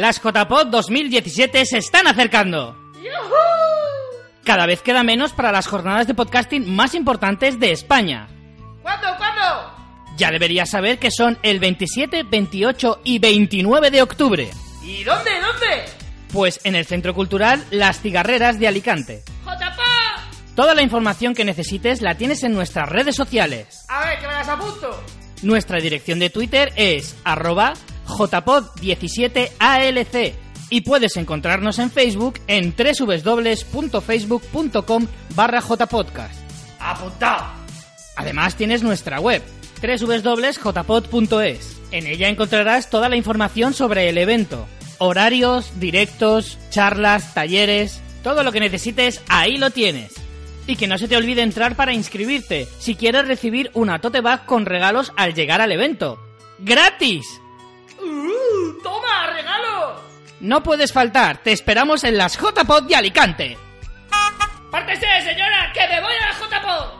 Las JPod 2017 se están acercando. Cada vez queda menos para las jornadas de podcasting más importantes de España. ¿Cuándo? ¿Cuándo? Ya deberías saber que son el 27, 28 y 29 de octubre. ¿Y dónde? ¿Dónde? Pues en el Centro Cultural Las Cigarreras de Alicante. ¡JPod! Toda la información que necesites la tienes en nuestras redes sociales. A ver, que me las apunto. Nuestra dirección de Twitter es arroba jpod17alc y puedes encontrarnos en Facebook en www.facebook.com barra jpodcast. ¡Apuntado! Además tienes nuestra web www.jpod.es. En ella encontrarás toda la información sobre el evento, horarios, directos, charlas, talleres, todo lo que necesites ahí lo tienes. Y que no se te olvide entrar para inscribirte si quieres recibir una tote bag con regalos al llegar al evento. ¡Gratis! ¡Uh! ¡Toma, regalo! No puedes faltar, te esperamos en las JPod de Alicante. ¡Pártese, señora, que me voy a la JPod!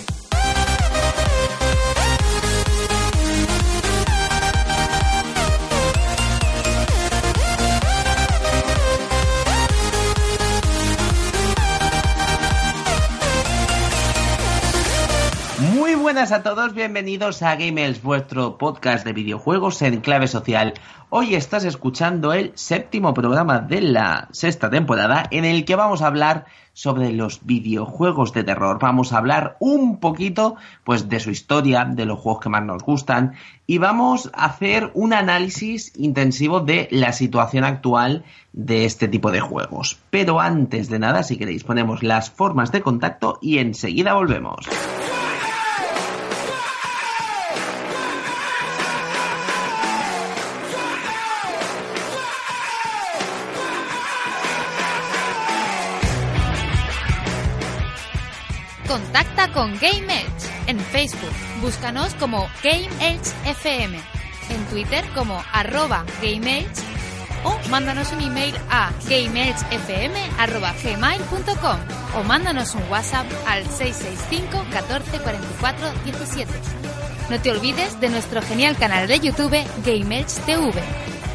Buenas a todos, bienvenidos a Gamers, vuestro podcast de videojuegos en clave social. Hoy estás escuchando el séptimo programa de la sexta temporada en el que vamos a hablar sobre los videojuegos de terror. Vamos a hablar un poquito pues de su historia, de los juegos que más nos gustan y vamos a hacer un análisis intensivo de la situación actual de este tipo de juegos. Pero antes de nada, si queréis, ponemos las formas de contacto y enseguida volvemos. Con Game Edge en Facebook. Búscanos como Game Edge FM. En Twitter como arroba Game Edge o mándanos un email a gameedgefm.gmail.com o mándanos un WhatsApp al 665 14 44 17. No te olvides de nuestro genial canal de YouTube Game Edge TV.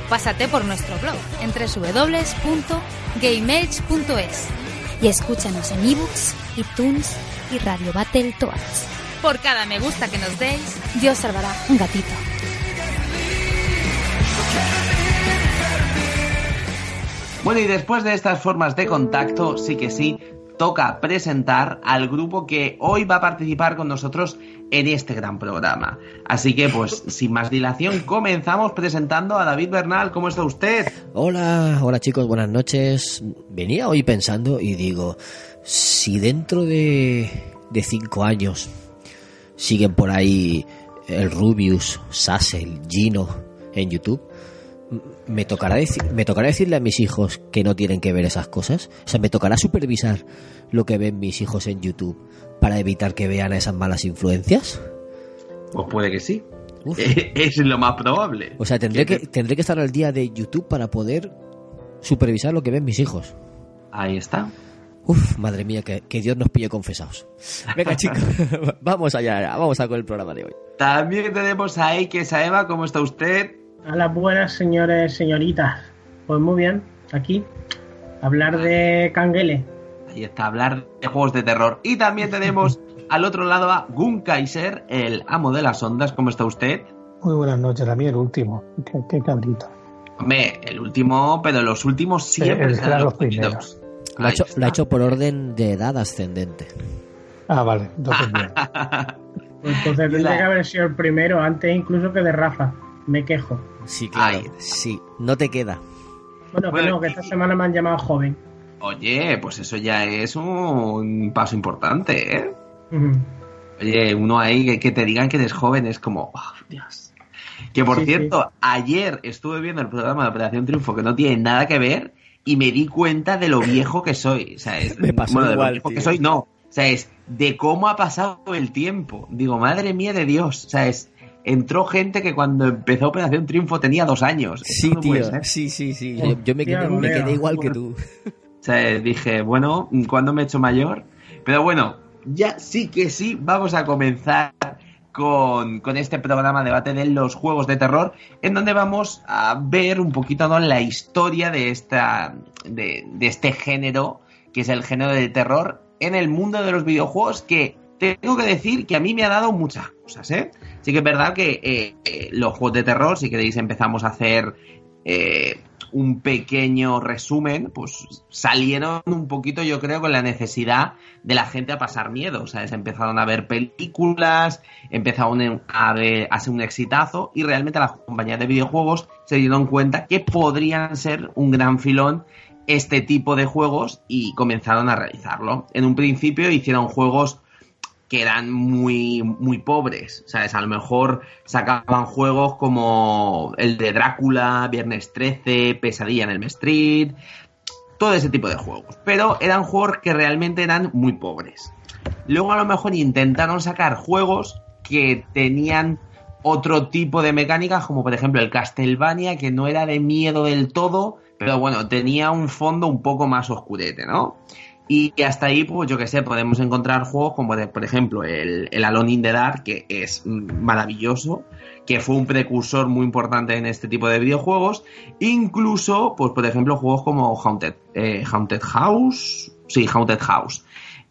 Pásate por nuestro blog en www.gameedge.es y escúchanos en ebooks, iTunes y Radio Battletoads. Por cada me gusta que nos deis, Dios salvará un gatito. Bueno, y después de estas formas de contacto, sí que sí, toca presentar al grupo que hoy va a participar con nosotros en este gran programa. Así que, pues, sin más dilación, comenzamos presentando a David Bernal. ¿Cómo está usted? Hola, hola chicos, buenas noches. Venía hoy pensando y digo, si dentro de, de cinco años siguen por ahí el Rubius, Sassel, Gino en YouTube, me tocará, me tocará decirle a mis hijos que no tienen que ver esas cosas. O sea, me tocará supervisar lo que ven mis hijos en YouTube para evitar que vean esas malas influencias. Pues puede que sí. Uf. Es lo más probable. O sea, tendré Que que, tendré que estar al día de YouTube para poder supervisar lo que ven mis hijos. Ahí está. Uf, madre mía, que, que Dios nos pille confesados. Venga, chicos, vamos allá, vamos a con el programa de hoy. También tenemos a Eike Saeva. ¿Cómo está usted? A las buenas señores, señoritas. Pues muy bien, aquí. Hablar de Canguele. Ahí está, hablar de juegos de terror. Y también tenemos al otro lado a Gun Kaiser, el amo de las ondas. ¿Cómo está usted? Muy buenas noches, a mí el último. Qué, qué cabrito. Hombre, el último, pero los últimos siempre El- serán los los primeros. primeros. Lo ha, hecho, lo ha hecho por orden de edad ascendente. Ah, vale. Entonces, bien. Pues entonces tendría La- que haber sido el primero, antes incluso que de Rafa. Me quejo. Sí, claro. Ay. Sí, no te queda. Bueno, que Bueno, no, que esta semana me han llamado joven. Oye, pues eso ya es un paso importante, ¿eh? Oye, uno ahí que, que te digan que eres joven es como, oh, Dios. Que por Sí, cierto, ayer estuve viendo el programa de Operación Triunfo que no tiene nada que ver y me di cuenta de lo viejo que soy. O sea, es, Me pasó bueno, de lo viejo tío. que soy, no. O sea, es de cómo ha pasado el tiempo. Digo, madre mía de Dios. O sea, es, entró gente que cuando empezó Operación Triunfo tenía dos años. Sí, no tío. Sí, sí, sí. Yo, yo me, quedé, me quedé igual que tú. O sea, dije, bueno, ¿cuándo me he hecho mayor? Pero bueno, ya sí que sí, vamos a comenzar con, con este programa debate de los juegos de terror, en donde vamos a ver un poquito ¿no? la historia de, esta, de, de este género, que es el género de terror, en el mundo de los videojuegos, que tengo que decir que a mí me ha dado muchas cosas, ¿eh? Sí que es verdad que eh, eh, los juegos de terror, si queréis empezamos a hacer eh, un pequeño resumen, pues salieron un poquito, yo creo, con la necesidad de la gente a pasar miedo. O sea, se empezaron a ver películas, empezaron a, ver, a ser un exitazo y realmente las compañías de videojuegos se dieron cuenta que podrían ser un gran filón este tipo de juegos y comenzaron a realizarlo. En un principio hicieron juegos que eran muy, muy pobres. ¿Sabes? A lo mejor sacaban juegos como el de Drácula, Viernes 13, Pesadilla en el Street, todo ese tipo de juegos. Pero eran juegos que realmente eran muy pobres. Luego a lo mejor intentaron sacar juegos que tenían otro tipo de mecánicas, como por ejemplo el Castlevania, que no era de miedo del todo, pero bueno, tenía un fondo un poco más oscurete, ¿no? Y hasta ahí, pues yo que sé, podemos encontrar juegos como, por ejemplo, el, el Alone in the Dark, que es maravilloso, que fue un precursor muy importante en este tipo de videojuegos. Incluso, pues por ejemplo, juegos como Haunted, eh, Haunted House, sí, Haunted House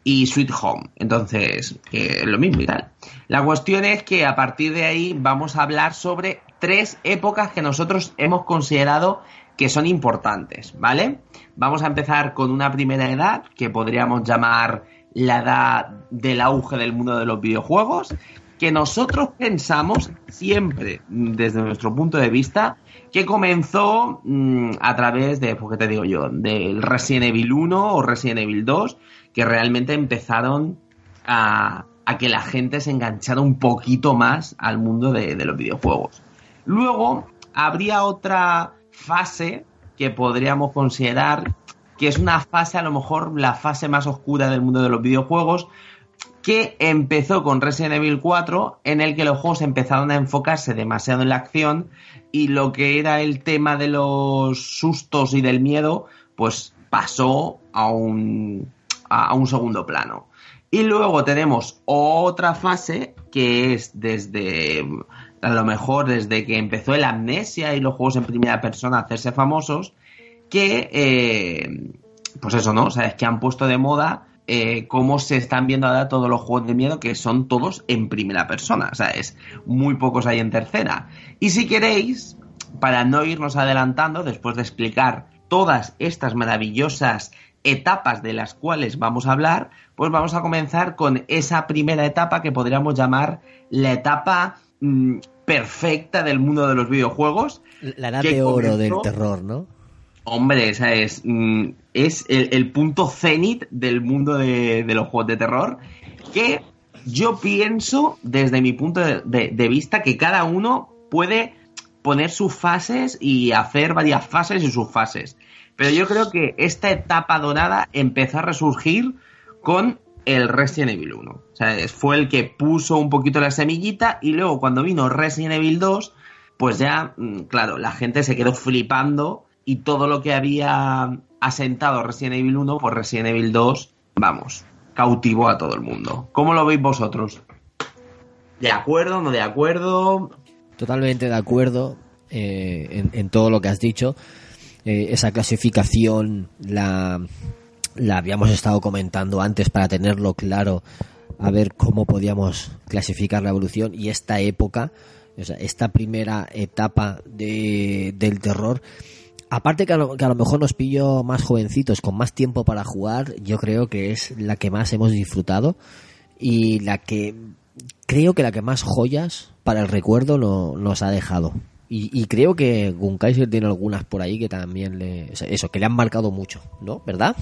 y Sweet Home. Entonces, es lo mismo y tal. La cuestión es que a partir de ahí vamos a hablar sobre tres épocas que nosotros hemos considerado que son importantes, ¿vale? Vamos a empezar con una primera edad que podríamos llamar la edad del auge del mundo de los videojuegos, que nosotros pensamos siempre, desde nuestro punto de vista, que comenzó mmm, a través de, pues, ¿qué te digo yo?, del Resident Evil 1 o Resident Evil 2, que realmente empezaron a, a que la gente se enganchara un poquito más al mundo de los videojuegos. Luego, habría otra fase que podríamos considerar que es una fase, a lo mejor la fase más oscura del mundo de los videojuegos, que empezó con Resident Evil 4, en el que los juegos empezaron a enfocarse demasiado en la acción y lo que era el tema de los sustos y del miedo, pues pasó a un, a un segundo plano. Y luego tenemos otra fase que es desde, a lo mejor desde que empezó el amnesia y los juegos en primera persona a hacerse famosos, que, eh, pues eso, ¿no? O sea, es que han puesto de moda eh, cómo se están viendo ahora todos los juegos de miedo que son todos en primera persona. O sea, es muy pocos hay en tercera. Y si queréis, para no irnos adelantando, después de explicar todas estas maravillosas etapas de las cuales vamos a hablar, pues vamos a comenzar con esa primera etapa que podríamos llamar la etapa mmm, perfecta del mundo de los videojuegos. La edad de oro comenzó... del terror, ¿no? Hombre, esa es, mm, es el, el, punto cenit del mundo de, de, los juegos de terror. Que yo pienso, desde mi punto de, de, de, vista, que cada uno puede poner sus fases y hacer varias fases y sus fases. Pero yo creo que esta etapa dorada empezó a resurgir con el Resident Evil 1. O sea, fue el que puso un poquito la semillita y luego cuando vino Resident Evil 2, pues ya, mm, claro, la gente se quedó flipando y todo lo que había asentado Resident Evil 1, pues Resident Evil 2, vamos, cautivó a todo el mundo. ¿Cómo lo veis vosotros? ¿De acuerdo? ¿No de acuerdo? Totalmente de acuerdo eh, en, todo lo que has dicho. Eh, esa clasificación la, la habíamos estado comentando antes para tenerlo claro, a ver cómo podíamos clasificar la evolución y esta época, o sea, esta primera etapa de, del terror aparte que a, lo, que a lo mejor nos pillo más jovencitos, con más tiempo para jugar, yo creo que es la que más hemos disfrutado y la que creo que la que más joyas para el recuerdo no- nos ha dejado. Y, y creo que Gunkaiser tiene algunas por ahí que también eso, que le han marcado mucho, ¿no? ¿Verdad?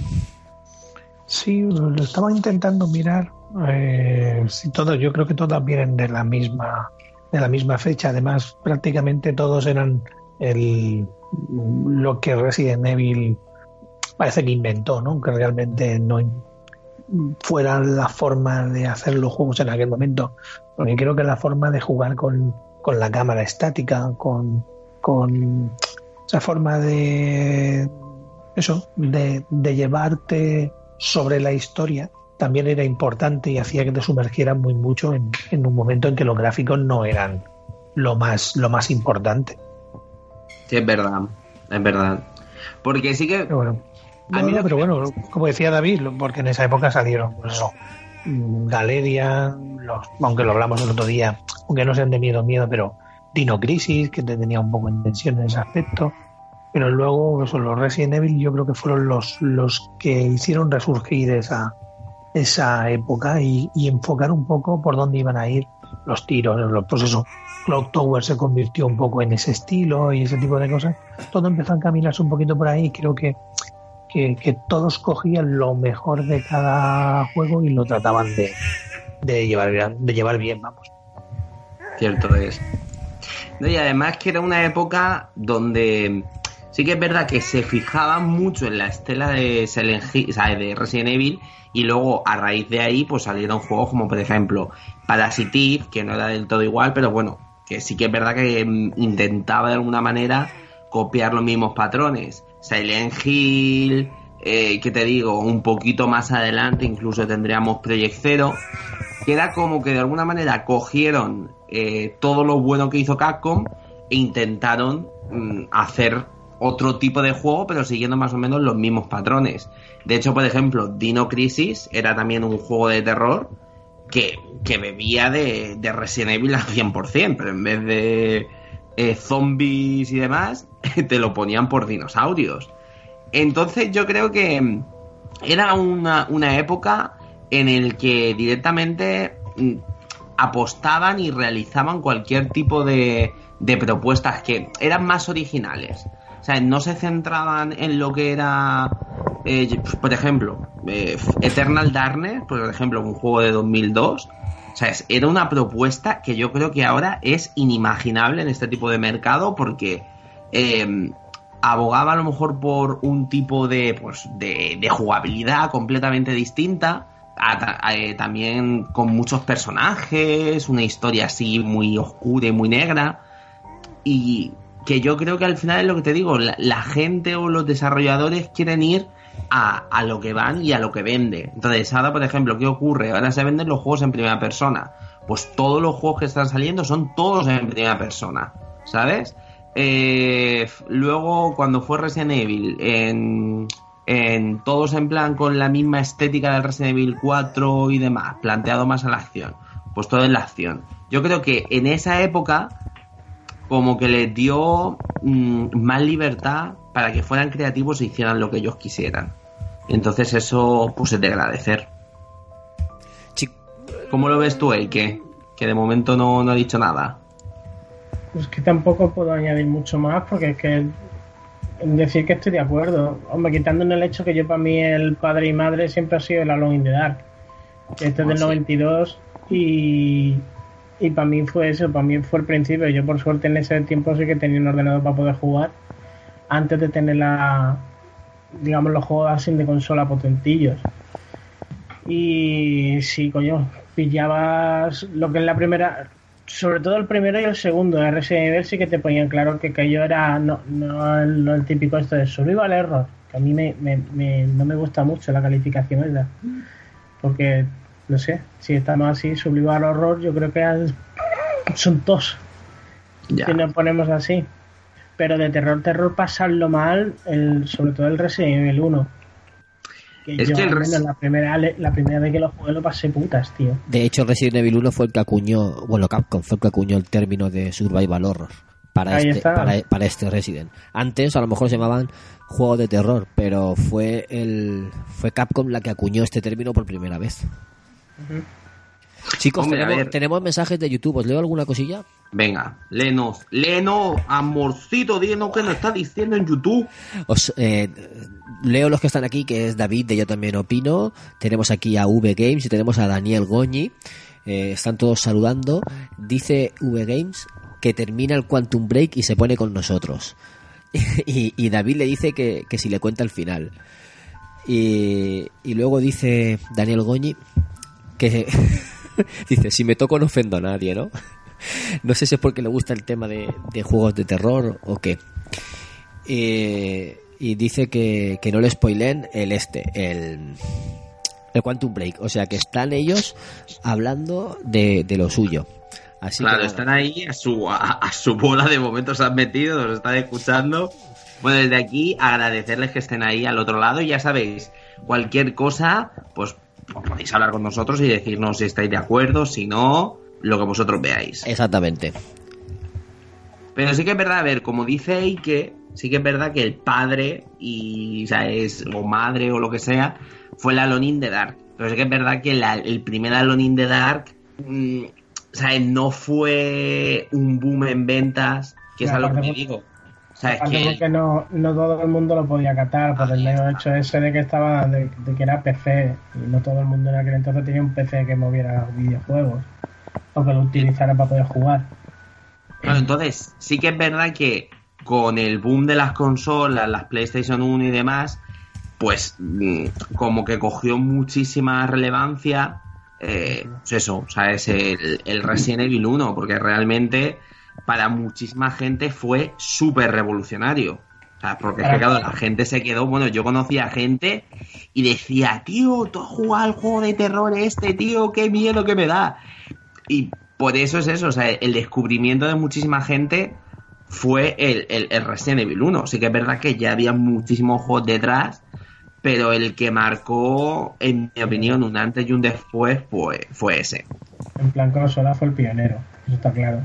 Sí, lo estaba intentando mirar. Eh, sí, todos, yo creo que todas vienen de la misma, de la misma fecha. Además, prácticamente todos eran el, lo que Resident Evil parece que inventó, ¿no? Que realmente no fuera la forma de hacer los juegos en aquel momento. Porque creo que la forma de jugar con, con la cámara estática, con, con esa forma de eso, de, de llevarte sobre la historia, también era importante y hacía que te sumergieras muy mucho en, en un momento en que los gráficos no eran lo más, lo más importante. Sí, es verdad, es verdad. Porque sí que... Pero bueno, A no, mí no, pero que- bueno, como decía David, porque en esa época salieron, pues eso, mm, Galeria, los, aunque lo hablamos el otro día, aunque no sean de miedo, miedo, pero Dino Crisis, que te tenía un poco en tensión en ese aspecto. Pero luego, eso, los Resident Evil, yo creo que fueron los, los que hicieron resurgir esa, esa época y, enfocar un poco por dónde iban a ir los tiros. Pues eso, Clock Tower se convirtió un poco en ese estilo y ese tipo de cosas. Todo empezó a encaminarse un poquito por ahí y creo que que, que todos cogían lo mejor de cada juego y lo trataban de, de llevar de llevar bien, vamos. Cierto es. No, y además que era una época donde sí que es verdad que se fijaban mucho en la estela de, Silent Hill- o sea, de Resident Evil y luego a raíz de ahí pues salieron juegos como por ejemplo Parasitive, que no era del todo igual, pero bueno, que sí que es verdad que mm, intentaba de alguna manera copiar los mismos patrones. Silent Hill, eh, que te digo, un poquito más adelante incluso tendríamos Project Zero, que era como que de alguna manera cogieron eh, todo lo bueno que hizo Capcom e intentaron mm, hacer otro tipo de juego, pero siguiendo más o menos los mismos patrones. De hecho, por ejemplo, Dino Crisis era también un juego de terror que, que bebía de, de Resident Evil al 100%, pero en vez de eh, zombies y demás, te lo ponían por dinosaurios. Entonces yo creo que era una, una época en el que directamente mm, apostaban y realizaban cualquier tipo de, de propuestas que eran más originales. O sea, no se centraban en lo que era, eh, por ejemplo, eh, Eternal Darkness, por ejemplo, un juego de 2002. O sea, era una propuesta que yo creo que ahora es inimaginable en este tipo de mercado porque eh, abogaba a lo mejor por un tipo de, pues, de, jugabilidad completamente distinta, también con muchos personajes, una historia así muy oscura y muy negra, y que yo creo que al final es lo que te digo, la, gente o los desarrolladores quieren ir a, a lo que van y a lo que vende. Entonces, ahora, por ejemplo, ¿qué ocurre? Ahora se venden los juegos en primera persona. Pues todos los juegos que están saliendo son todos en primera persona, ¿sabes? Eh, luego, cuando fue Resident Evil, en, en todos en plan con la misma estética del Resident Evil 4 y demás, planteado más a la acción, pues todo en la acción. Yo creo que en esa época, como que les dio mm, más libertad para que fueran creativos e hicieran lo que ellos quisieran. Entonces, eso, pues es de agradecer. ¿Cómo lo ves tú, Eike? Que de momento no, no ha dicho nada. Pues que tampoco puedo añadir mucho más porque es que decir que estoy de acuerdo. Hombre, quitando en el hecho que yo para mí el padre y madre siempre ha sido el Alone in the Dark. Este es Ah, del sí. 92 y, y para mí fue eso, para mí fue el principio. Yo por suerte en ese tiempo sí que tenía un ordenador para poder jugar antes de tener la, digamos, los juegos así de consola potentillos. Y sí, coño, pillabas lo que es la primera, sobre todo el primero y el segundo de Resident Evil sí que te ponían claro que aquello era no, no no el típico esto de survival error, que a mí me, me- me- no me gusta mucho la calificación esa, porque no sé, si estamos así, survival horror, yo creo que al- son Ya. si nos ponemos así. Pero de terror, terror, pasarlo mal, el, sobre todo el Resident Evil 1. Que Es yo, que el menos, la primera, la primera vez que lo jugué lo pasé putas, tío. De hecho, Resident Evil 1 fue el que acuñó, bueno, Capcom fue el que acuñó el término de survival horror. para Ahí este, para, para este Resident. Antes a lo mejor se llamaban juegos de terror, pero fue el fue Capcom la que acuñó este término por primera vez. Chicos, Hombre, tenemos, tenemos mensajes de YouTube. ¿Os leo alguna cosilla? Venga, léenos, léenos, amorcito, díganos qué nos está diciendo en YouTube. Os eh, leo los que están aquí, que es David de Yo También Opino. Tenemos aquí a V Games y tenemos a Daniel Goñi. Eh, están todos saludando. Dice V Games que termina el Quantum Break y se pone con nosotros. y, y David le dice que, que si le cuenta el final. Y, y luego dice Daniel Goñi que dice, si me toco no ofendo a nadie, ¿no? No sé si es porque le gusta el tema de, de juegos de terror o qué. Eh, y dice que, que no le spoilen el este, el, el Quantum Break. O sea que están ellos hablando de, de lo suyo. Así claro, que están ahí a su, a, a su bola de momento se han metido, nos están escuchando. Bueno, desde aquí agradecerles que estén ahí al otro lado y ya sabéis, cualquier cosa, pues podéis hablar con nosotros y decirnos si estáis de acuerdo, si no, lo que vosotros veáis. Exactamente. Pero sí que es verdad, a ver, como dice Eike, sí que es verdad que el padre y, o, sea, es, o madre o lo que sea, fue el Alone in the Dark. Pero sí que es verdad que la- el primer Alone in the Dark, mm, o sea, no fue un boom en ventas, que es No, a lo que me digo. Que no, no todo el mundo lo podía catar por el mero hecho ese de que estaba de, de que era PC y no todo el mundo en aquel entonces tenía un PC que moviera videojuegos o que lo utilizara para poder jugar. Claro, entonces, sí que es verdad que con el boom de las consolas, las PlayStation 1 y demás, pues mm, como que cogió muchísima relevancia, eh, pues eso, o sea, es el, el Resident Evil 1, porque realmente para muchísima gente fue súper revolucionario. O sea, porque claro, la gente se quedó, bueno, yo conocía gente y decía, tío, tú has al juego de terror este, tío, qué miedo que me da. Y por eso es eso, o sea, el descubrimiento de muchísima gente fue el, el, Resident Evil 1. Sí que es verdad que ya había muchísimos juegos detrás, pero el que marcó, en mi opinión, un antes y un después fue, fue ese. En plan consola fue el pionero, eso está claro.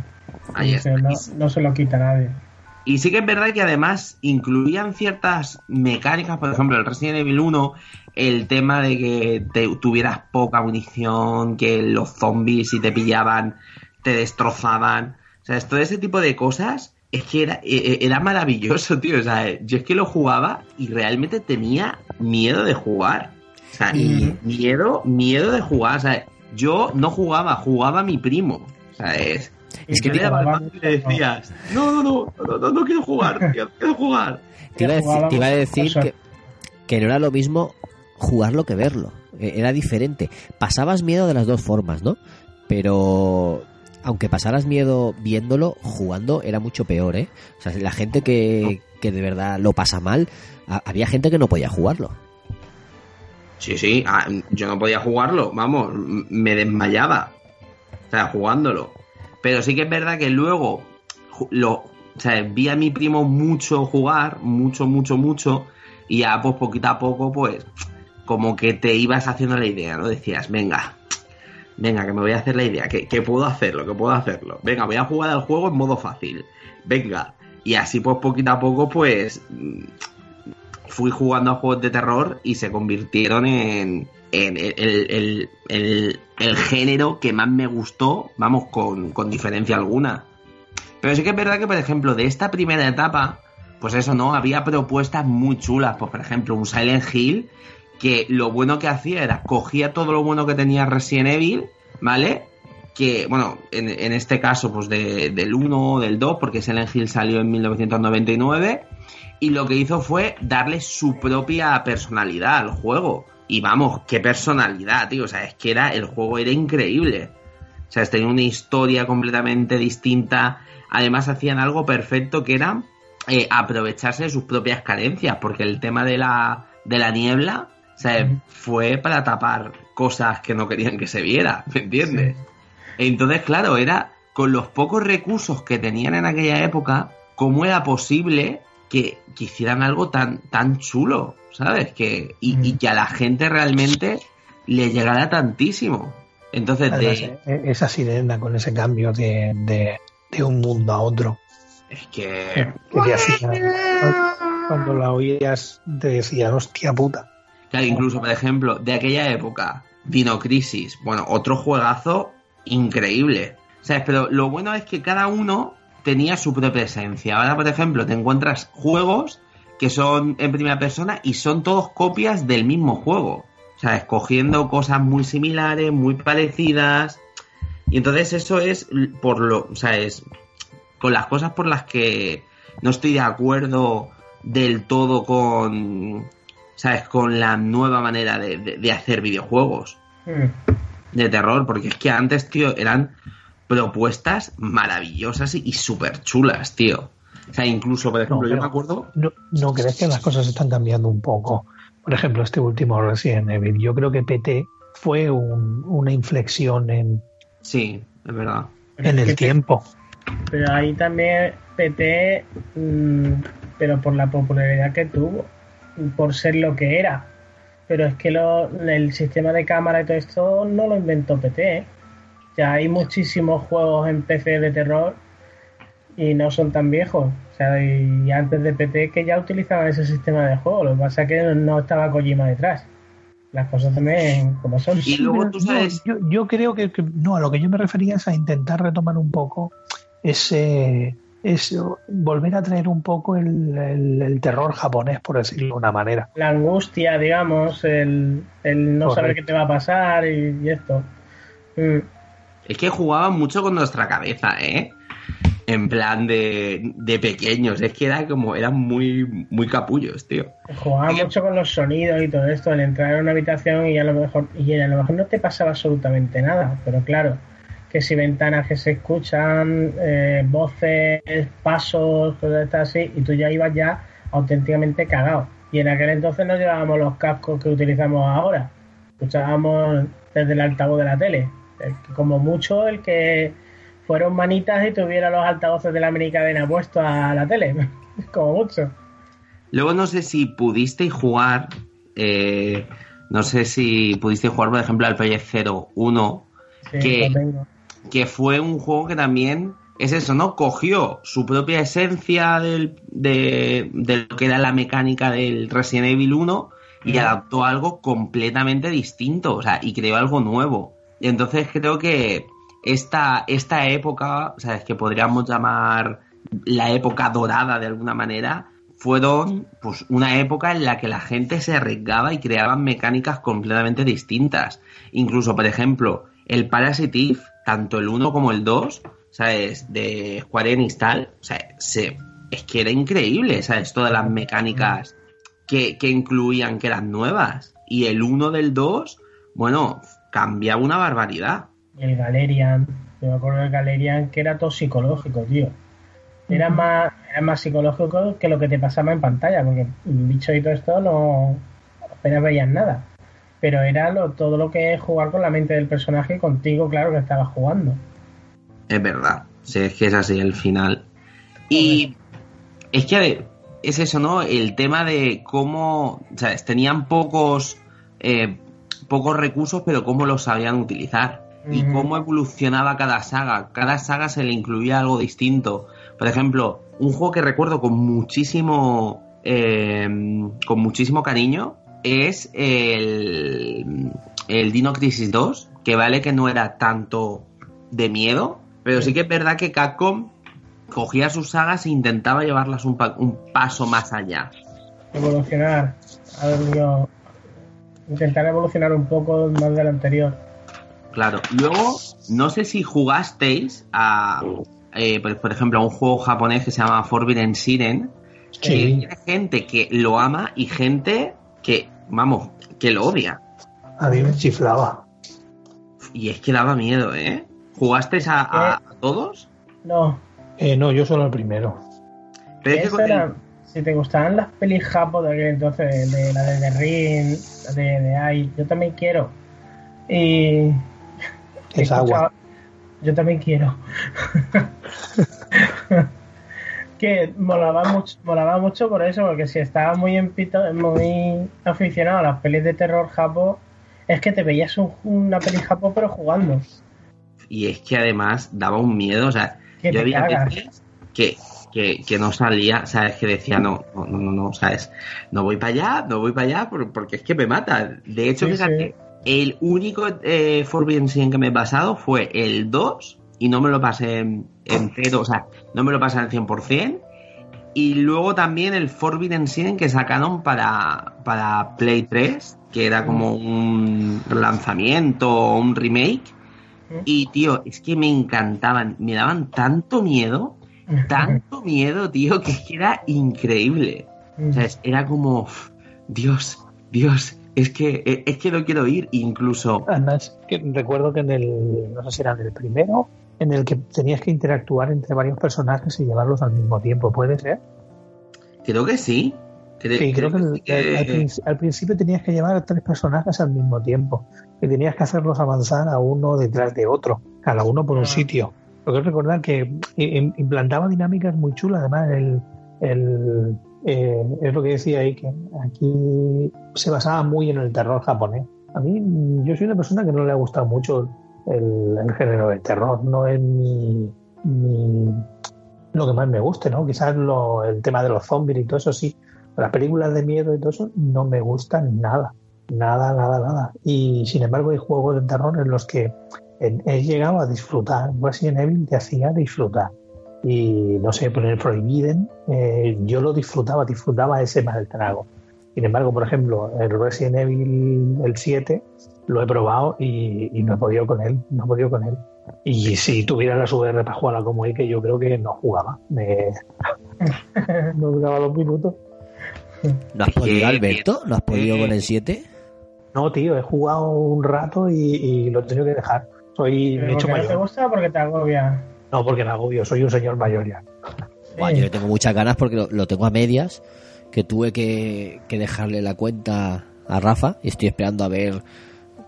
Ahí está. no, no se lo quita nadie. Y sí que es verdad que además incluían ciertas mecánicas, por ejemplo, el Resident Evil 1, el tema de que te- tuvieras poca munición, que los zombies si te pillaban te destrozaban. O sea, todo ese tipo de cosas es que era, e- e- era maravilloso, tío. O sea, yo es que lo jugaba y realmente tenía miedo de jugar. O sea, Y- miedo, miedo de jugar. O sea, yo no jugaba, jugaba mi primo. O sea, es... Es que le daba el mando y le decías, no, no, no, no, no, no quiero jugar, tío, quiero jugar. Te iba a decir, te iba a decir Eso. que, que no era lo mismo jugarlo que verlo. Eh, Era diferente. Pasabas miedo de las dos formas, ¿no? Pero aunque pasaras miedo viéndolo, jugando era mucho peor, ¿eh? O sea, la gente que, que de verdad lo pasa mal, ha- había gente que no podía jugarlo. Sí, sí, ah, yo no podía jugarlo, vamos, me desmayaba. O sea, jugándolo. Pero sí que es verdad que luego lo, o vi a mi primo mucho jugar, mucho, mucho, mucho, y ya pues poquito a poco, pues, como que te ibas haciendo la idea, ¿no? Decías, venga, venga, que me voy a hacer la idea, que, que puedo hacerlo, que puedo hacerlo. Venga, voy a jugar al juego en modo fácil. Venga. Y así pues poquito a poco, pues, mm, fui jugando a juegos de terror y se convirtieron en el, el- género que más me gustó, vamos, con, con diferencia alguna. Pero sí que es verdad que, por ejemplo, de esta primera etapa, pues eso, ¿no? Había propuestas muy chulas, pues por ejemplo, un Silent Hill, que lo bueno que hacía era, cogía todo lo bueno que tenía Resident Evil, ¿vale? Que, bueno, en, este caso, pues de- del 1 o del 2, porque Silent Hill salió en 1999, y lo que hizo fue darle su propia personalidad al juego. Y vamos, qué personalidad, tío. O sea, es que era, el juego era increíble. O sea, tenía una historia completamente distinta. Además, hacían algo perfecto que era eh, aprovecharse de sus propias carencias. Porque el tema de la, de la niebla, o sea, fue para tapar cosas que no querían que se viera. ¿Me entiendes? Entonces, claro, era con los pocos recursos que tenían en aquella época, ¿cómo era posible que, que hicieran algo tan, tan chulo? ¿Sabes? Que, y, y que a la gente realmente le llegara tantísimo. Entonces, Además, de, e- esa sirena con ese cambio de, de, de un mundo a otro, Es que... que te hacía- cuando la oías te decían, hostia puta. Claro, incluso, por ejemplo, de aquella época, Dino Crisis, bueno, otro juegazo increíble. ¿Sabes? Pero lo bueno es que cada uno tenía su propia esencia. Ahora, por ejemplo, te encuentras juegos que son en primera persona y son todos copias del mismo juego. O sea, escogiendo cosas muy similares, muy parecidas. Y entonces eso es por lo, o sea, es con las cosas por las que no estoy de acuerdo del todo con, ¿sabes? Con la nueva manera de, de- de hacer videojuegos Mm. de terror, porque es que antes, tío, eran propuestas maravillosas y, súper chulas, tío. O sea, incluso, por ejemplo, yo me acuerdo... ¿No, ¿No crees que las cosas están cambiando un poco? Por ejemplo, este último Resident Evil. Yo creo que PT fue un- una inflexión en, Sí, es verdad. en el tiempo. Pero ahí también PT, mm, pero por la popularidad que tuvo, por ser lo que era. Pero es que lo- el sistema de cámara y todo esto no lo inventó PT. ¿eh? Ya hay muchísimos juegos en PC de terror y no son tan viejos. O sea, y antes de PT que ya utilizaban ese sistema de juego. Lo que pasa es que no estaba Kojima detrás. Las cosas también como son. Y luego Pero tú yo- sabes... Yo, yo creo que, que- no, a lo que yo me refería es a intentar retomar un poco ese, ese volver a traer un poco el, el- el terror japonés, por decirlo de una manera. La angustia, digamos, el, el no saber qué te va a pasar y, y esto. Mm. Es que jugaban mucho con nuestra cabeza, ¿eh? En plan de, de pequeños. Es que era como... Eran muy, muy capullos, tío. Jugaba Oye. mucho con los sonidos y todo esto, el entrar en una habitación y a lo mejor y a lo mejor no te pasaba absolutamente nada, pero claro, que si ventanas que se escuchan, eh, voces, pasos, cosas así, y tú ya ibas ya auténticamente cagado. Y en aquel entonces no llevábamos los cascos que utilizamos ahora, escuchábamos desde el altavoz de la tele, como mucho el que fueron manitas y tuviera los altavoces de la minicadena puestos a la tele, como mucho. Luego no sé si pudisteis jugar, eh, no sé si pudisteis jugar, por ejemplo, al Project 01, Sí, Que- que fue un juego que también es eso, ¿no? Cogió su propia esencia del, de, de lo que era la mecánica del Resident Evil 1 y Ujú. adaptó algo completamente distinto, o sea, y creó algo nuevo. Y entonces creo que esta, esta época, o sea, es que podríamos llamar la época dorada de alguna manera, fueron pues una época en la que la gente se arriesgaba y creaban mecánicas completamente distintas. Incluso, por ejemplo, el Parasite Eve, tanto el 1 como el 2, ¿sabes? De Square Enix tal, o sea, se, es que era increíble, ¿sabes? Todas las mecánicas que, que incluían que eran nuevas. Y el 1 del 2, bueno, cambiaba una barbaridad. Y el Galerian, yo me acuerdo del Galerian que era todo psicológico, tío. Era más, era más psicológico que lo que te pasaba en pantalla, porque bicho y todo esto no apenas veías nada. Pero era lo, todo lo que es jugar con la mente del personaje y contigo, claro, que estabas jugando. Es verdad, sí, es que es así el final. Y es que a ver, es eso, ¿no? El tema de cómo, ¿sabes? Tenían pocos, eh, pocos recursos, pero cómo los sabían utilizar. Y cómo evolucionaba cada saga. Cada saga se le incluía algo distinto. Por ejemplo, un juego que recuerdo con muchísimo, eh, con muchísimo cariño es el, el Dino Crisis 2, que vale que no era tanto de miedo, pero sí que es verdad que Capcom cogía sus sagas e intentaba llevarlas un, pa- un paso más allá. Evolucionar, algo- intentar evolucionar un poco más de lo anterior. Claro. Luego, no sé si jugasteis a, eh, por, por ejemplo, a un juego japonés que se llama Forbidden Siren. que Sí. tiene gente que lo ama y gente que, vamos, que lo odia. A mí me chiflaba. Y es que daba miedo, ¿eh? ¿Jugasteis a, a- a todos? No, Eh, no, yo solo el primero. Pero es que el- si te gustaban las pelis japo de aquel entonces, de la de The Ring, de, de Ai, yo también quiero. Y. Es agua. Yo también quiero. que molaba mucho, molaba mucho por eso, porque si estaba muy empito, muy aficionado a las pelis de terror japo, es que te veías un- una peli japo pero jugando. Y es que además daba un miedo, o sea, Que yo había veces que que, que no salía, ¿sabes? Que decía, no, no, no, no, ¿sabes? No voy para allá, no voy para allá por- porque es que me mata. De hecho, Sí, fíjate, el único eh, Forbidden Sin que me he pasado fue el 2 y no me lo pasé en- entero, o sea, no me lo pasé al 100%. Y luego también el Forbidden Sin que sacaron para, para Play 3, que era como un lanzamiento o un remake. Y tío, es que me encantaban, me daban tanto miedo, tanto miedo, tío, que era increíble. O sea, es- era como, Dios, Dios, es que, e, es que no quiero ir, incluso. Además, que recuerdo que en el, no sé si era en el primero, en el que tenías que interactuar entre varios personajes y llevarlos al mismo tiempo, ¿puede ser? Creo que sí. Cre- Sí, creo que, el- que- al, al principio tenías que llevar a tres personajes al mismo tiempo y tenías que hacerlos avanzar a uno detrás de otro, cada uno por un sitio. Lo que recordar que im- implantaba dinámicas muy chulas, además el, eh, es lo que decía ahí, que aquí se basaba muy en el terror japonés. A mí, yo soy una persona que no le ha gustado mucho el, el género de terror, no es mi, mi- lo que más me guste, ¿no? Quizás lo- el tema de los zombies y todo eso sí, las películas de miedo y todo eso no me gustan nada, nada, nada, nada. Y sin embargo hay juegos de terror en los que he, llegado a disfrutar. Resident Evil te hacía disfrutar. Y no sé, por el Forbidden, eh, yo lo disfrutaba, disfrutaba ese mal trago. Sin embargo, por ejemplo, el Resident Evil el 7 lo he probado y, y no he podido con él, no he podido con él. Y si tuviera las VR para jugarla como él, que yo creo que no jugaba. Me... no duraba dos minutos. ¿No has podido, Alberto? ¿No has podido eh, con el 7? No, tío, he jugado un rato y, y lo he tenido que dejar. Soy me he ¿Pero hecho porque no te mayor. gusta o porque te agobia? No, porque me agobio, soy un señor mayor ya. Buah, yo le tengo muchas ganas porque lo, lo tengo a medias, que tuve que, que dejarle la cuenta a Rafa y estoy esperando a ver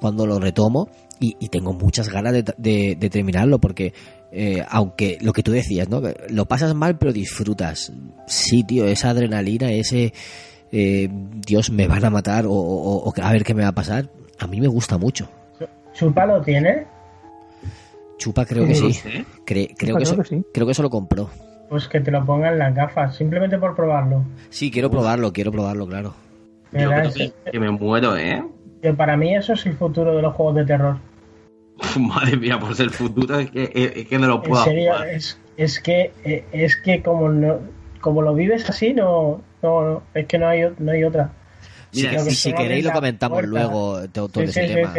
cuándo lo retomo y, y tengo muchas ganas de, de- de terminarlo porque eh, aunque lo que tú decías, ¿no? Lo pasas mal pero disfrutas. Sí, tío, esa adrenalina, ese eh, Dios me van a matar o, o- o a ver qué me va a pasar, a mí me gusta mucho. ¿Chupa lo tiene? Chupa creo que Sí. Cre- creo, que creo eso, que sí. creo que eso lo compró. Pues que te lo pongan las gafas, simplemente por probarlo. Sí, quiero probarlo, quiero probarlo, claro. Yo Verás, creo que, que me muero, ¿eh? que para mí eso es el futuro de los juegos de terror. Madre mía, pues el futuro es que, es que no lo En puedo serio, jugar. es, es que eh, es que como no, como lo vives así, no, no, no, es que no hay, no hay otra. Mira, si, si queréis lo comentamos puerta. luego todo, todo Sí, ese sí, sí, tema.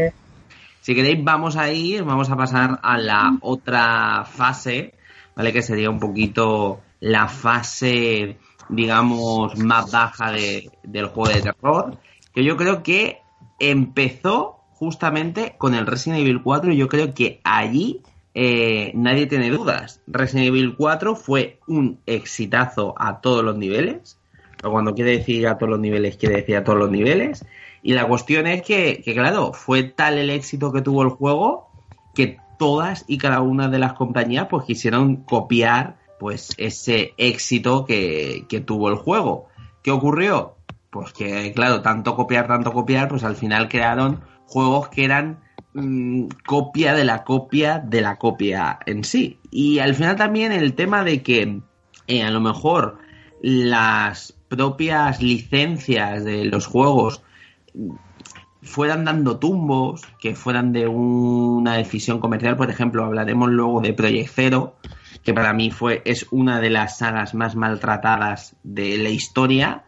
Si queréis, vamos a ir, vamos a pasar a la otra fase, ¿vale? Que sería un poquito la fase, digamos, más baja de- del juego de terror. Que yo creo que empezó justamente con el Resident Evil 4 y yo creo que allí eh, nadie tiene dudas. Resident Evil 4 fue un exitazo a todos los niveles. Cuando quiere decir a todos los niveles, quiere decir a todos los niveles. Y la cuestión es que, claro, fue tal el éxito que tuvo el juego que todas y cada una de las compañías pues quisieron copiar pues ese éxito que, que tuvo el juego. ¿Qué ocurrió? Pues que, claro, tanto copiar, tanto copiar, pues al final crearon juegos que eran mm, copia de la copia de la copia en sí. Y al final también el tema de que eh, a lo mejor las propias licencias de los juegos fueran dando tumbos, que fueran de una decisión comercial, por ejemplo, hablaremos luego de Project Zero, que para mí fue, es una de las sagas más maltratadas de la historia.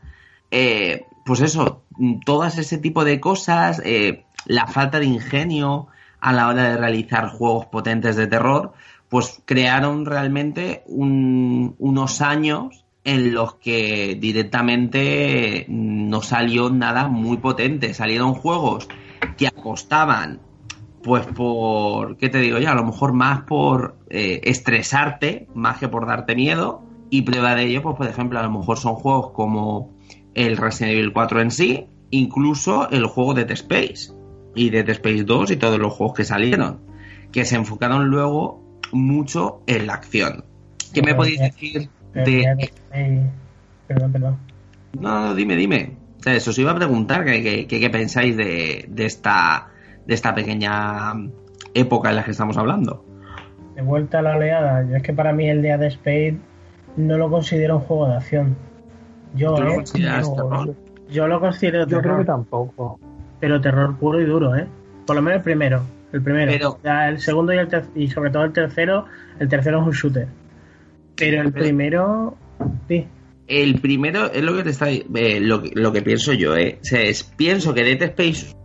Eh, pues eso, todas ese tipo de cosas, eh, la falta de ingenio a la hora de realizar juegos potentes de terror, pues crearon realmente un- unos años en los que directamente no salió nada muy potente. Salieron juegos que apostaban, pues por, ¿qué te digo yo? A lo mejor más por eh, estresarte, más que por darte miedo. Y prueba de ello, pues por ejemplo, a lo mejor son juegos como el Resident Evil 4 en sí, incluso el juego Dead Space y Dead Space 2 y todos los juegos que salieron, que se enfocaron luego mucho en la acción. ¿Qué me podéis ya- decir de... eh, Perdón, perdón. No, no, dime, dime. O sea, eso os iba a preguntar qué qué pensáis de, de esta de esta pequeña época en la que estamos hablando. De vuelta a la oleada. Yo es que para mí el día de Spade no lo considero un juego de acción. Yo, ¿Tú lo ¿eh? Yo- terror? Yo lo considero Yo creo terror, que tampoco. pero terror puro y duro, ¿eh? Por lo menos el primero. El primero. Pero- el segundo y, el ter- y sobre todo el tercero. El tercero es un shooter. Pero el Pero- primero. Sí. El primero es lo que te está eh, lo, lo que pienso yo, ¿eh? O sea, es- pienso que Dead Space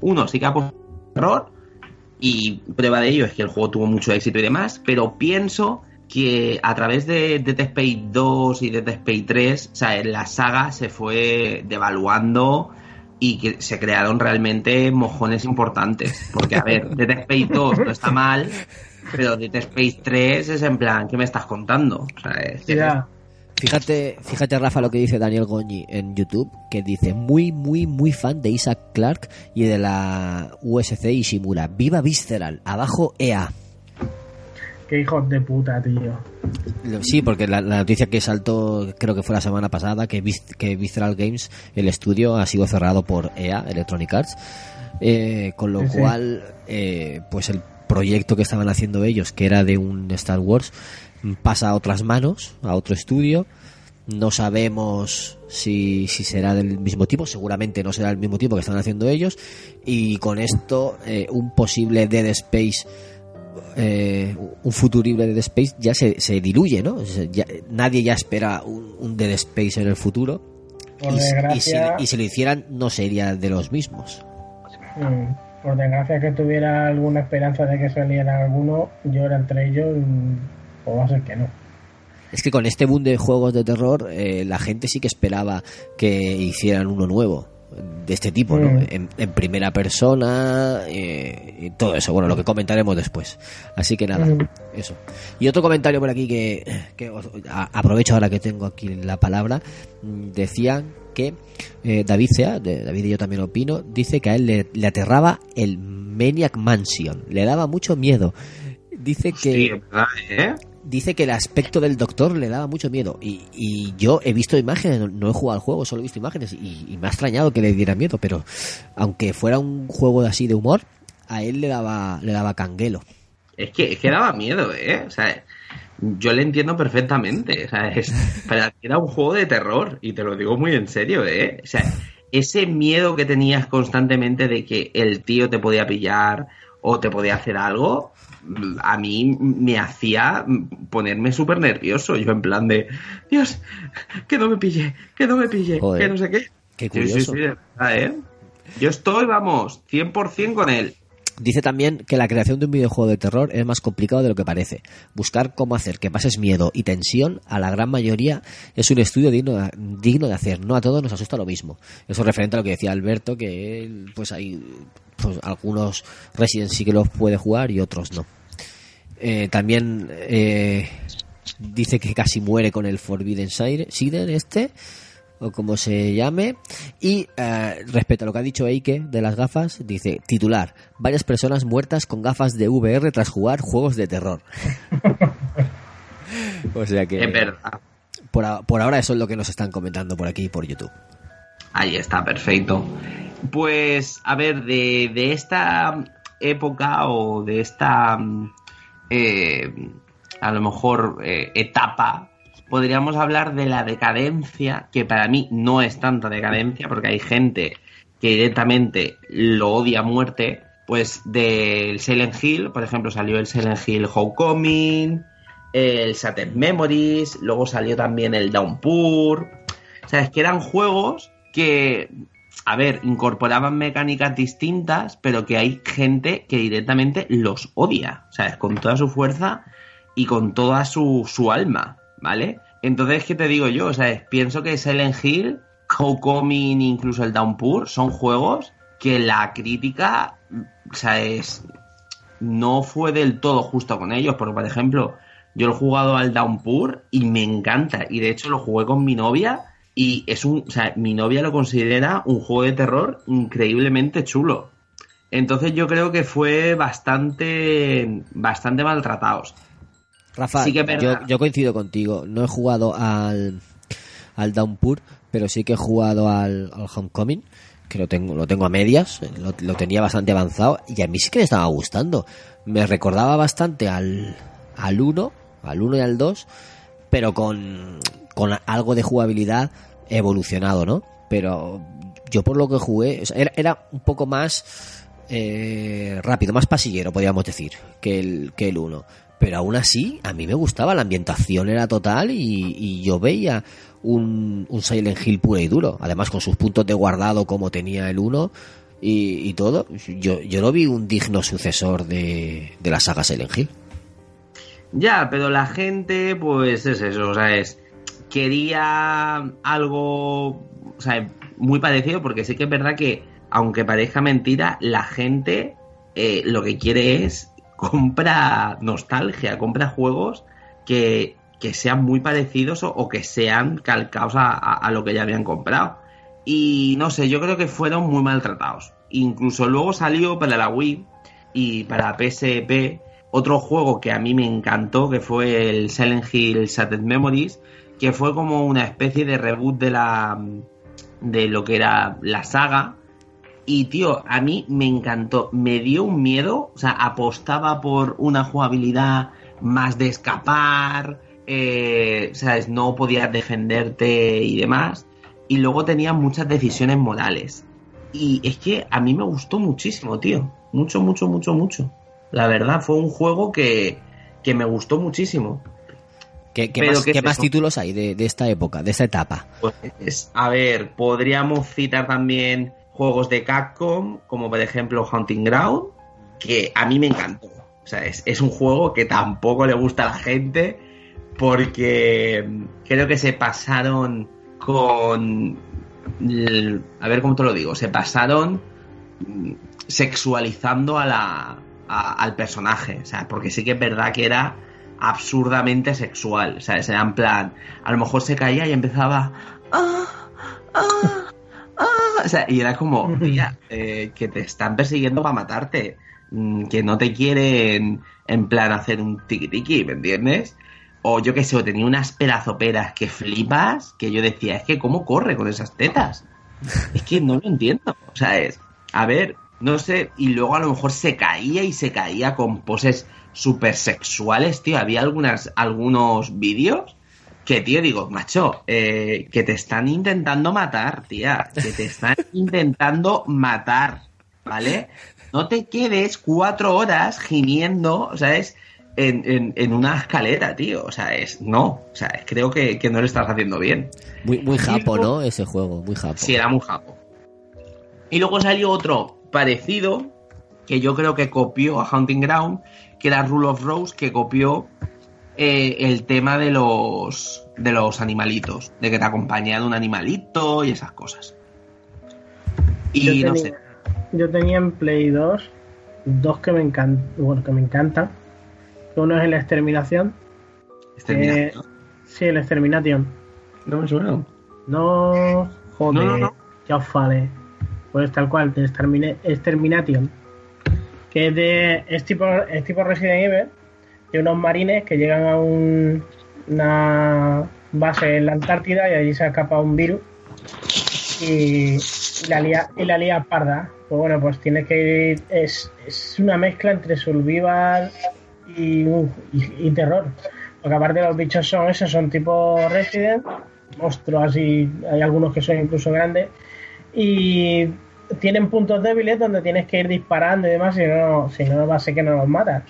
1 sí que ha puesto error y prueba de ello es que el juego tuvo mucho éxito y demás, pero pienso que a través de Dead Space 2 y Dead Space 3, o sea, la saga se fue devaluando y que se crearon realmente mojones importantes. Porque, a ver, Dead Space 2 no está mal, pero Dead Space 3 es en plan, ¿qué me estás contando? O sea, es- Ya. Fíjate, fíjate Rafa lo que dice Daniel Goñi en YouTube, que dice muy, muy, muy fan de Isaac Clark y de la USC Ishimura. Viva Visceral, abajo EA. Qué hijos de puta, tío. Sí, porque la, la noticia que saltó, creo que fue la semana pasada, que, Vis- que Visceral Games, el estudio, ha sido cerrado por EA, Electronic Arts, eh, con lo Sí, sí. cual, eh, pues el proyecto que estaban haciendo ellos, que era de un Star Wars, pasa a otras manos, a otro estudio. No sabemos si, si será del mismo tipo, seguramente no será el mismo tipo que están haciendo ellos. Y con esto, eh, un posible Dead Space eh, un futurible Dead Space ya se, se diluye, ¿no? Ya- nadie ya espera un, un Dead Space en el futuro. Si, y si lo hicieran, no sería de los mismos. Mm, Por desgracia que tuviera alguna esperanza de que saliera alguno, yo era entre ellos, mm, pues va a ser que no. Es que con este boom de juegos de terror, eh, la gente sí que esperaba que hicieran uno nuevo. De este tipo, ¿no? Mm. En, en primera persona eh, y todo eso. Bueno, lo que comentaremos después. Así que nada, Mm. eso. Y otro comentario por aquí que, que os- a- aprovecho ahora que tengo aquí la palabra. Decían que eh, David Sea, de David y yo también opino, dice que a él le, le aterraba el Maniac Mansion. Le daba mucho miedo. Dice que Sí, ¿verdad, eh? dice que el aspecto del doctor le daba mucho miedo. Y, y yo he visto imágenes, no, no he jugado al juego, solo he visto imágenes. Y, y me ha extrañado que le diera miedo, pero aunque fuera un juego así de humor, a él le daba, le daba canguelo. Es que, es que daba miedo, ¿eh? O sea, yo le entiendo perfectamente. O sea, es, para era un juego de terror. Y te lo digo muy en serio, ¿eh? O sea, ese miedo que tenías constantemente de que el tío te podía pillar o te podía hacer algo, a mí me hacía ponerme súper nervioso. Yo en plan de, Dios, que no me pille, que no me pille, Joder, que no sé qué. qué Sí, sí, curioso. sí, ¿eh? Yo estoy, vamos, 100% con él. Dice también que la creación de un videojuego de terror es más complicado de lo que parece. Buscar cómo hacer que pases miedo y tensión a la gran mayoría es un estudio digno de, digno de hacer. No a todos nos asusta lo mismo. Eso referente a lo que decía Alberto, que pues hay pues, algunos Resident sí que los puede jugar y otros no. Eh, también eh, dice que casi muere con el Forbidden Sire- Siden este o como se llame. Y eh, respecto a lo que ha dicho Eike de las gafas, dice titular, varias personas muertas con gafas de VR tras jugar juegos de terror. o sea que Es verdad. por, a- por ahora eso es lo que nos están comentando por aquí por YouTube. Ahí está, perfecto. Pues, a ver, de, de esta época o de esta, mm, eh, a lo mejor, eh, etapa, podríamos hablar de la decadencia, que para mí no es tanta decadencia, porque hay gente que directamente lo odia a muerte, pues del Silent Hill, por ejemplo, salió el Silent Hill Homecoming, el Shattered Memories, luego salió también el Downpour, o sea, es que eran juegos que, a ver, incorporaban mecánicas distintas, pero que hay gente que directamente los odia, ¿sabes? Con toda su fuerza y con toda su, su alma, ¿vale? Entonces, ¿qué te digo yo? O sea, pienso que Silent Hill, Homecoming, incluso el Downpour, son juegos que la crítica, o sea, es, no fue del todo justo con ellos, porque, por ejemplo, yo he jugado al Downpour y me encanta, y de hecho lo jugué con mi novia y es un, o sea, mi novia lo considera un juego de terror increíblemente chulo. Entonces yo creo que fue bastante, bastante maltratados. Rafa, Sí que yo, yo coincido contigo. No he jugado al, al Downpour, pero sí que he jugado al, al Homecoming, que lo tengo, lo tengo a medias, lo, lo tenía bastante avanzado, y a mí sí que me estaba gustando. Me recordaba bastante al, al 1, al 1 y al 2, pero con, con algo de jugabilidad evolucionado, ¿no? Pero yo por lo que jugué, o sea, era, era un poco más eh, rápido, más pasillero, podríamos decir, que el, que el 1. Pero aún así, a mí me gustaba, la ambientación era total y, y yo veía un, un Silent Hill puro y duro. Además, con sus puntos de guardado como tenía el 1 y, y todo, yo, yo lo vi un digno sucesor de, de la saga Silent Hill. Ya, pero la gente, pues es eso, o sea, es. Quería algo, o sea, muy parecido, porque sí que es verdad que, aunque parezca mentira, la gente eh, lo que quiere es compra nostalgia, compra juegos que, que sean muy parecidos o, que sean calcados a, a- a lo que ya habían comprado. Y no sé, yo creo que fueron muy maltratados. Incluso luego salió para la Wii y para PSP otro juego que a mí me encantó, que fue el Silent Hill Shattered Memories, que fue como una especie de reboot de la de lo que era la saga. Y tío, a mí me encantó, me dio un miedo, o sea, apostaba por una jugabilidad más de escapar, eh, sabes, no podías defenderte y demás. Y luego tenía muchas decisiones morales. Y es que a mí me gustó muchísimo, tío. Mucho, mucho, mucho, mucho. La verdad, fue un juego que, que me gustó muchísimo. ¿Qué, más, ¿qué más títulos hay de, de esta época, de esta etapa? Pues, a ver, podríamos citar también juegos de Capcom, como por ejemplo Hunting Ground, que a mí me encantó. O sea, es, es un juego que tampoco le gusta a la gente, porque creo que se pasaron con. A ver cómo te lo digo, se pasaron sexualizando a la, a- al personaje. O sea, porque sí que es verdad que era absurdamente sexual. O sea, era en plan, a lo mejor se caía y empezaba. "Ah, ah, ah", o sea, y era como, tía, eh, que te están persiguiendo para matarte. mm, Que no te quieren en plan hacer un tiki tiki, ¿me entiendes? O yo que sé, o tenía unas pedazoperas que flipas, que yo decía, es que cómo corre con esas tetas. Es que no lo entiendo. O sea, es, a ver, no sé, y luego a lo mejor se caía y se caía con poses súper sexuales, tío. Había algunas, algunos vídeos que, tío, digo, macho, eh, que te están intentando matar, tía. Que te están intentando matar, ¿vale? No te quedes cuatro horas gimiendo, ¿sabes? En, en, en una escalera, tío. O sea, es. No. O sea, creo que, que no lo estás haciendo bien. Muy, muy japo, luego- ¿no? Ese juego, muy japo. Sí, era muy japo. Y luego salió otro parecido, que yo creo que copió a Hunting Ground, que era Rule of Rose, que copió eh, el tema de los de los animalitos, de que te acompañan un animalito y esas cosas. Y yo, no tenía, sé, yo tenía en Play 2 dos que me encantan, bueno, que me encantan. Uno es el Exterminación. Exterminación. sí, el Extermination. no me suena. No, joder, No, no, no. ya os vale. Pues tal cual, de Extermine- Extermination. Que es, de, es, tipo, es tipo Resident Evil, de unos marines que llegan a un, una base en la Antártida y allí se escapa un virus y, y la lía, y la lía parda. Pues bueno, pues tiene que ir, es, es una mezcla entre survival y, y, y terror. Porque aparte los bichos son esos, son tipo Resident, monstruos así, hay algunos que son incluso grandes. Y tienen puntos débiles donde tienes que ir disparando y demás, si no, si no va a ser que no los matas.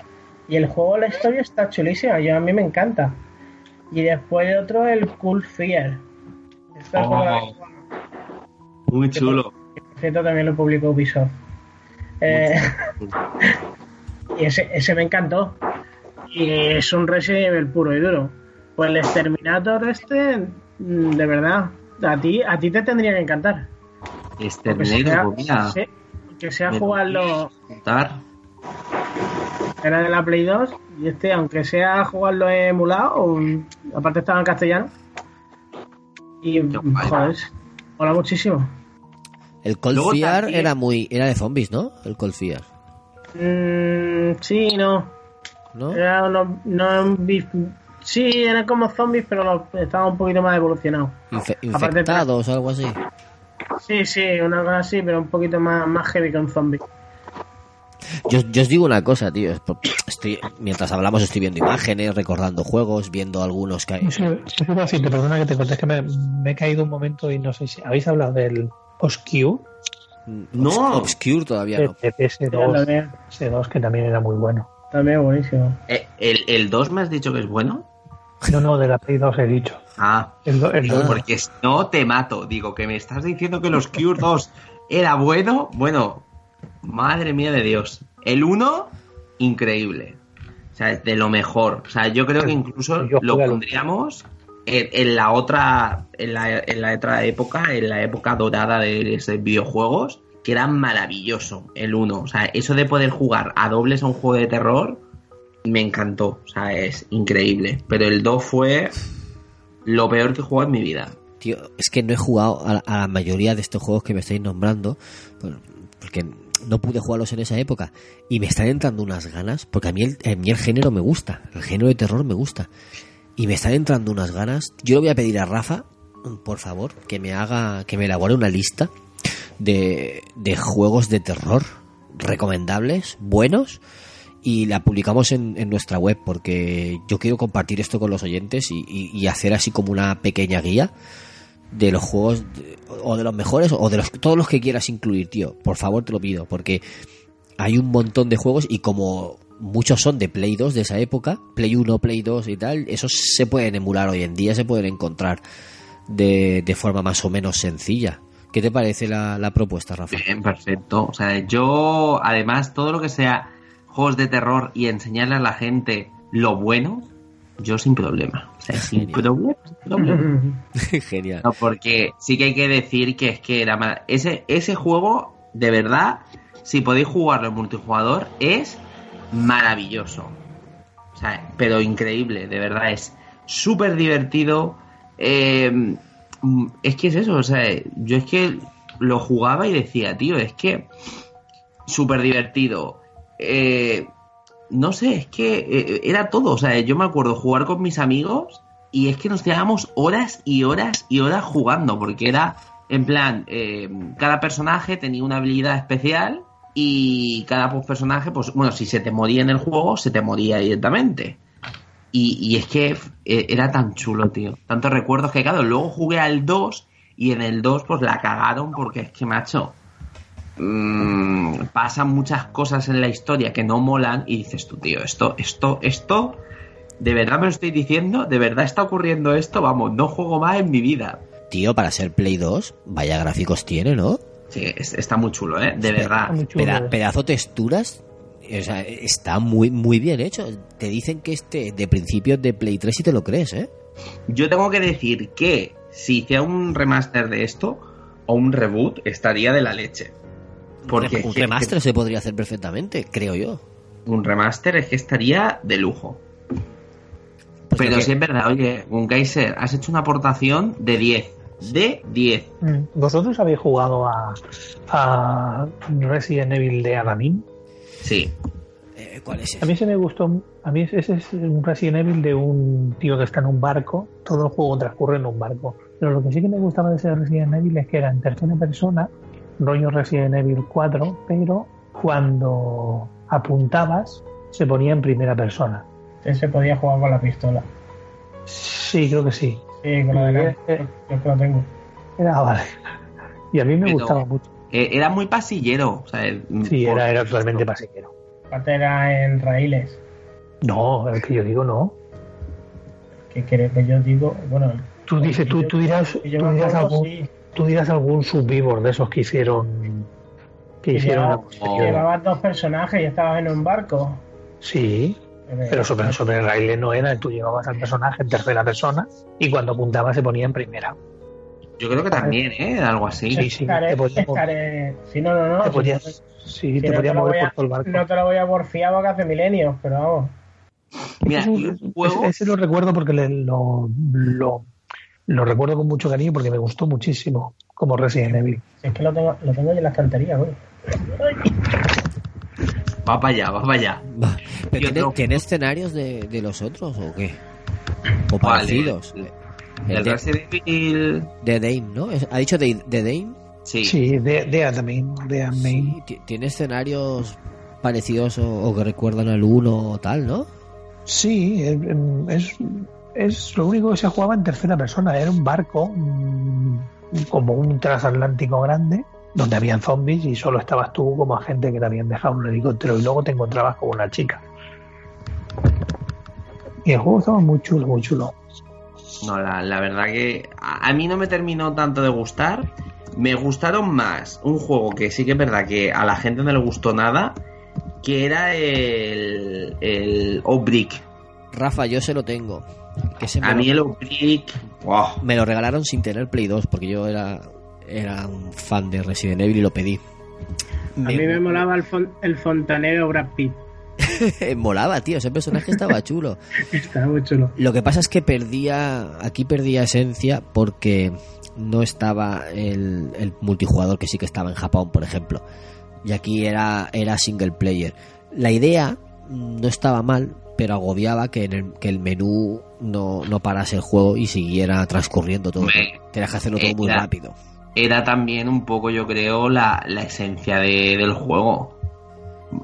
Y el juego, la historia está chulísima, yo a mí me encanta. Y después el otro, el Cool Fear. Este Oh. juego, Muy chulo. por cierto, también lo publicó Ubisoft. Eh, y ese, ese me encantó. Y es un Resident Evil puro y duro. Pues el Exterminator este, mm, de verdad, a ti, a ti te tendría que encantar. Sea, Exterminator, mira, sí, que sea jugarlo, contar. Era de la Play 2, y este, aunque sea jugarlo emulado, aparte estaba en castellano. Y, joder, mola muchísimo. El Cold Luego Fear también- era muy era de zombies, ¿no? El Cold Fear, Mm, sí, no. ¿no? Era unos- no, sí, eran como zombies, pero lo- estaban un poquito más evolucionados. Infe- infectados o algo así. Sí, sí, una cosa así, pero un poquito más, más heavy que un zombie. Yo Yo, os digo una cosa, tío. Estoy, mientras hablamos estoy viendo imágenes, recordando juegos, viendo algunos que eso iba a decirte, perdona que te conté, es que me, me he caído un momento y no sé si habéis hablado del Oscure No. Obs- Obscure todavía de, no. de Ya, PS2, también, PS2, que también era muy bueno. también buenísimo. Eh, ¿El, ¿El 2 me has dicho que es bueno? No, no, de la Play 2 he dicho. Ah, El, do- el porque si no te mato. Digo, que me estás diciendo que los Cure 2 era bueno. Bueno, madre mía de Dios. El 1, increíble. O sea, es de lo mejor. O sea, yo creo que incluso Yo lo pondríamos en, en la otra, en la, en la otra época, en la época dorada de esos videojuegos, que era maravilloso el 1. O sea, eso de poder jugar a dobles a un juego de terror, me encantó. O sea, es increíble. Pero el 2 fue lo peor que he jugado en mi vida. Tío, es que no he jugado a, a la mayoría de estos juegos que me estáis nombrando, por- porque no pude jugarlos en esa época. Y me están entrando unas ganas, porque a mí el, a mí el género me gusta, el género de terror me gusta. Y me están entrando unas ganas. Yo le voy a pedir a Rafa, por favor, que me haga, que me elabore una lista de, de juegos de terror recomendables, buenos, y la publicamos en, en nuestra web porque yo quiero compartir esto con los oyentes y, y- y hacer así como una pequeña guía de los juegos o de los mejores o de los todos los que quieras incluir, tío. Por favor, te lo pido porque hay un montón de juegos y como muchos son de Play 2 de esa época, Play 1, Play 2 y tal, esos se pueden emular hoy en día, se pueden encontrar de, de forma más o menos sencilla. ¿Qué te parece la, la propuesta, Rafa? Bien, perfecto. O sea, yo, además, todo lo que sea juegos de terror y enseñarle a la gente lo bueno, yo sin problema. O sea, sin problema. sin problema. Genial. No, porque sí que hay que decir que es que era ma- ese ese juego de verdad si podéis jugarlo en multijugador es maravilloso o sea pero increíble de verdad es súper divertido eh, mm, es que es eso o sea yo es que lo jugaba y decía tío es que súper divertido eh, no sé, es que eh, era todo. O sea, yo me acuerdo jugar con mis amigos y es que nos quedábamos horas y horas y horas jugando, porque era en plan, eh, cada personaje tenía una habilidad especial y cada pues, personaje, pues bueno, si se te moría en el juego, se te moría directamente. Y, y es que eh, era tan chulo, tío. Tantos recuerdos que, claro, luego jugué al 2 y en el 2 pues la cagaron porque es que, macho, mm, pasan muchas cosas en la historia que no molan y dices tú, tío, esto, esto, esto, de verdad me lo estoy diciendo, de verdad está ocurriendo esto, vamos, no juego más en mi vida. Tío, para ser Play 2, vaya gráficos tiene, ¿no? Sí, es- está muy chulo, ¿eh? De verdad. muy chulo. Peda- pedazo texturas. O sea, está muy, muy bien hecho. Te dicen que este de principios de Play 3 y te lo crees, ¿eh? Yo tengo que decir que si hiciera un remaster de esto o un reboot, estaría de la leche. Porque un que- remaster se podría hacer perfectamente, creo yo. un remaster es que estaría de lujo. Pues Pero si es verdad, oye, un Kaiser, has hecho una aportación de 10. De 10. Mm. ¿Vosotros habéis jugado a, a Resident Evil de Adamin? Sí. eh, ¿Cuál es A ese? mí se me gustó. A mí ese es un Resident Evil de un tío que está en un barco. Todo el juego transcurre en un barco. Pero lo que sí que me gustaba de ese Resident Evil es que era en tercera persona, rollo Resident Evil 4, pero cuando apuntabas se ponía en primera persona. Ese podía jugar con la pistola. Sí, creo que sí. Sí, con la de Eh, eh. Yo que lo tengo. Era vale. Y a mí me Pero- gustaba mucho. Eh, era muy pasillero. O sea, el- Sí, era, era totalmente pasajero. Aparte era en raíles. No, el que yo digo no. Que creo que yo digo, bueno. Tú dices, tú, tú dirás, yo tú dirás algún, sí, tú dirás algún Survivor de esos que hicieron que hicieron. Llevabas dos personajes y estabas en un barco. Sí, pero sobre, sobre el rail no era, tú llevabas al personaje en tercera persona y cuando apuntaba se ponía en primera. Yo creo que también, ¿eh? Algo así. Sí, sí, Estaré, te podías, estaré- Sí, no, no, no. te sí, podías, sí, sí, te no podías mover a- por todo el barco. No te lo voy a porfiar porque hace milenios, pero vamos. Mira, ese- ese lo recuerdo porque le- lo, lo, lo recuerdo con mucho cariño porque me gustó muchísimo como Resident Evil. Es que lo tengo, lo tengo en la estantería, güey. Va para allá, va para allá. Va. ¿Pero tiene, otro- tiene escenarios de, de los otros o qué? O Vale. parecidos. El, El de, Resident Evil. de Dame, ¿no? Es- ¿Ha dicho de, de Dame? Sí. Sí, de, de Adamin. Sí, ti- tiene escenarios parecidos o, o que recuerdan al 1 o tal, ¿no? Sí, eh, em, es, es lo único que se jugaba en tercera persona. Era un barco, mm, como un transatlántico grande, donde habían zombies y solo estabas tú como agente que te habían dejado un helicóptero y luego te encontrabas con una chica. Y el juego estaba muy chulo, muy chulo. No, la, verdad que a, a mí no me terminó tanto de gustar. Me gustaron más un juego que sí que es verdad que a la gente no le gustó nada, que era el, el Obrick. Rafa, yo se lo tengo. Que se me, A lo, mí el Obrick, wow, me lo regalaron sin tener Play 2 porque yo era, era un fan de Resident Evil y lo pedí. A mí me molaba el, fon- el fontanero Brad Pitt. Molaba, tío, ese personaje estaba chulo. Está muy chulo. Lo que pasa es que perdía, aquí perdía esencia porque no estaba el, el multijugador que sí que estaba en Japón, por ejemplo. Y aquí era, era single player. La idea mm, no estaba mal, pero agobiaba que, en el, que el menú no, no parase el juego y siguiera transcurriendo todo. Tenías que hacerlo todo muy rápido. era también un poco, yo creo, la, la esencia de- del juego.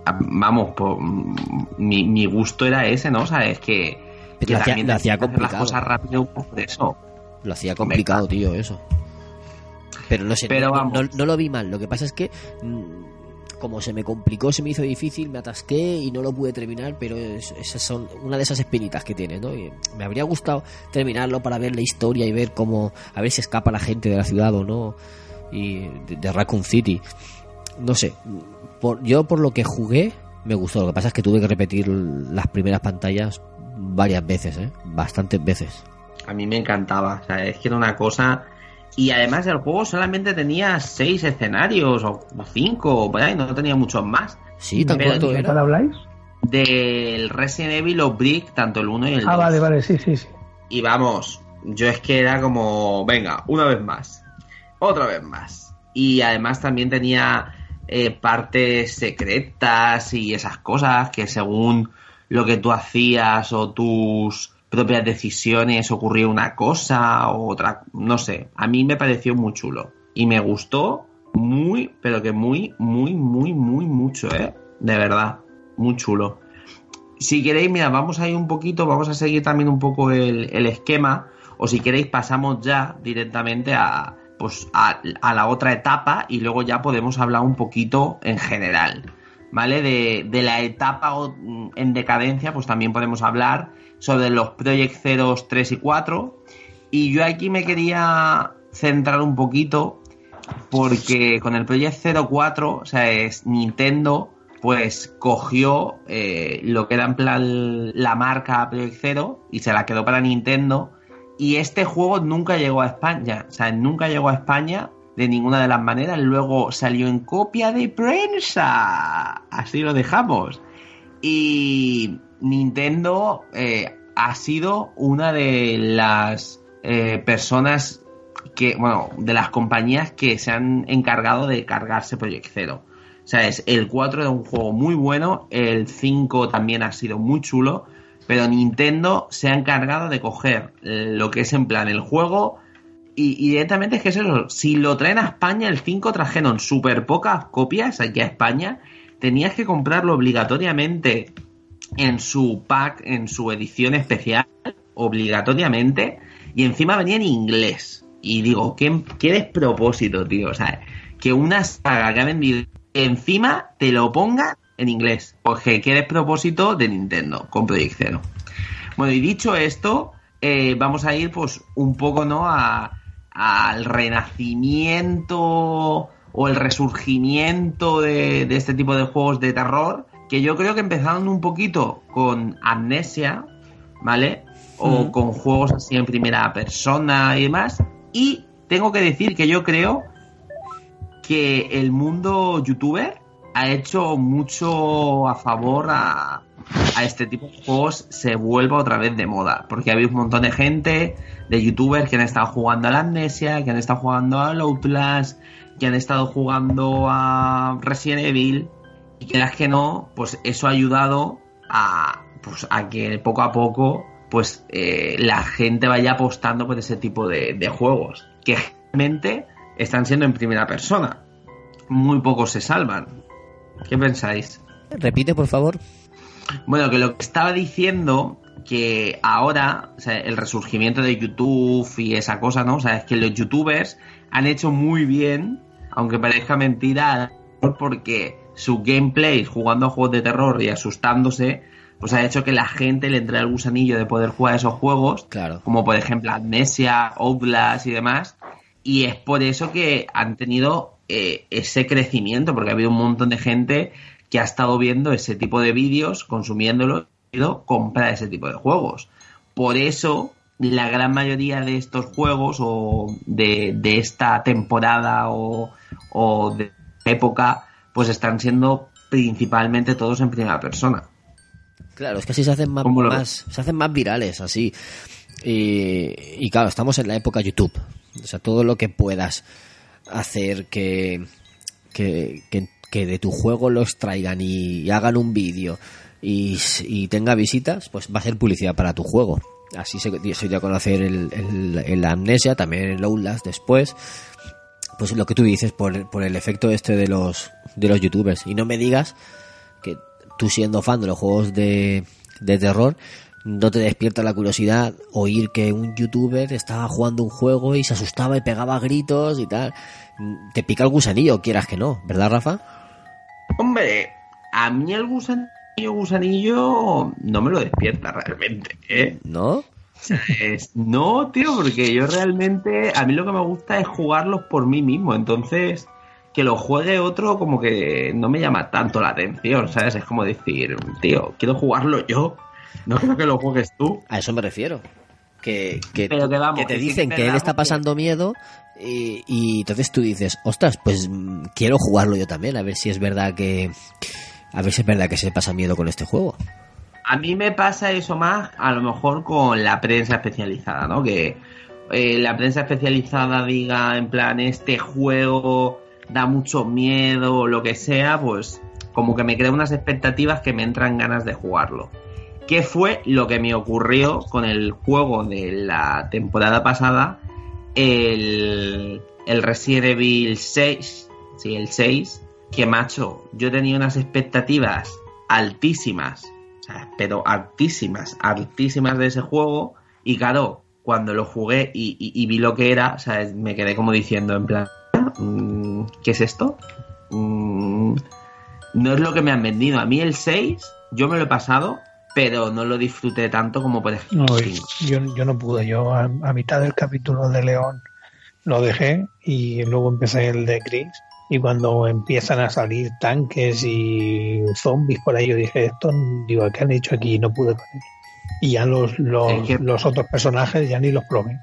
A- Vamos, por, mi, mi gusto era ese, ¿no? Sabes que, Pero que lo hacía- lo complicado. las cosas rápido por eso. Lo hacía complicado, tío, eso. Pero no sé, Pero no, vamos. no- no lo vi mal. Lo que pasa es que, mm, como se me complicó, se me hizo difícil, me atasqué y no lo pude terminar. Pero es- esas son una de esas espinitas que tiene, ¿no? Y me habría gustado terminarlo para ver la historia y ver cómo, a ver si escapa la gente de la ciudad o no. Y de, de Raccoon City. No sé. Por, yo, por lo que jugué, me gustó. Lo que pasa es que tuve que repetir las primeras pantallas varias veces, ¿eh? Bastantes veces. A mí me encantaba. O sea, es que era una cosa. Y además el juego solamente tenía seis escenarios o cinco, o por ahí, no tenía muchos más. Sí, tan corto ¿De cuál habláis? Del Resident Evil o Brick, tanto el 1 y el 2. Ah, vale, vale, sí, sí, sí. Y vamos, yo es que era como, venga, una vez más, otra vez más. Y además también tenía eh, partes secretas y esas cosas que según lo que tú hacías o tus propias decisiones ocurría una cosa o otra, no sé, a mí me pareció muy chulo y me gustó muy, pero que muy, muy, muy, muy mucho, ¿eh? De verdad, muy chulo. Si queréis, mira, vamos a ir un poquito, vamos a seguir también un poco el, el esquema, o si queréis pasamos ya directamente a, pues, a, a la otra etapa y luego ya podemos hablar un poquito en general, ¿vale? De, de la etapa o- en decadencia, pues también podemos hablar sobre los Project Zeros 3 y 4. Y yo aquí me quería centrar un poquito porque con el Project 04, o sea, es Nintendo, pues cogió eh, lo que era en plan la marca Project Zero y se la quedó para Nintendo. Y este juego nunca llegó a España, o sea, nunca llegó a España de ninguna de las maneras. Luego salió en copia de prensa, así lo dejamos. Y Nintendo eh, ha sido una de las eh, personas que, bueno, de las compañías que se han encargado de cargarse Project Zero. O sea, es, el 4 era un juego muy bueno, el 5 también ha sido muy chulo, pero Nintendo se ha encargado de coger lo que es en plan el juego y, y directamente es que es eso, si lo traen a España, el 5 trajeron súper pocas copias aquí a España, tenías que comprarlo obligatoriamente en su pack, en su edición especial, obligatoriamente, y encima venía en inglés. Y digo, ¿qué, qué despropósito, tío? O sea, que una saga que ha vendido encima te lo ponga en inglés. Pues que qué despropósito de Nintendo con Project Zero. Bueno, y dicho esto, eh, vamos a ir pues un poco, ¿no? A, al renacimiento o el resurgimiento de, de este tipo de juegos de terror, que yo creo que empezaron un poquito con Amnesia, ¿vale? O Mm. con juegos así en primera persona y demás. Y tengo que decir que yo creo que el mundo youtuber ha hecho mucho a favor a, a este tipo de juegos se vuelva otra vez de moda. Porque había un montón de gente, de youtubers que han estado jugando a la Amnesia, que han estado jugando al Outlast, que han estado jugando a Resident Evil. Y que las que no, pues eso ha ayudado a, pues, a que poco a poco pues eh, la gente vaya apostando por ese tipo de, de juegos. Que realmente están siendo en primera persona. Muy pocos se salvan. ¿Qué pensáis? Repite, por favor. Bueno, que lo que estaba diciendo que ahora, o sea, el resurgimiento de YouTube y esa cosa, ¿no? O sea, es que los youtubers han hecho muy bien, aunque parezca mentira, porque su gameplay jugando a juegos de terror y asustándose, pues ha hecho que la gente le entre al gusanillo de poder jugar esos juegos, Claro. como por ejemplo Amnesia, Outlast y demás, y es por eso que han tenido eh, ese crecimiento, porque ha habido un montón de gente que ha estado viendo ese tipo de vídeos, consumiéndolo y comprar ese tipo de juegos. Por eso la gran mayoría de estos juegos o de, de esta temporada o, o de época pues están siendo principalmente todos en primera persona. Claro, es que así se hacen más, ¿Cómo lo más- se hacen más virales, así. Y, y claro, estamos en la época YouTube. O sea, todo lo que puedas hacer que, que, que- que de tu juego lo extraigan y, hagan un vídeo y tenga visitas, pues va a ser publicidad para tu juego. Así se, se dio a conocer el, el, el Amnesia, también el Outlast después. Pues lo que tú dices, por, por el efecto este de los, de los youtubers. Y no me digas que tú siendo fan de los juegos de, de terror, no te despierta la curiosidad oír que un youtuber estaba jugando un juego y se asustaba y pegaba gritos y tal. Te pica el gusanillo, quieras que no, ¿verdad, Rafa? Hombre, a mí el gusanillo, gusanillo no me lo despierta realmente, ¿eh? ¿No? O sea, es- no, tío, porque yo realmente, a mí lo que me gusta es jugarlos por mí mismo, entonces que lo juegue otro como que no me llama tanto la atención, ¿sabes? Es como decir, tío, quiero jugarlo yo, no quiero que lo juegues tú. A eso me refiero. Que, que, Pero que vamos, que te que dicen que él está pasando miedo y, y entonces tú dices, ostras, pues mm, quiero jugarlo yo también, a ver si es verdad que... A ver si es verdad que se pasa miedo con este juego. A mí me pasa eso más, a lo mejor con la prensa especializada, ¿no? Que eh, la prensa especializada diga en plan, este juego da mucho miedo o lo que sea, pues como que me crea unas expectativas que me entran ganas de jugarlo. ¿Qué fue lo que me ocurrió con el juego de la temporada pasada? El, el Resident Evil 6, sí, el 6, que macho, yo tenía unas expectativas altísimas, pero altísimas, altísimas de ese juego, y claro, cuando lo jugué y, vi lo que era, me quedé como diciendo en plan, mm, ¿qué es esto? Mm, no es lo que me han vendido. A mí el 6, yo me lo he pasado, pero no lo disfruté tanto como por ejemplo No, el y 5. yo, yo no pude. Yo a, a mitad del capítulo de León lo dejé y luego empecé el de Chris. Y cuando empiezan a salir tanques y zombies por ahí, yo dije, esto, digo, ¿qué han hecho aquí? Y no pude con él. Y ya los, los, Es que- los otros personajes ya ni los probé.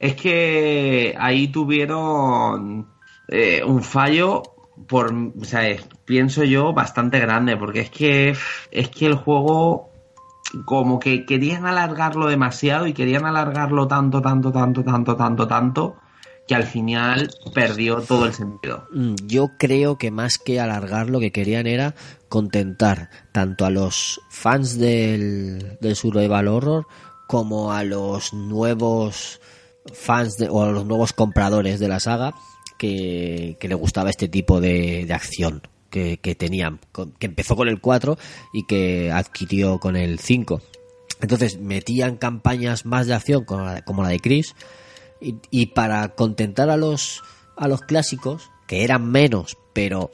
Es que ahí tuvieron eh, un fallo por, o pienso yo, bastante grande, porque es que es que el juego como que querían alargarlo demasiado y querían alargarlo tanto, tanto, tanto, tanto, tanto, tanto, que al final perdió todo el sentido. Mm, Yo creo que más que alargar lo que querían era contentar tanto a los fans del, del survival horror como a los nuevos fans de- o a los nuevos compradores de la saga que, le gustaba este tipo de, acción que, tenían, que empezó con el 4 y que adquirió con el 5. Entonces metían campañas más de acción como la, de Chris y, y para contentar a los a los clásicos que eran menos pero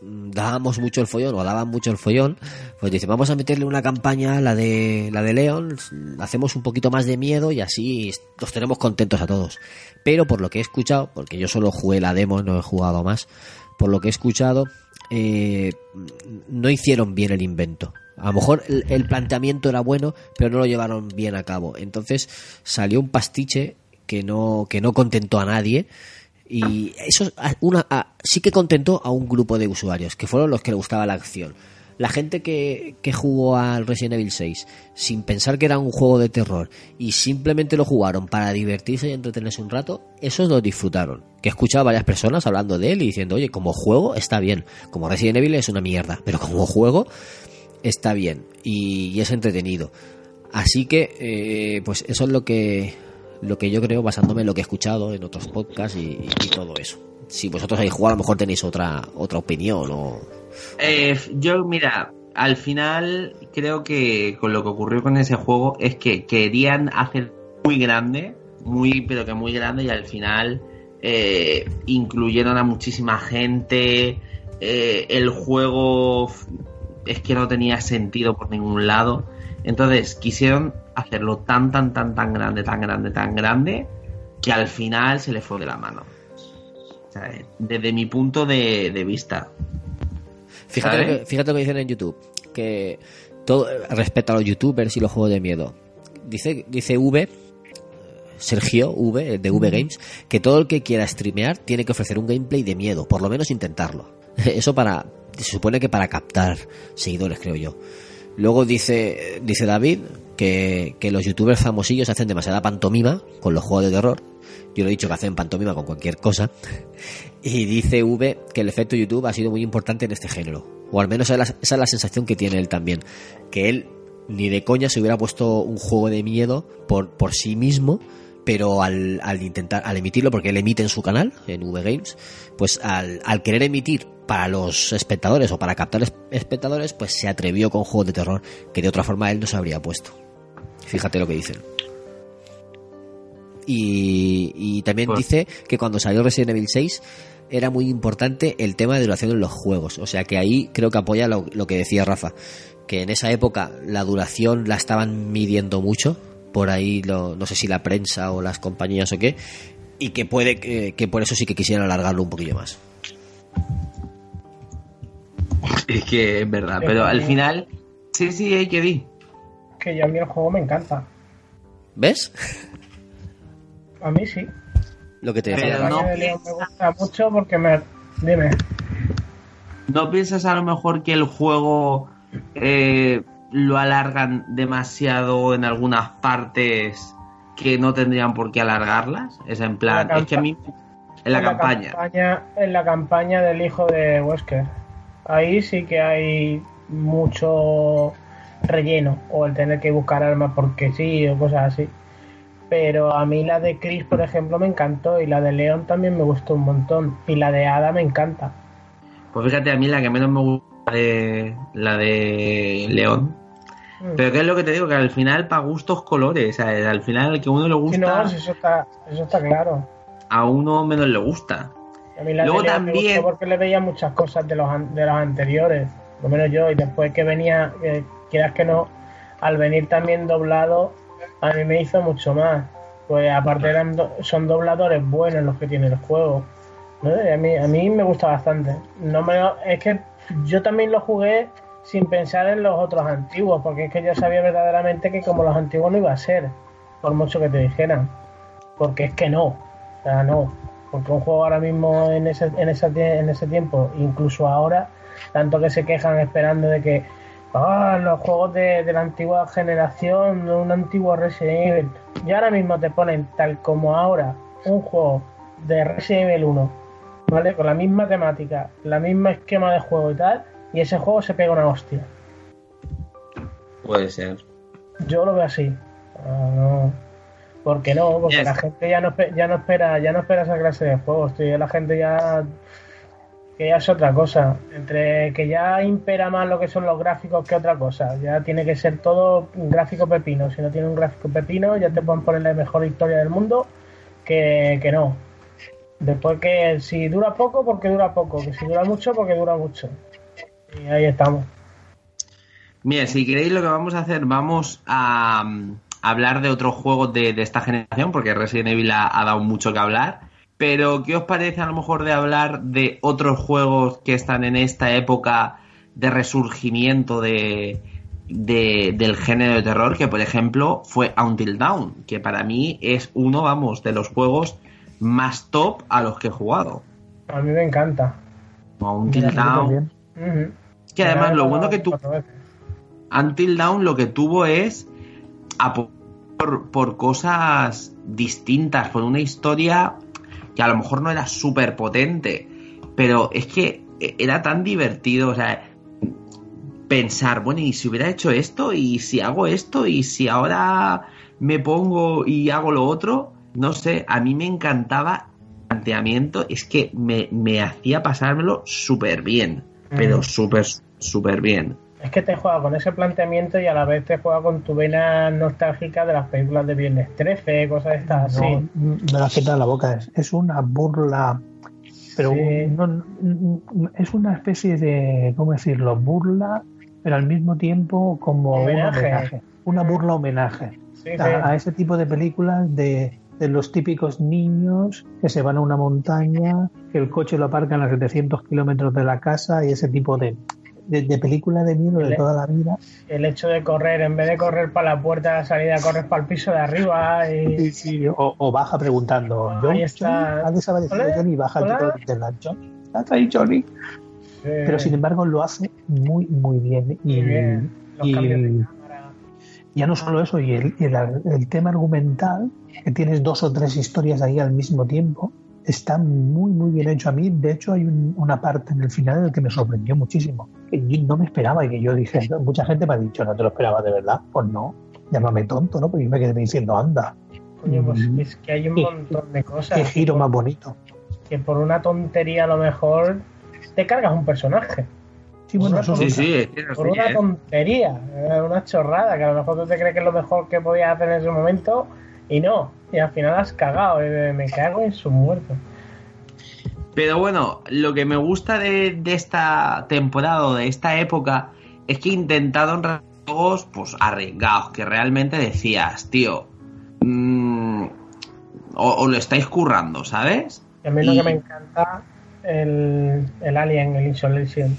dábamos mucho el follón o daban mucho el follón pues dice vamos a meterle una campaña la de la de León hacemos un poquito más de miedo y así los tenemos contentos a todos pero por lo que he escuchado porque yo solo jugué la demo no he jugado más por lo que he escuchado eh, no hicieron bien el invento a lo mejor el, el planteamiento era bueno, pero no lo llevaron bien a cabo. Entonces salió un pastiche que no, que no contentó a nadie. Y eso una, a- sí que contentó a un grupo de usuarios, que fueron los que le gustaba la acción. La gente que, que jugó al Resident Evil 6 sin pensar que era un juego de terror y simplemente lo jugaron para divertirse y entretenerse un rato, esos lo disfrutaron. Que he escuchado a varias personas hablando de él y diciendo, oye, como juego está bien, como Resident Evil es una mierda, pero como juego está bien y, y es entretenido. Así que, eh, pues eso es lo que, lo que yo creo basándome en lo que he escuchado en otros podcasts y, todo eso. Si vosotros habéis jugado, a lo mejor tenéis otra, otra opinión o, Eh, yo, mira, al final creo que con lo que ocurrió con ese juego es que querían hacer muy grande, muy, pero que muy grande, y al final eh, incluyeron a muchísima gente. eh, el juego es que no tenía sentido por ningún lado. Entonces quisieron hacerlo tan, tan, tan, tan grande, tan grande, tan grande, que al final se le fue de la mano. O sea, desde mi punto de, de vista. Fíjate lo, que, fíjate lo que dicen en YouTube. Que todo respecto a los youtubers y los juegos de miedo. Dice, dice V, Sergio V, de V Games, que todo el que quiera streamear tiene que ofrecer un gameplay de miedo, por lo menos intentarlo. Eso para, se supone que para captar seguidores, creo yo. Luego dice, dice David que, los youtubers famosillos hacen demasiada pantomima con los juegos de terror. Yo lo he dicho que hacen pantomima con cualquier cosa. Y dice V que el efecto YouTube ha sido muy importante en este género. O al menos esa es la, esa es la sensación que tiene él también. Que él ni de coña se hubiera puesto un juego de miedo por, por sí mismo, pero al, al intentar, al emitirlo, porque él emite en su canal, en V Games, pues al, al querer emitir para los espectadores o para captar es- espectadores, pues se atrevió con juegos de terror que de otra forma él no se habría puesto. Fíjate lo que dicen. Y, y también Pues- dice que cuando salió Resident Evil 6 era muy importante el tema de duración en los juegos. O sea que ahí creo que apoya lo, lo que decía Rafa. Que en esa época la duración la estaban midiendo mucho. Por ahí, lo- no sé si la prensa o las compañías o qué. Y que puede que, que por eso sí que quisieran alargarlo un poquillo más. Es que es verdad, pero al final, sí, sí, hay que di. Que yo a mí el juego me encanta. ¿Ves? A mí sí. Lo que te Pero decía. La no de me gusta mucho porque me... Dime. ¿No piensas a lo mejor que el juego eh, lo alargan demasiado en algunas partes que no tendrían por qué alargarlas? Es en plan, La es que a mí, en la campaña. campaña- En la campaña del hijo de Wesker. Ahí sí que hay mucho relleno. O el tener que buscar armas porque sí o cosas así. Pero a mí la de Chris, por ejemplo, me encantó. Y la de Leon también me gustó un montón. Y la de Ada me encanta. Pues fíjate, a mí la que menos me gusta de la de León. Mm. Pero que es lo que te digo, que al final para gustos colores, ¿sabes? al final el que uno le Sí, gusta, no, eso está, eso está claro. a uno menos le gusta. A mí la Luego de Leon me también- gustó porque le veía muchas cosas de los, de los anteriores, por lo menos yo, y después que venía, que quieras que no, al venir también doblado, a mí me hizo mucho más. Pues aparte eran son dobladores buenos los que tiene el juego. A, mí, a mí me gusta bastante. No me es que yo también lo jugué sin pensar en los otros antiguos, porque es que yo sabía verdaderamente que como los antiguos no iba a ser, por mucho que te dijeran. Porque es que no. O sea, no. Porque un juego ahora mismo en ese, en ese, en ese tiempo, incluso ahora, tanto que se quejan esperando de que ah, los juegos de, de la antigua generación, un antiguo Resident Evil. Y ahora mismo te ponen tal como ahora un juego de Resident Evil 1, ¿vale? Con la misma temática, la misma esquema de juego y tal, y ese juego se pega una hostia. Puede ser. Yo lo veo así. Ah, no. ¿Por qué no? Porque Yes. la gente ya no, ya no espera ya no espera esa clase de juegos. tío. La gente ya que ya es otra cosa. Entre que ya impera más lo que son los gráficos que otra cosa. Ya tiene que ser todo un gráfico pepino. Si no tiene un gráfico pepino, ya te pueden poner la mejor historia del mundo que, que no. Después que si dura poco, porque dura poco. Que si dura mucho, porque dura mucho. Y ahí estamos. Mira, si queréis lo que vamos a hacer, vamos a mm, hablar de otros juegos de, de esta generación, porque Resident Evil ha, ha dado mucho que hablar. Pero, ¿qué os parece a lo mejor de hablar de otros juegos que están en esta época de resurgimiento de, de- del género de terror? Que, por ejemplo, fue Until Dawn, que para mí es uno, vamos, de los juegos más top a los que he jugado. A mí me encanta. Until Dawn. también. Ujú. Es que además lo bueno que tú. Until Dawn lo que tuvo es a por, por cosas distintas, por una historia que a lo mejor no era súper potente, pero es que era tan divertido, o sea, pensar, bueno, ¿y si hubiera hecho esto? ¿Y si hago esto? ¿Y si ahora me pongo y hago lo otro? No sé, a mí me encantaba el planteamiento, es que me, me hacía pasármelo súper bien. pero súper, súper bien. Es que te juega con ese planteamiento y a la vez te juega con tu vena nostálgica de las películas de Viernes 13, cosas de estas así. No, me la quita la boca. Es, es una burla, pero Sí. no- no- es una especie de, ¿cómo decirlo? Burla, pero al mismo tiempo como Homenaje. un homenaje. Una burla homenaje Sí, a, sí. a ese tipo de películas de, de los típicos niños que se van a una montaña, que el coche lo aparcan a 700 kilómetros de la casa y ese tipo de, de, de película de miedo de Le- toda la vida. El hecho de correr, en vez de correr para la puerta de la salida, corres para el piso de arriba y... Sí, sí, o, o baja preguntando, Ahí Johnny, está. Johnny, ha desaparecido Hola, Johnny, baja el tipo de internet, Johnny, ¿estás ahí Johnny? Pero sin embargo lo hace muy, muy bien. Y, Muy bien. Los y cambios de cámara. ya no solo eso, y el, y el, el tema argumental, que tienes dos o tres historias ahí al mismo tiempo, está muy, muy bien hecho. A mí, de hecho, hay un- una parte en el final en el que me sorprendió muchísimo, que yo no me esperaba y que yo dije, mucha gente me ha dicho, no te lo esperaba de verdad. Pues no, llámame tonto, ¿no? Porque yo me quedé diciendo, anda, Coño, pues Mm. es que hay un montón de cosas qué giro más bonito. que por una tontería a lo mejor te cargas un personaje. Sí, bueno, eso Sí, es sí, es que es Por una ¿eh? tontería, una chorrada, que a lo mejor tú te crees que es lo mejor que podías hacer en ese momento y no. Y al final has cagado, y me cago en su muerto. Pero bueno, lo que me gusta de, de esta temporada o de esta época es que intentaron juegos pues arriesgados, que realmente decías, tío, mm, o, o lo estáis currando, ¿sabes? Y a mí lo que me encanta el, el Alien, el Isolation.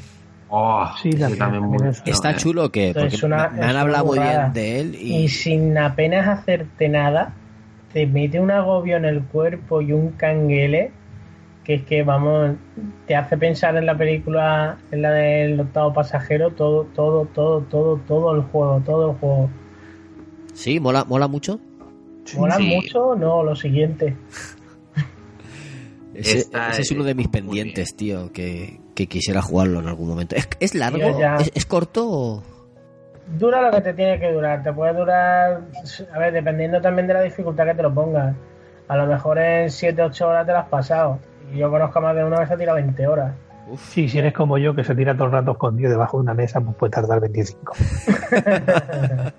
Oh, Sí, ese también, muy- es- Está eh, chulo que porque una- me han hablado muy bien de él Y y sin apenas hacerte nada, te mete un agobio en el cuerpo y un canguele que es que, vamos, te hace pensar en la película, en la del octavo pasajero, todo, todo, todo, todo, todo el juego, todo el juego. sí, mola, mola mucho. ¿Mola Sí. mucho? No, lo siguiente. Ese, es uno de mis pendientes, tío, que, que quisiera jugarlo en algún momento. ¿Es, es largo? Ya. ¿Es, es corto? o- Dura lo que te tiene que durar. Te puede durar, a ver, dependiendo también de la dificultad que te lo pongas. A lo mejor en 7-8 horas te lo has pasado. Y yo conozco a más de una vez que se tira 20 horas. Sí, si eres como yo, que se tira todo el rato escondido debajo de una mesa, pues puede tardar 25.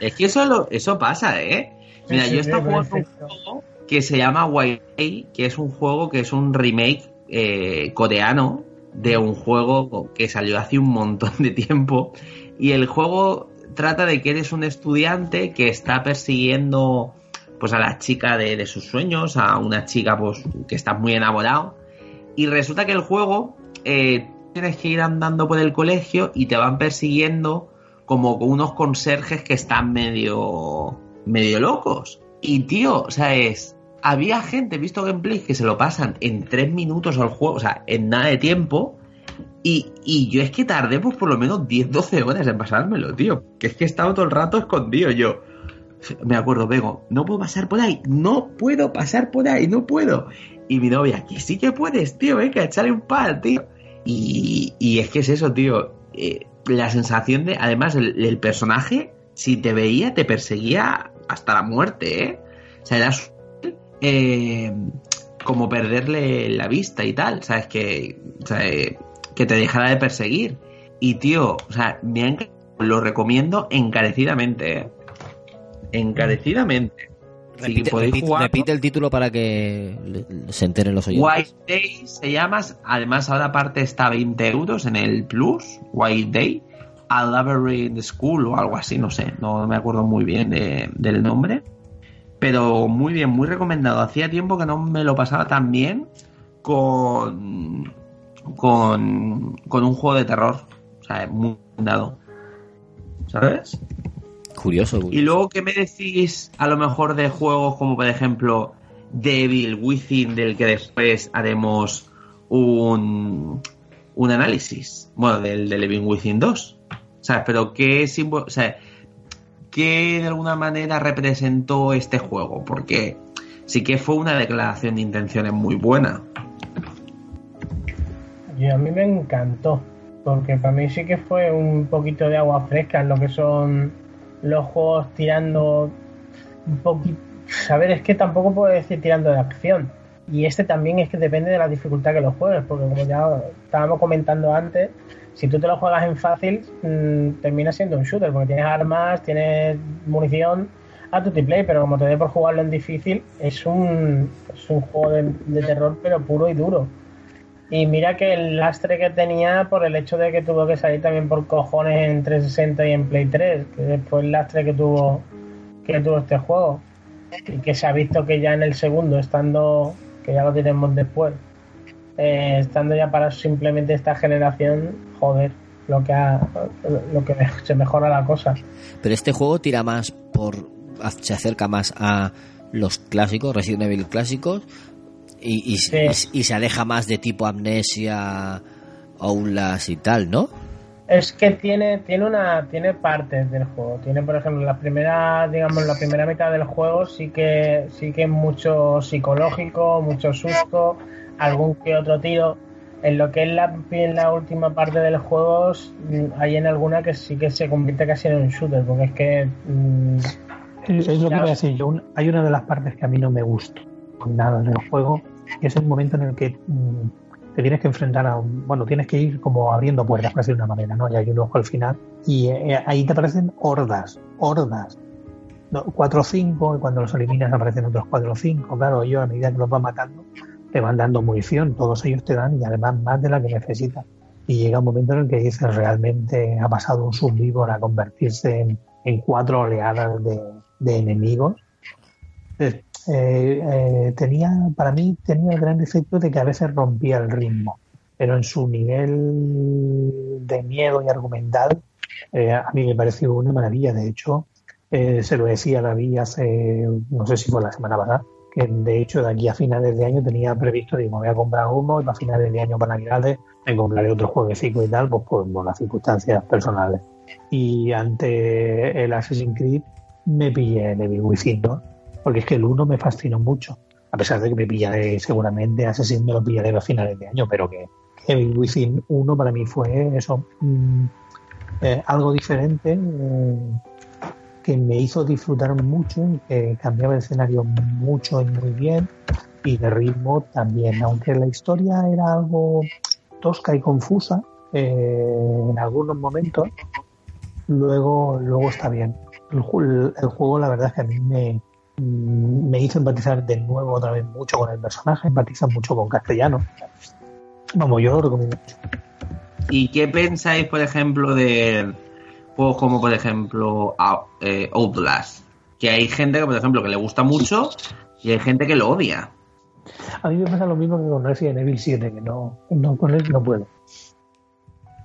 Es que eso, lo- eso pasa, ¿eh? Mira, Sí, yo sí, sí, jugando un juego que se llama White Day, que es un juego que es un remake eh, coreano de un juego que salió hace un montón de tiempo. Y el juego trata de que eres un estudiante que está persiguiendo pues a la chica de, de sus sueños, a una chica pues que está muy enamorado. Y resulta que el juego eh, tienes que ir andando por el colegio y te van persiguiendo como unos conserjes que están medio medio locos. Y tío, o sea, es había gente, visto gameplays que se lo pasan en tres minutos al juego, o sea, en nada de tiempo. Y, y yo es que tardé pues por lo menos 10, 12 horas en pasármelo, tío. Que es que he estado todo el rato escondido yo. Me acuerdo, Vego, no puedo pasar por ahí, no puedo pasar por ahí, no puedo. Y mi novia, que sí que puedes, tío, venga, echarle un par, tío. Y, y es que es eso, tío. eh, la sensación de, además, el, personaje, si te veía, te perseguía hasta la muerte, ¿eh? O sea, era eh, como perderle la vista y tal, ¿sabes? Que, sea, eh, que te dejara de perseguir. Y, tío, o sea, me ha enca- lo recomiendo encarecidamente, ¿eh? Encarecidamente. Si Repite, podéis repite- el título para que se enteren los oyentes. White Day se llama, además ahora aparte está a 20 euros en el Plus, White Day, a Labyrinth School o algo así, no sé, no me acuerdo muy bien de- del nombre, pero muy bien, muy recomendado. Hacía tiempo que no me lo pasaba tan bien con, con, con un juego de terror, o sea, muy dado, ¿sabes? Curioso. Y luego, ¿qué me decís a lo mejor de juegos como por ejemplo Devil Within, del que después haremos un, un análisis? Bueno, del de Living Within 2. O sea, pero ¿qué o sea, de alguna manera representó este juego? Porque sí que fue una declaración de intenciones muy buena. Y a mí me encantó, porque para mí sí que fue un poquito de agua fresca en lo que son los juegos tirando un poquito... A ver, es que tampoco puedo decir tirando de acción, Y este también es que depende de la dificultad que lo juegues, porque como ya estábamos comentando antes, si tú te lo juegas en fácil, mm, termina siendo un shooter, porque tienes armas, tienes munición a tu play, pero como te dé por jugarlo en difícil, es un, es un juego de, terror, pero puro y duro. Y mira que el lastre que tenía por el hecho de que tuvo que salir también por cojones en 360 y en Play 3, que fue el lastre que tuvo que tuvo este juego. Y que se ha visto que ya en el segundo, estando, que ya lo tenemos después, eh, estando ya para simplemente esta generación, joder, lo que ha, lo que se mejora la cosa. Pero este juego tira más por se acerca más a los clásicos, Resident Evil clásicos, y, y, Sí. y- y se aleja más de tipo amnesia, aulas y tal, ¿no? Es que tiene, tiene una, tiene partes del juego. Tiene, por ejemplo, la primera, digamos, la primera mitad del juego sí que, sí que es mucho psicológico, mucho susto, algún que otro tiro. En lo que es la, en la última parte del juego, mm, hay en alguna que sí que se convierte casi en un shooter, porque es que mm, Es, lo que voy a decir yo. Hay una de las partes que a mí no me gustó con nada del juego, que es el momento en el que mm, te tienes que enfrentar a un, bueno, tienes que ir como abriendo puertas, por decirlo de una manera, ¿no? Y hay un ojo al final y eh, ahí te aparecen hordas, hordas. No, cuatro o cinco, y cuando los eliminas aparecen otros cuatro o cinco. Claro, ellos a medida que los vas matando, te van dando munición, todos ellos te dan y además más de la que necesitas. Y llega un momento en el que dices, realmente ha pasado un subvívor a convertirse en, en cuatro oleadas de, de enemigos. Eh, eh, tenía, para mí tenía el gran efecto de que a veces rompía el ritmo, pero en su nivel de miedo y argumental, eh, a mí me pareció una maravilla. De hecho, eh, se lo decía a David hace, no sé si fue la semana pasada, de hecho de aquí a finales de año tenía previsto, digo, voy a comprar uno y para finales de año para Navidades me compraré otro jueguecito y tal, pues por, por las circunstancias personales. Y ante el Assassin's Creed me pillé el Evil Within 2, porque es que el 1 me fascinó mucho, a pesar de que me pillaré seguramente Assassin me lo pillaré a finales de año, pero que Evil Within 1 para mí fue eso, mm, eh, algo diferente, eh, que me hizo disfrutar mucho, y que cambiaba el escenario mucho y muy bien, y de ritmo también, aunque la historia era algo tosca y confusa eh, en algunos momentos, luego, luego está bien. El, ju- el juego, la verdad es que a mí me, me hizo empatizar de nuevo otra vez mucho con el personaje, empatiza mucho con castellano. Vamos, yo lo recomiendo. ¿Y qué pensáis, por ejemplo, de juegos como, por ejemplo, eh, Outlast? Que hay gente que, por ejemplo, que le gusta mucho y hay gente que lo odia. A mí me pasa lo mismo que con Resident Evil 7, que no, no con él no puedo.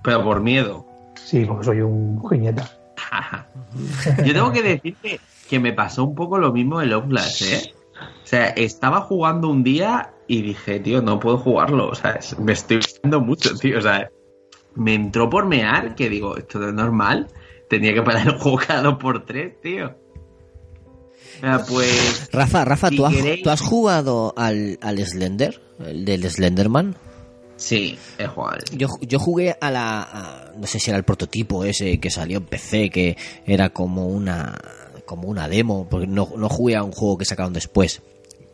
Pero por miedo. Sí, porque soy un jiñeta. Yo tengo que decir que, que me pasó un poco lo mismo el Outlast, ¿eh? O sea, estaba jugando un día y dije, tío, no puedo jugarlo. O sea, me estoy jugando mucho, tío. O sea, me entró por mear que digo, esto es normal. Tenía que parar el juego cada dos por tres, tío. Sea, pues. Rafa, Rafa, Si ¿tú, has, queréis- tú has jugado al, al Slender? El del Slenderman. Sí, he jugado. Yo, yo jugué a la. a- no sé si era el prototipo ese que salió en PC, que era como una. como una demo, porque no, no jugué a un juego que sacaron después.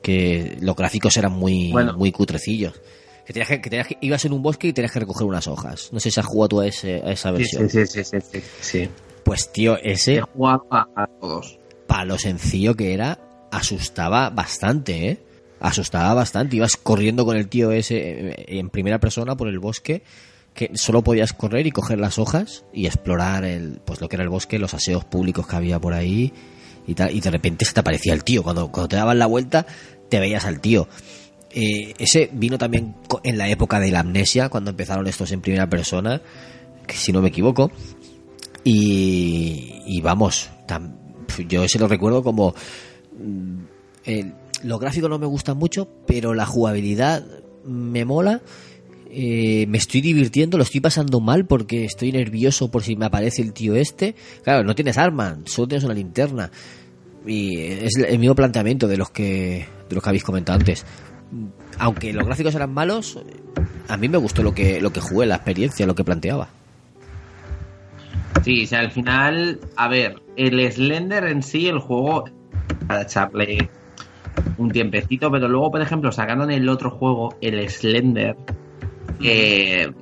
Que los gráficos eran muy, Bueno. muy cutrecillos. Que, tenías que, que tenías que- ibas en un bosque y tenías que recoger unas hojas. No sé si has jugado tú a, ese, a esa versión. sí, sí, sí, sí, sí, sí. Pues tío, ese, jugado a, a todos. para lo sencillo que era, asustaba bastante, ¿eh? Asustaba bastante. Ibas corriendo con el tío ese eh, en primera persona por el bosque, que solo podías correr y coger las hojas y explorar el, pues lo que era el bosque, los aseos públicos que había por ahí y tal. Y de repente se te aparecía el tío. Cuando, cuando te daban la vuelta, te veías al tío. Eh, ese vino también en la época de la amnesia, cuando empezaron estos en primera persona, que si no me equivoco. Y, vamos, yo ese lo recuerdo como... mm, los gráficos no me gustan mucho, pero la jugabilidad me mola. eh, me estoy divirtiendo, lo estoy pasando mal porque estoy nervioso por si me aparece el tío este. Claro, no tienes arma, solo tienes una linterna. Y es el mismo planteamiento de los que, de los que habéis comentado antes. Aunque los gráficos eran malos, a mí me gustó lo que, lo que jugué, la experiencia, lo que planteaba. Sí, o sea, al final, a ver, el Slender en sí, el juego, para echarle un tiempecito, pero luego, por ejemplo, sacaron el otro juego, el Slender, eh,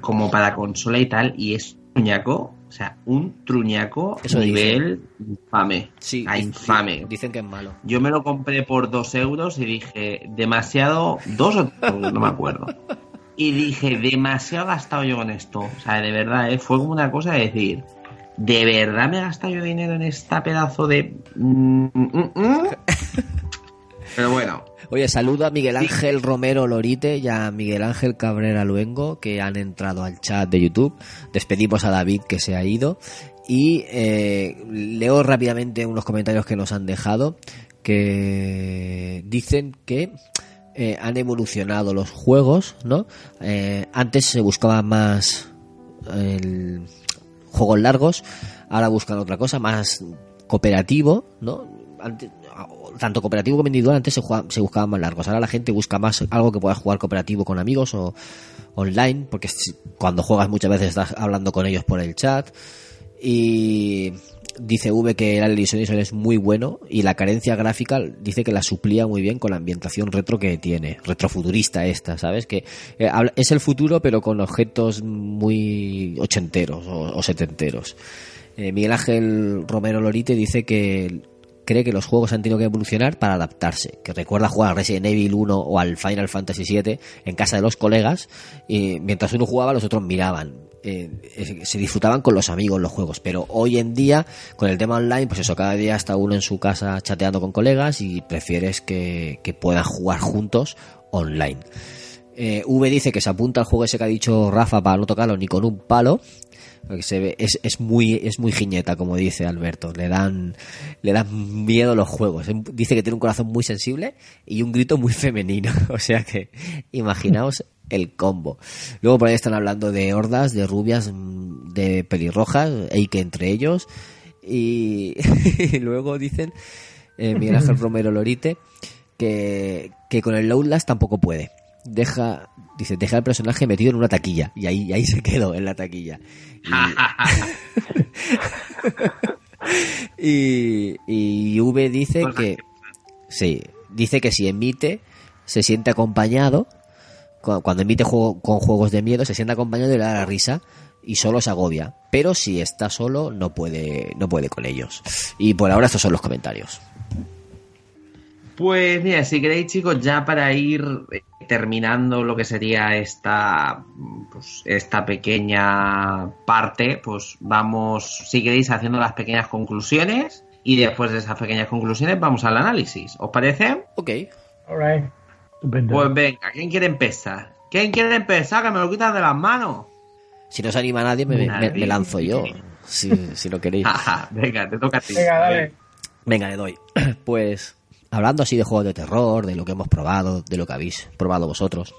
como para consola y tal, y es truñaco, o sea, un truñaco Eso nivel infame. Sí, infame. Dicen que es malo. Yo me lo compré por dos euros y dije, demasiado, dos o tres no me acuerdo. Y dije, demasiado gastado yo con esto. O sea, de verdad, ¿eh? fue como una cosa de decir, ¿de verdad me he gastado yo dinero en esta pedazo de... mm, mm, mm? Pero bueno, Oye, saludo a Miguel Ángel Romero Lorite y a Miguel Ángel Cabrera Luengo que han entrado al chat de YouTube. Despedimos a David que se ha ido. Y eh, leo rápidamente unos comentarios que nos han dejado que dicen que eh, han evolucionado los juegos, ¿no? Eh, antes se buscaba más el- juegos largos, ahora buscan otra cosa, más cooperativo, ¿no? Tanto cooperativo como individual antes se, jugaba- se buscaban más largos. Ahora la gente busca más algo que pueda jugar cooperativo con amigos o online, porque cuando juegas muchas veces estás hablando con ellos por el chat. Y dice V que el Alienation es muy bueno y la carencia gráfica dice que la suplía muy bien con la ambientación retro que tiene, retrofuturista esta, ¿sabes? Que eh, es el futuro pero con objetos muy ochenteros o, o setenteros. Eh, Miguel Ángel Romero Lorite dice que cree que los juegos han tenido que evolucionar para adaptarse, que recuerda jugar a Resident Evil 1 o al Final Fantasy 7 en casa de los colegas y mientras uno jugaba los otros miraban. Eh, eh, se disfrutaban con los amigos los juegos, pero hoy en día con el tema online, pues eso, cada día está uno en su casa chateando con colegas y prefieres que, que puedan jugar juntos online. Eh, v dice que se apunta al juego ese que ha dicho Rafa para no tocarlo ni con un palo. Porque se ve, es, es muy, es muy jiñeta, como dice Alberto. Le dan, le dan miedo los juegos. Dice que tiene un corazón muy sensible y un grito muy femenino. O sea que, imaginaos el combo. Luego por ahí están hablando de hordas, de rubias, mm, de pelirrojas, y que entre ellos. Y, y luego dicen, eh, Miguel Ángel Romero Lorite, que, que con el Outlast tampoco puede. Deja, dice, deja al personaje metido en una taquilla. Y ahí, y ahí se quedó, en la taquilla. Y, y, y V dice que, que sí, dice que si emite, se siente acompañado. Cu- Cuando emite juego, con juegos de miedo, se siente acompañado y le da la risa y solo se agobia. Pero si está solo, no puede, no puede con ellos. Y por ahora estos son los comentarios. Pues mira, si queréis chicos, ya para ir eh, terminando lo que sería esta, pues, esta pequeña parte, pues vamos, si queréis, haciendo las pequeñas conclusiones y después de esas pequeñas conclusiones vamos al análisis. ¿Os parece? Ok. Alright. Estupendo. Pues venga, ¿quién quiere empezar? ¿Quién quiere empezar? Que me lo quitas de las manos. Si no se anima nadie, me, me- me lanzo yo. Si, si lo queréis. Venga, te toca a ti. Venga, dale. Venga, le doy. Pues hablando así de juegos de terror, de lo que hemos probado, de lo que habéis probado vosotros,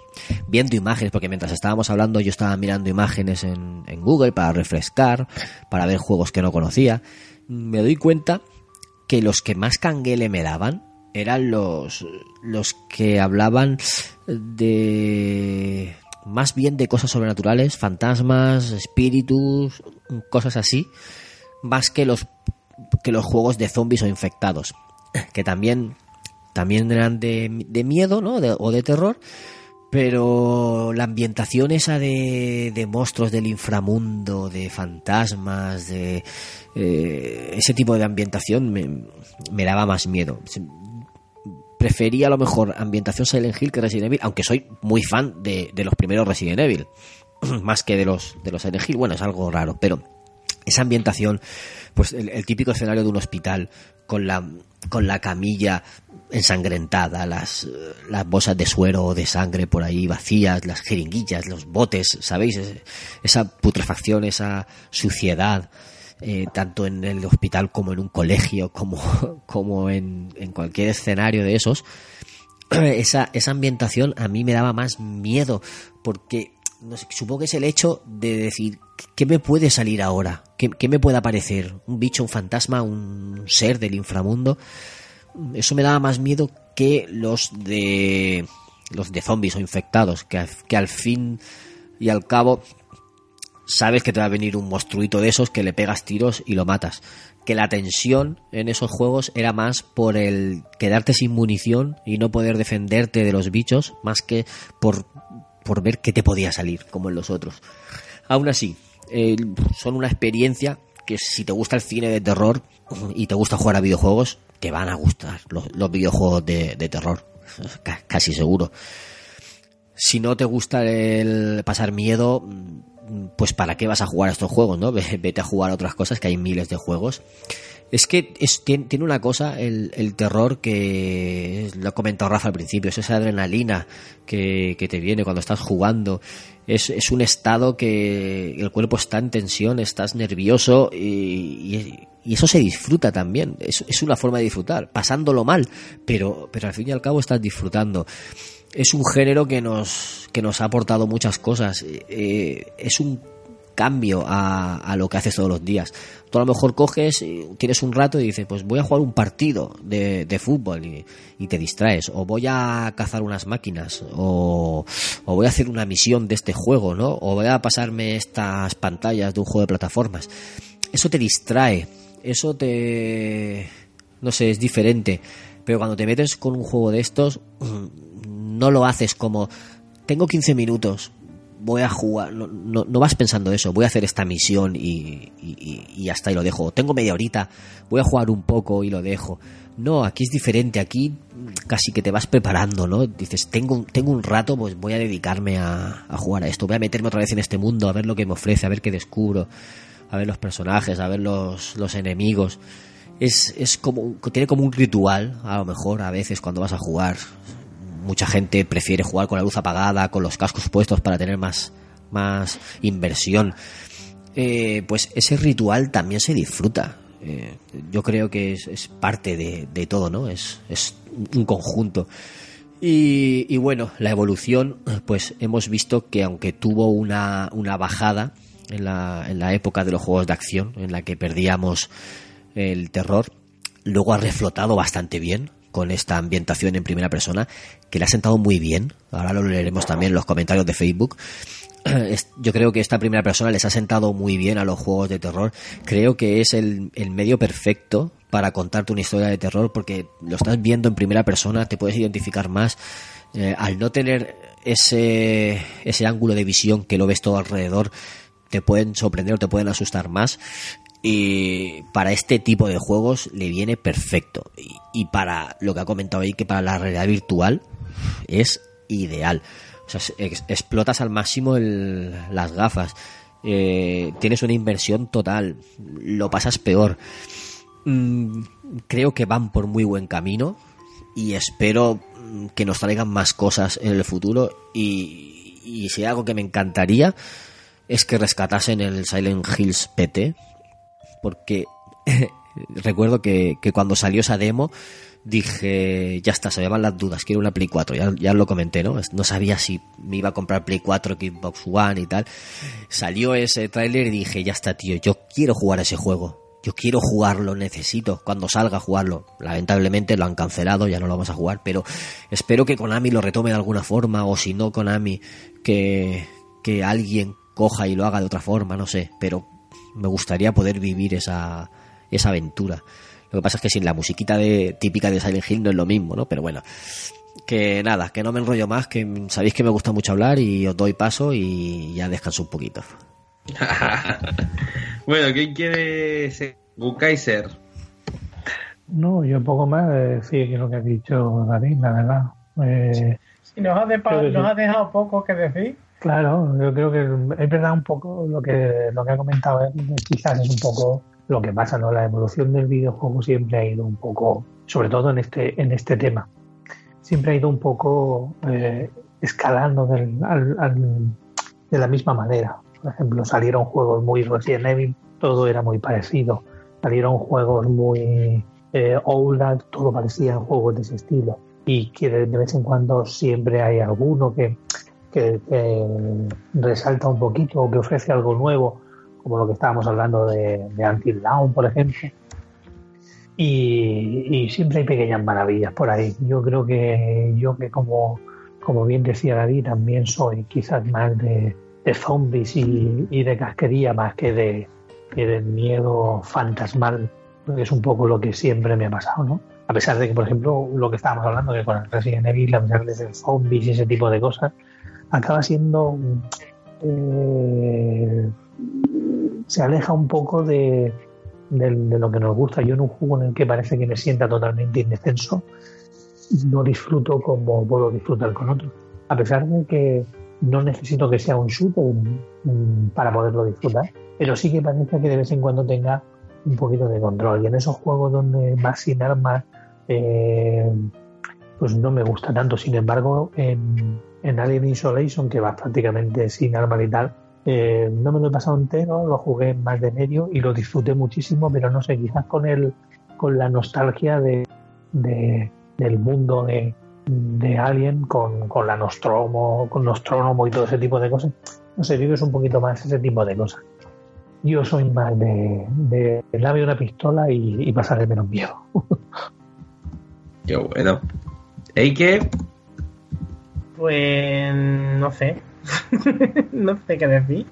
viendo imágenes, porque mientras estábamos hablando yo estaba mirando imágenes en, en Google para refrescar, para ver juegos que no conocía, me doy cuenta que los que más canguele me daban eran los, los que hablaban de más bien de cosas sobrenaturales, fantasmas, espíritus, cosas así, más que los que los juegos de zombies o infectados, que también también eran de, de miedo, ¿no? De- o de terror, pero la ambientación esa de, de monstruos del inframundo, de fantasmas, de eh, ese tipo de ambientación me, me daba más miedo. Prefería a lo mejor ambientación Silent Hill que Resident Evil, aunque soy muy fan de, de los primeros Resident Evil, más que de los de los Silent Hill. Bueno, es algo raro, pero esa ambientación, pues el, el típico escenario de un hospital con la con la camilla ensangrentada, las, las bolsas de suero o de sangre por ahí vacías, las jeringuillas, los botes, ¿sabéis? Es- Esa putrefacción, esa suciedad, eh, tanto en el hospital como en un colegio, como, como en, en cualquier escenario de esos, esa, esa ambientación a mí me daba más miedo, porque supongo que es el hecho de decir, ¿qué me puede salir ahora? ¿Qué, qué me puede aparecer? ¿Un bicho, un fantasma, un ser del inframundo? Eso me daba más miedo que los de los de zombies o infectados, que, que al fin y al cabo sabes que te va a venir un monstruito de esos que le pegas tiros y lo matas. que la tensión en esos juegos era más por el quedarte sin munición y no poder defenderte de los bichos, más que por, por ver qué te podía salir, como en los otros. Aún así, eh, son una experiencia que si te gusta el cine de terror y te gusta jugar a videojuegos, te van a gustar los, videojuegos de, terror, ca- casi seguro. Si no te gusta el pasar miedo, pues para qué vas a jugar a estos juegos, ¿no? Ve- Vete a jugar a otras cosas, que hay miles de juegos. Es que es- tiene, tiene una cosa, el, el terror, que lo ha comentado Rafa al principio, es esa adrenalina que, que te viene cuando estás jugando. Es, es un estado que el cuerpo está en tensión, estás nervioso y, y- y eso se disfruta también. Es, es una forma de disfrutar, pasándolo mal, pero, pero al fin y al cabo estás disfrutando es un género que nos, que nos ha aportado muchas cosas. Eh, es un cambio a, a lo que haces todos los días. Tú a lo mejor coges, eh, tienes un rato y dices, pues voy a jugar un partido de, de fútbol y, y te distraes. O voy a cazar unas máquinas. O, o voy a hacer una misión de este juego, ¿no? O voy a pasarme estas pantallas de un juego de plataformas. Eso te distrae. Eso te... No sé, es diferente. Pero cuando te metes con un juego de estos, no lo haces como tengo 15 minutos, voy a jugar, no, no, no vas pensando eso, voy a hacer esta misión y, y, está y lo dejo. Tengo media horita, voy a jugar un poco y lo dejo. No, aquí es diferente, aquí casi que te vas preparando, ¿no? Dices, tengo, tengo un rato, pues voy a dedicarme a, a jugar a esto, voy a meterme otra vez en este mundo, a ver lo que me ofrece, a ver qué descubro, a ver los personajes, a ver los, los enemigos. Es, es como, tiene como un ritual, a lo mejor, a veces cuando vas a jugar, mucha gente prefiere jugar con la luz apagada, con los cascos puestos para tener más, más inversión. Eh, pues ese ritual también se disfruta. Eh, yo creo que es, es parte de, de todo, ¿no? Es, es un conjunto. Y, y bueno, la evolución, pues hemos visto que aunque tuvo una, una bajada en la, en la época de los juegos de acción, en la que perdíamos el terror, luego ha reflotado bastante bien con esta ambientación en primera persona, que le ha sentado muy bien. Ahora lo leeremos también en los comentarios de Facebook. Yo creo que esta primera persona les ha sentado muy bien a los juegos de terror. Creo que es el, el medio perfecto para contarte una historia de terror porque lo estás viendo en primera persona, te puedes identificar más. Eh, al no tener ese, ese ángulo de visión que lo ves todo alrededor, te pueden sorprender o te pueden asustar más. Y para este tipo de juegos le viene perfecto. Y, y para lo que ha comentado ahí, que para la realidad virtual es ideal. O sea, explotas al máximo las gafas. Eh, tienes una inversión total. Lo pasas peor. Mm, creo que van por muy buen camino. Y espero mm, que nos traigan más cosas en el futuro. Y, y si hay algo que me encantaría es que rescatasen el Silent Hills PT porque recuerdo que, que cuando salió esa demo dije, ya está, se me van las dudas, quiero una Play 4, ya, ya lo comenté, ¿no? No sabía si me iba a comprar Play 4, Xbox One y tal. Salió ese tráiler y dije, ya está, tío, yo quiero jugar ese juego. Yo quiero jugarlo, necesito cuando salga jugarlo. Lamentablemente lo han cancelado, ya no lo vamos a jugar, pero espero que Konami lo retome de alguna forma, o si no Konami, que, que alguien coja y lo haga de otra forma, no sé, pero me gustaría poder vivir esa, esa aventura. Lo que pasa es que sin la musiquita de, típica de Silent Hill no es lo mismo, ¿no? Pero bueno, que nada, que no me enrollo más, que sabéis que me gusta mucho hablar y os doy paso y ya descanso un poquito. bueno, ¿quién quiere ser? Gukaiser. No, yo poco más de decir que lo que ha dicho David, la verdad. Eh, Si nos has, de- nos has dejado poco que decir. Claro, yo creo que es verdad un poco lo que lo que ha comentado él, quizás es un poco lo que pasa, ¿no? La evolución del videojuego siempre ha ido un poco, sobre todo en este en este tema, siempre ha ido un poco eh, escalando de la misma manera. Por ejemplo, salieron juegos muy Resident Evil, todo era muy parecido. Salieron juegos muy eh, Outlast, todo parecía juegos de ese estilo. Y que de vez en cuando siempre hay alguno que, que, que resalta un poquito o que ofrece algo nuevo, como lo que estábamos hablando de, de Until Dawn, por ejemplo. Y, siempre hay pequeñas maravillas por ahí. Yo creo que yo que como, como bien decía David, también soy quizás más de, de zombies y, de casquería más que de, que de miedo fantasmal porque es un poco lo que siempre me ha pasado, ¿no? A pesar de que, por ejemplo, lo que estábamos hablando, que con el Resident Evil, a pesar de ser zombies y ese tipo de cosas, acaba siendo. Eh, se aleja un poco de, de, lo que nos gusta. Yo en un juego en el que parece que me sienta totalmente indefenso, no disfruto como puedo disfrutar con otros. A pesar de que no necesito que sea un shooter para poderlo disfrutar, pero sí que parece que de vez en cuando tenga un poquito de control. Y en esos juegos donde vas sin armas, eh, pues no me gusta tanto. Sin embargo, en, en Alien Isolation, que vas prácticamente sin armas y tal, eh, no me lo he pasado entero, lo jugué más de medio y lo disfruté muchísimo, pero no sé, quizás con el, con la nostalgia de, de del mundo de, de Alien con, con la Nostromo, con Nostromo y todo ese tipo de cosas. No sé, vives un poquito más ese tipo de cosas. Yo soy más de, de darme una pistola y, y de menos miedo. Qué bueno. ¿Y qué? Pues no sé. no sé qué decir.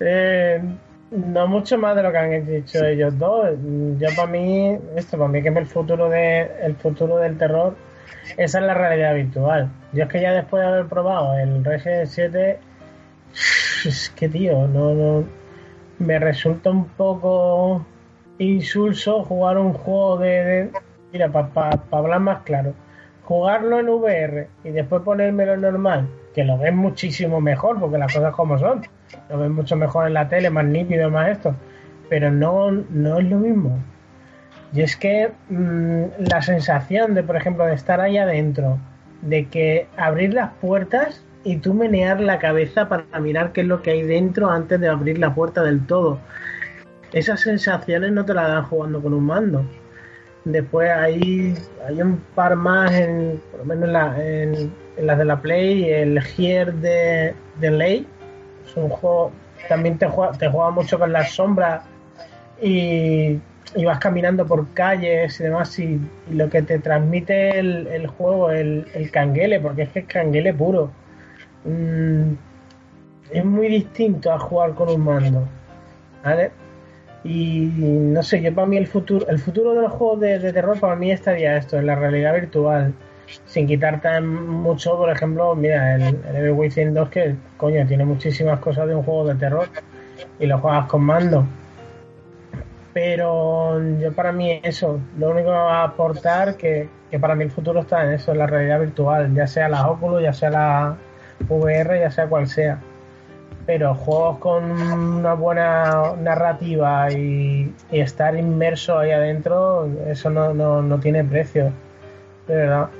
Eh, no mucho más de lo que han dicho ellos dos. Yo para mí, esto para mí que es el futuro de el futuro del terror, esa es la realidad virtual. Yo es que ya después de haber probado el Resident 7, es que tío, no, no me resulta un poco insulso jugar un juego de, de mira, para pa, pa hablar más claro, jugarlo en VR y después ponérmelo en normal, que lo ves muchísimo mejor, porque las cosas como son lo ves mucho mejor en la tele, más nítido, más esto, pero no, no es lo mismo. Y es que mmm, la sensación de, por ejemplo, de estar ahí adentro, de que abrir las puertas y tú menear la cabeza para mirar qué es lo que hay dentro antes de abrir la puerta del todo. Esas sensaciones no te las dan jugando con un mando. Después hay, hay un par más, en, por lo menos en, en, las de la Play, el Here de, de Ley, es un juego también te juega, te juega mucho con las sombras y, vas caminando por calles y demás y, lo que te transmite el, el juego el, el, canguele porque es que es canguele puro mm, es muy distinto a jugar con un mando ¿vale? Y no sé yo para mí el futuro el futuro de los de terror para mí estaría esto en la realidad virtual sin quitar tan mucho, por ejemplo, mira, el, el Evil Within 2 que, coño, tiene muchísimas cosas de un juego de terror y lo juegas con mando. Pero yo para mí eso, lo único que me va a aportar que, que para mí el futuro está en eso, en la realidad virtual, ya sea la Oculus, ya sea la VR, ya sea cual sea. Pero juegos con una buena narrativa y, y estar inmerso ahí adentro, eso no, no, no tiene precio. De verdad.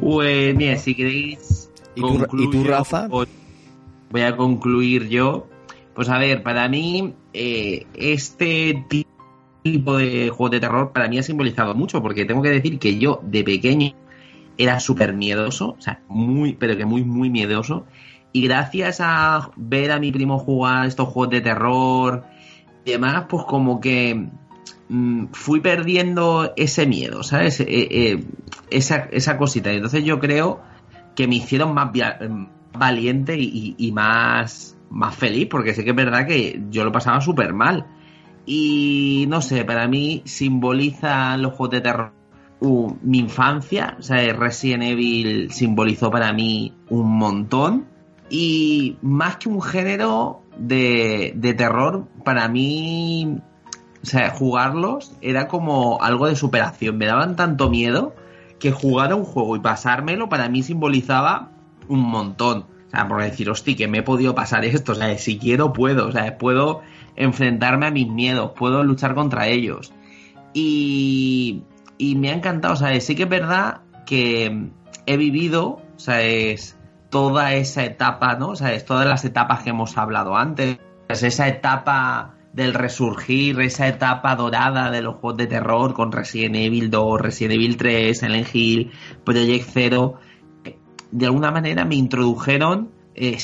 Pues bien, si queréis. ¿Y tú, ¿Y tú, Rafa? Voy a concluir yo. Pues a ver, para mí, eh, este tipo de juego de terror para mí ha simbolizado mucho, porque tengo que decir que yo de pequeño era súper miedoso, o sea, muy, pero que muy, muy miedoso. Y gracias a ver a mi primo jugar estos juegos de terror y demás, pues como que mmm, fui perdiendo ese miedo, ¿sabes? Eh, eh, esa, esa cosita. Y entonces yo creo que me hicieron más valiente y, más, más feliz, porque sé que es verdad que yo lo pasaba súper mal. Y no sé, para mí simboliza los juegos de terror mi infancia, o sea, Resident Evil simbolizó para mí un montón. Y más que un género de, de terror, para mí o sea, jugarlos era como algo de superación. Me daban tanto miedo que jugar a un juego y pasármelo para mí simbolizaba un montón. O sea, por decir, hostia, que me he podido pasar esto. O sea, si quiero, puedo. O sea, puedo enfrentarme a mis miedos, puedo luchar contra ellos. Y, y me ha encantado. O sea, sí que es verdad que he vivido, o sea, es toda esa etapa, ¿no? O sea, es todas las etapas que hemos hablado antes. Es esa etapa del resurgir, esa etapa dorada de los juegos de terror con Resident Evil 2, Resident Evil 3, Silent Hill, Project Zero, de alguna manera me introdujeron eh,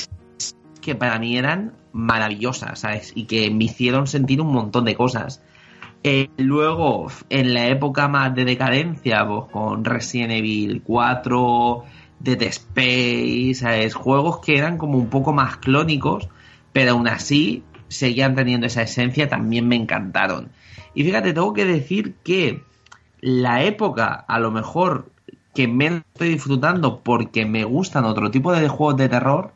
que para mí eran maravillosas, ¿sabes? Y que me hicieron sentir un montón de cosas. Eh, luego, en la época más de decadencia, pues, con Resident Evil 4, Dead Space, ¿sabes? Juegos que eran como un poco más clónicos, pero aún así seguían teniendo esa esencia, también me encantaron. Y fíjate, tengo que decir que la época, a lo mejor, que menos estoy disfrutando porque me gustan otro tipo de juegos de terror,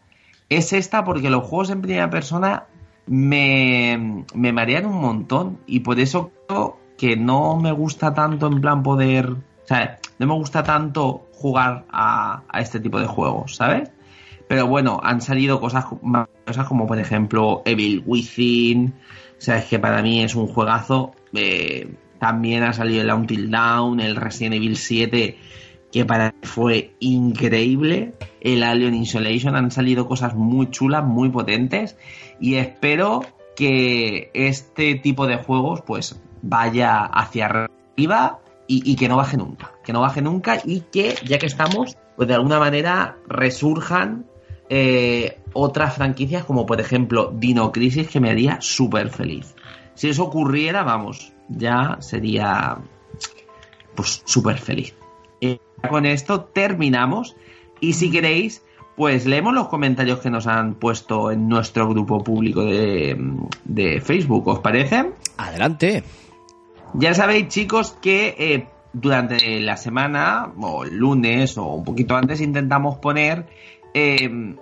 es esta porque los juegos en primera persona me, me marean un montón y por eso creo que no me gusta tanto en plan poder, o sea, no me gusta tanto jugar a, este tipo de juegos, ¿sabes? Pero bueno, han salido cosas cosas como por ejemplo Evil Within, o sea, es que para mí es un juegazo. Eh, también ha salido el Until Down, el Resident Evil 7, que para mí fue increíble. El Alien Isolation, han salido cosas muy chulas, muy potentes. Y espero que este tipo de juegos pues vaya hacia arriba y, que no baje nunca. Que no baje nunca y que, ya que estamos, pues de alguna manera resurjan eh, otras franquicias como por ejemplo Dino Crisis que me haría súper feliz. Si eso ocurriera, vamos, ya sería pues súper feliz. Y con esto terminamos y si queréis pues leemos los comentarios que nos han puesto en nuestro grupo público de, de Facebook, ¿os parece? Adelante. Ya sabéis chicos que eh, durante la semana o el lunes o un poquito antes intentamos poner eh,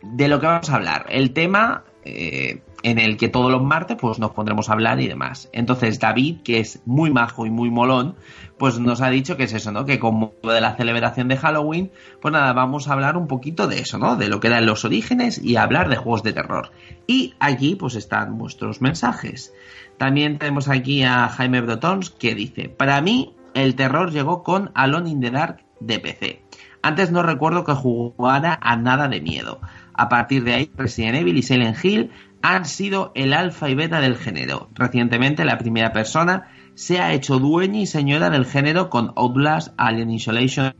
de lo que vamos a hablar. El tema eh, en el que todos los martes pues nos pondremos a hablar y demás. Entonces David, que es muy majo y muy molón, pues nos ha dicho que es eso, ¿no? Que como de la celebración de Halloween, pues nada, vamos a hablar un poquito de eso, ¿no? De lo que eran los orígenes y hablar de juegos de terror. Y aquí pues están vuestros mensajes. También tenemos aquí a Jaime Brotons que dice, para mí el terror llegó con Alone in the Dark de PC. Antes no recuerdo que jugara a nada de miedo. A partir de ahí, Resident Evil y Silent Hill han sido el alfa y beta del género. Recientemente, la primera persona se ha hecho dueña y señora del género con Outlast, Alien Isolation,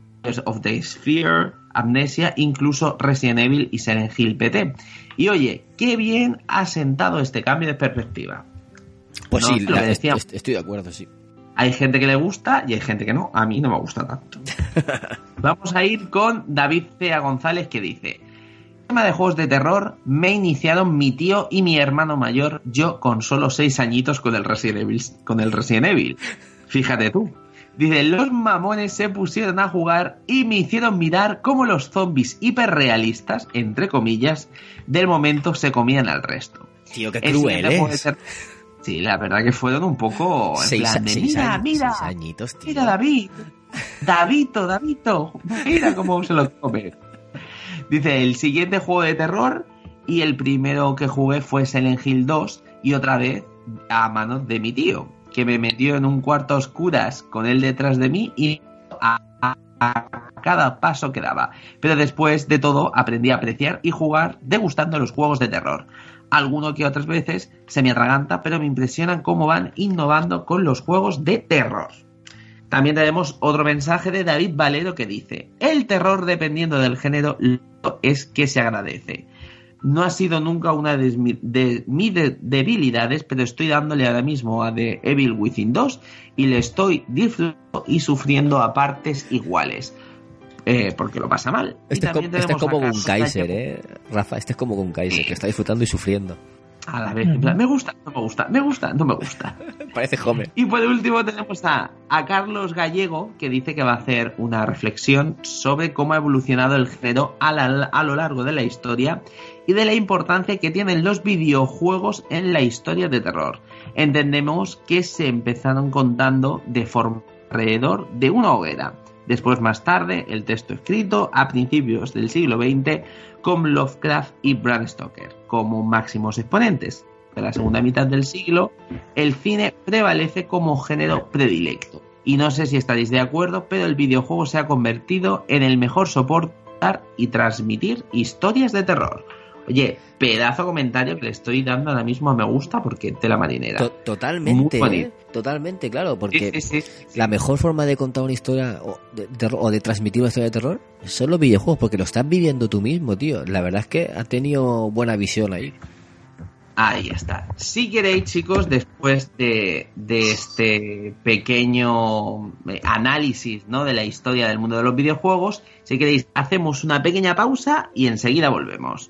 of the Sphere, Amnesia, incluso Resident Evil y Silent Hill PT. Y oye, qué bien ha sentado este cambio de perspectiva. Pues sí, la, estoy de acuerdo, sí. Hay gente que le gusta y hay gente que no. A mí no me gusta tanto. Vamos a ir con David Cea González que dice: El tema de juegos de terror me iniciaron mi tío y mi hermano mayor, yo con solo seis añitos con el Resident Evil. Con el Resident Evil. Fíjate tú. Dice, los mamones se pusieron a jugar y me hicieron mirar cómo los zombies hiperrealistas, entre comillas, del momento se comían al resto. Tío, qué cruel, ¿eh? Sí, la verdad que fueron un poco en seis, plan de, seis mira, años, mira, seis añitos, tío. mira David, Davito, Davito, mira cómo se lo come. Dice, el siguiente juego de terror y el primero que jugué fue Silent Hill 2 y otra vez a manos de mi tío, que me metió en un cuarto a oscuras con él detrás de mí y a, a, a cada paso que daba. Pero después de todo aprendí a apreciar y jugar degustando los juegos de terror alguno que otras veces se me atraganta, pero me impresionan cómo van innovando con los juegos de terror. También tenemos otro mensaje de David Valero que dice, el terror dependiendo del género es que se agradece. No ha sido nunca una de, de mis de debilidades, pero estoy dándole ahora mismo a The Evil Within 2 y le estoy disfrutando y sufriendo a partes iguales. Eh, porque lo pasa mal. Este, es, como, este es como un Kaiser, ¿eh? Rafa, este es como un Kaiser, que está disfrutando y sufriendo. A la vez, en plan, me gusta, no me gusta, me gusta, no me gusta. Parece Homer. Y por último tenemos a, a, Carlos Gallego, que dice que va a hacer una reflexión sobre cómo ha evolucionado el género a, la, a lo largo de la historia y de la importancia que tienen los videojuegos en la historia de terror. Entendemos que se empezaron contando de forma alrededor de una hoguera Después, más tarde, el texto escrito a principios del siglo XX con Lovecraft y Bram Stoker como máximos exponentes. De la segunda mitad del siglo, el cine prevalece como género predilecto. Y no sé si estaréis de acuerdo, pero el videojuego se ha convertido en el mejor soporte y transmitir historias de terror. Oye, pedazo comentario que le estoy dando ahora mismo a me gusta porque te la marinera. To totalmente, ¿eh? totalmente, claro, porque sí, sí, sí, la mejor forma de contar una historia o de, o de, transmitir una historia de terror son los videojuegos, porque lo estás viviendo tú mismo, tío. La verdad es que has tenido buena visión ahí. Ahí está. Si queréis, chicos, después de, de, este pequeño eh, análisis ¿no? de la historia del mundo de los videojuegos, si queréis, hacemos una pequeña pausa y enseguida volvemos.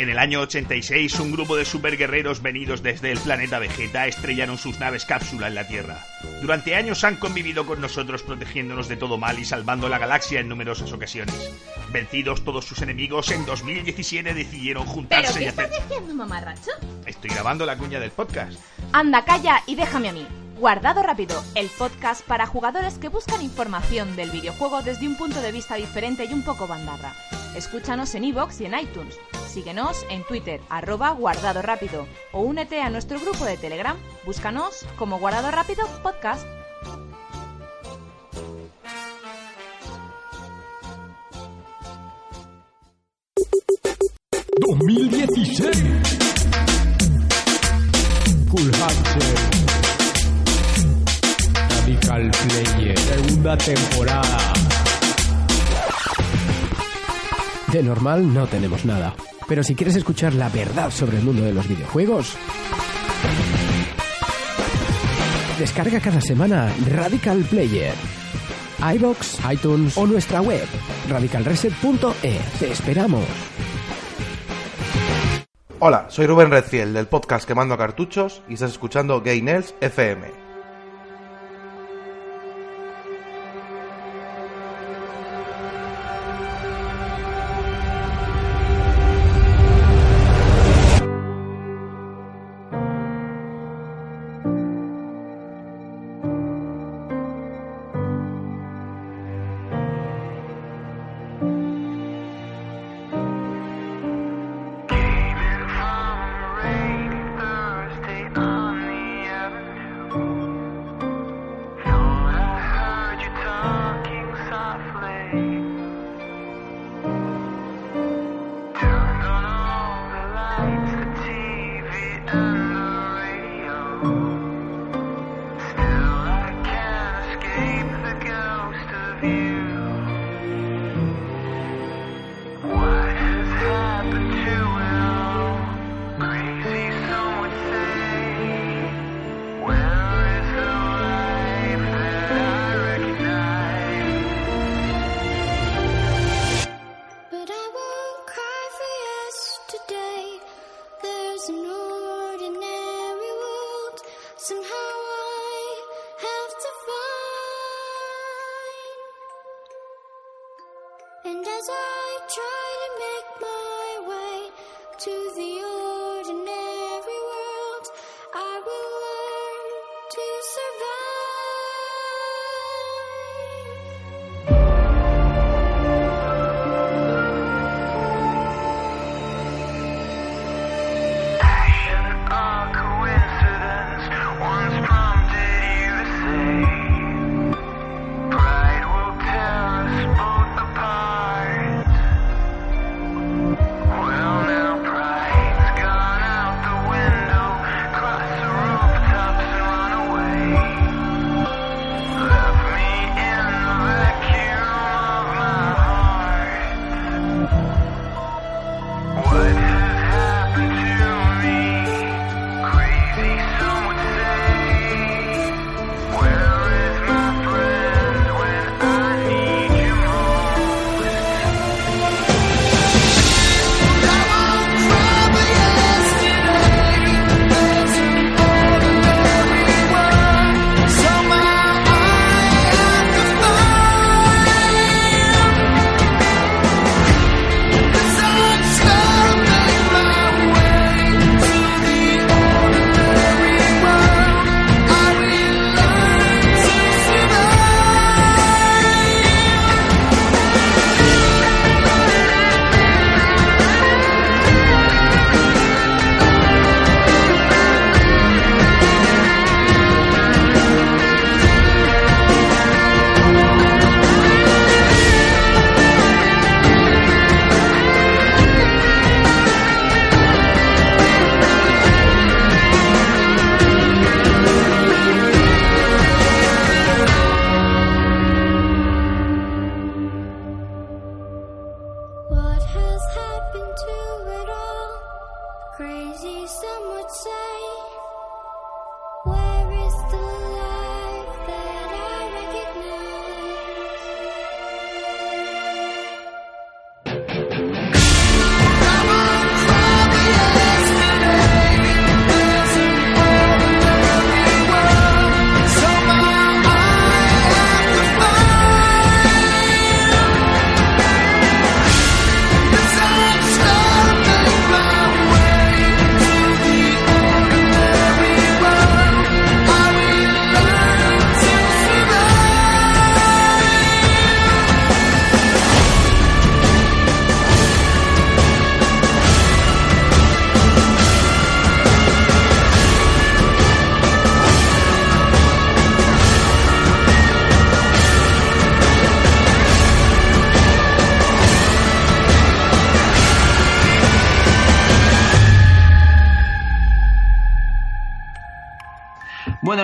En el año 86, un grupo de superguerreros venidos desde el planeta Vegeta estrellaron sus naves cápsula en la Tierra. Durante años han convivido con nosotros protegiéndonos de todo mal y salvando la galaxia en numerosas ocasiones. Vencidos todos sus enemigos, en 2017 decidieron ¿Pero juntarse qué y hacer... estás diciendo, mamarracho? Estoy grabando la cuña del podcast. Anda, calla y déjame a mí. Guardado Rápido, el podcast para jugadores que buscan información del videojuego desde un punto de vista diferente y un poco bandarra. Escúchanos en iVoox y en iTunes. Síguenos en Twitter, arroba Guardado Rápido. O únete a nuestro grupo de Telegram. Búscanos como Guardado Rápido Podcast. Cool Radical Player. Segunda temporada. De normal no tenemos nada. Pero si quieres escuchar la verdad sobre el mundo de los videojuegos, descarga cada semana Radical Player. iBox, iTunes o nuestra web radicalreset.e. Te esperamos. Hola, soy Rubén Redfield del podcast Quemando Cartuchos y estás escuchando Gay Nels FM.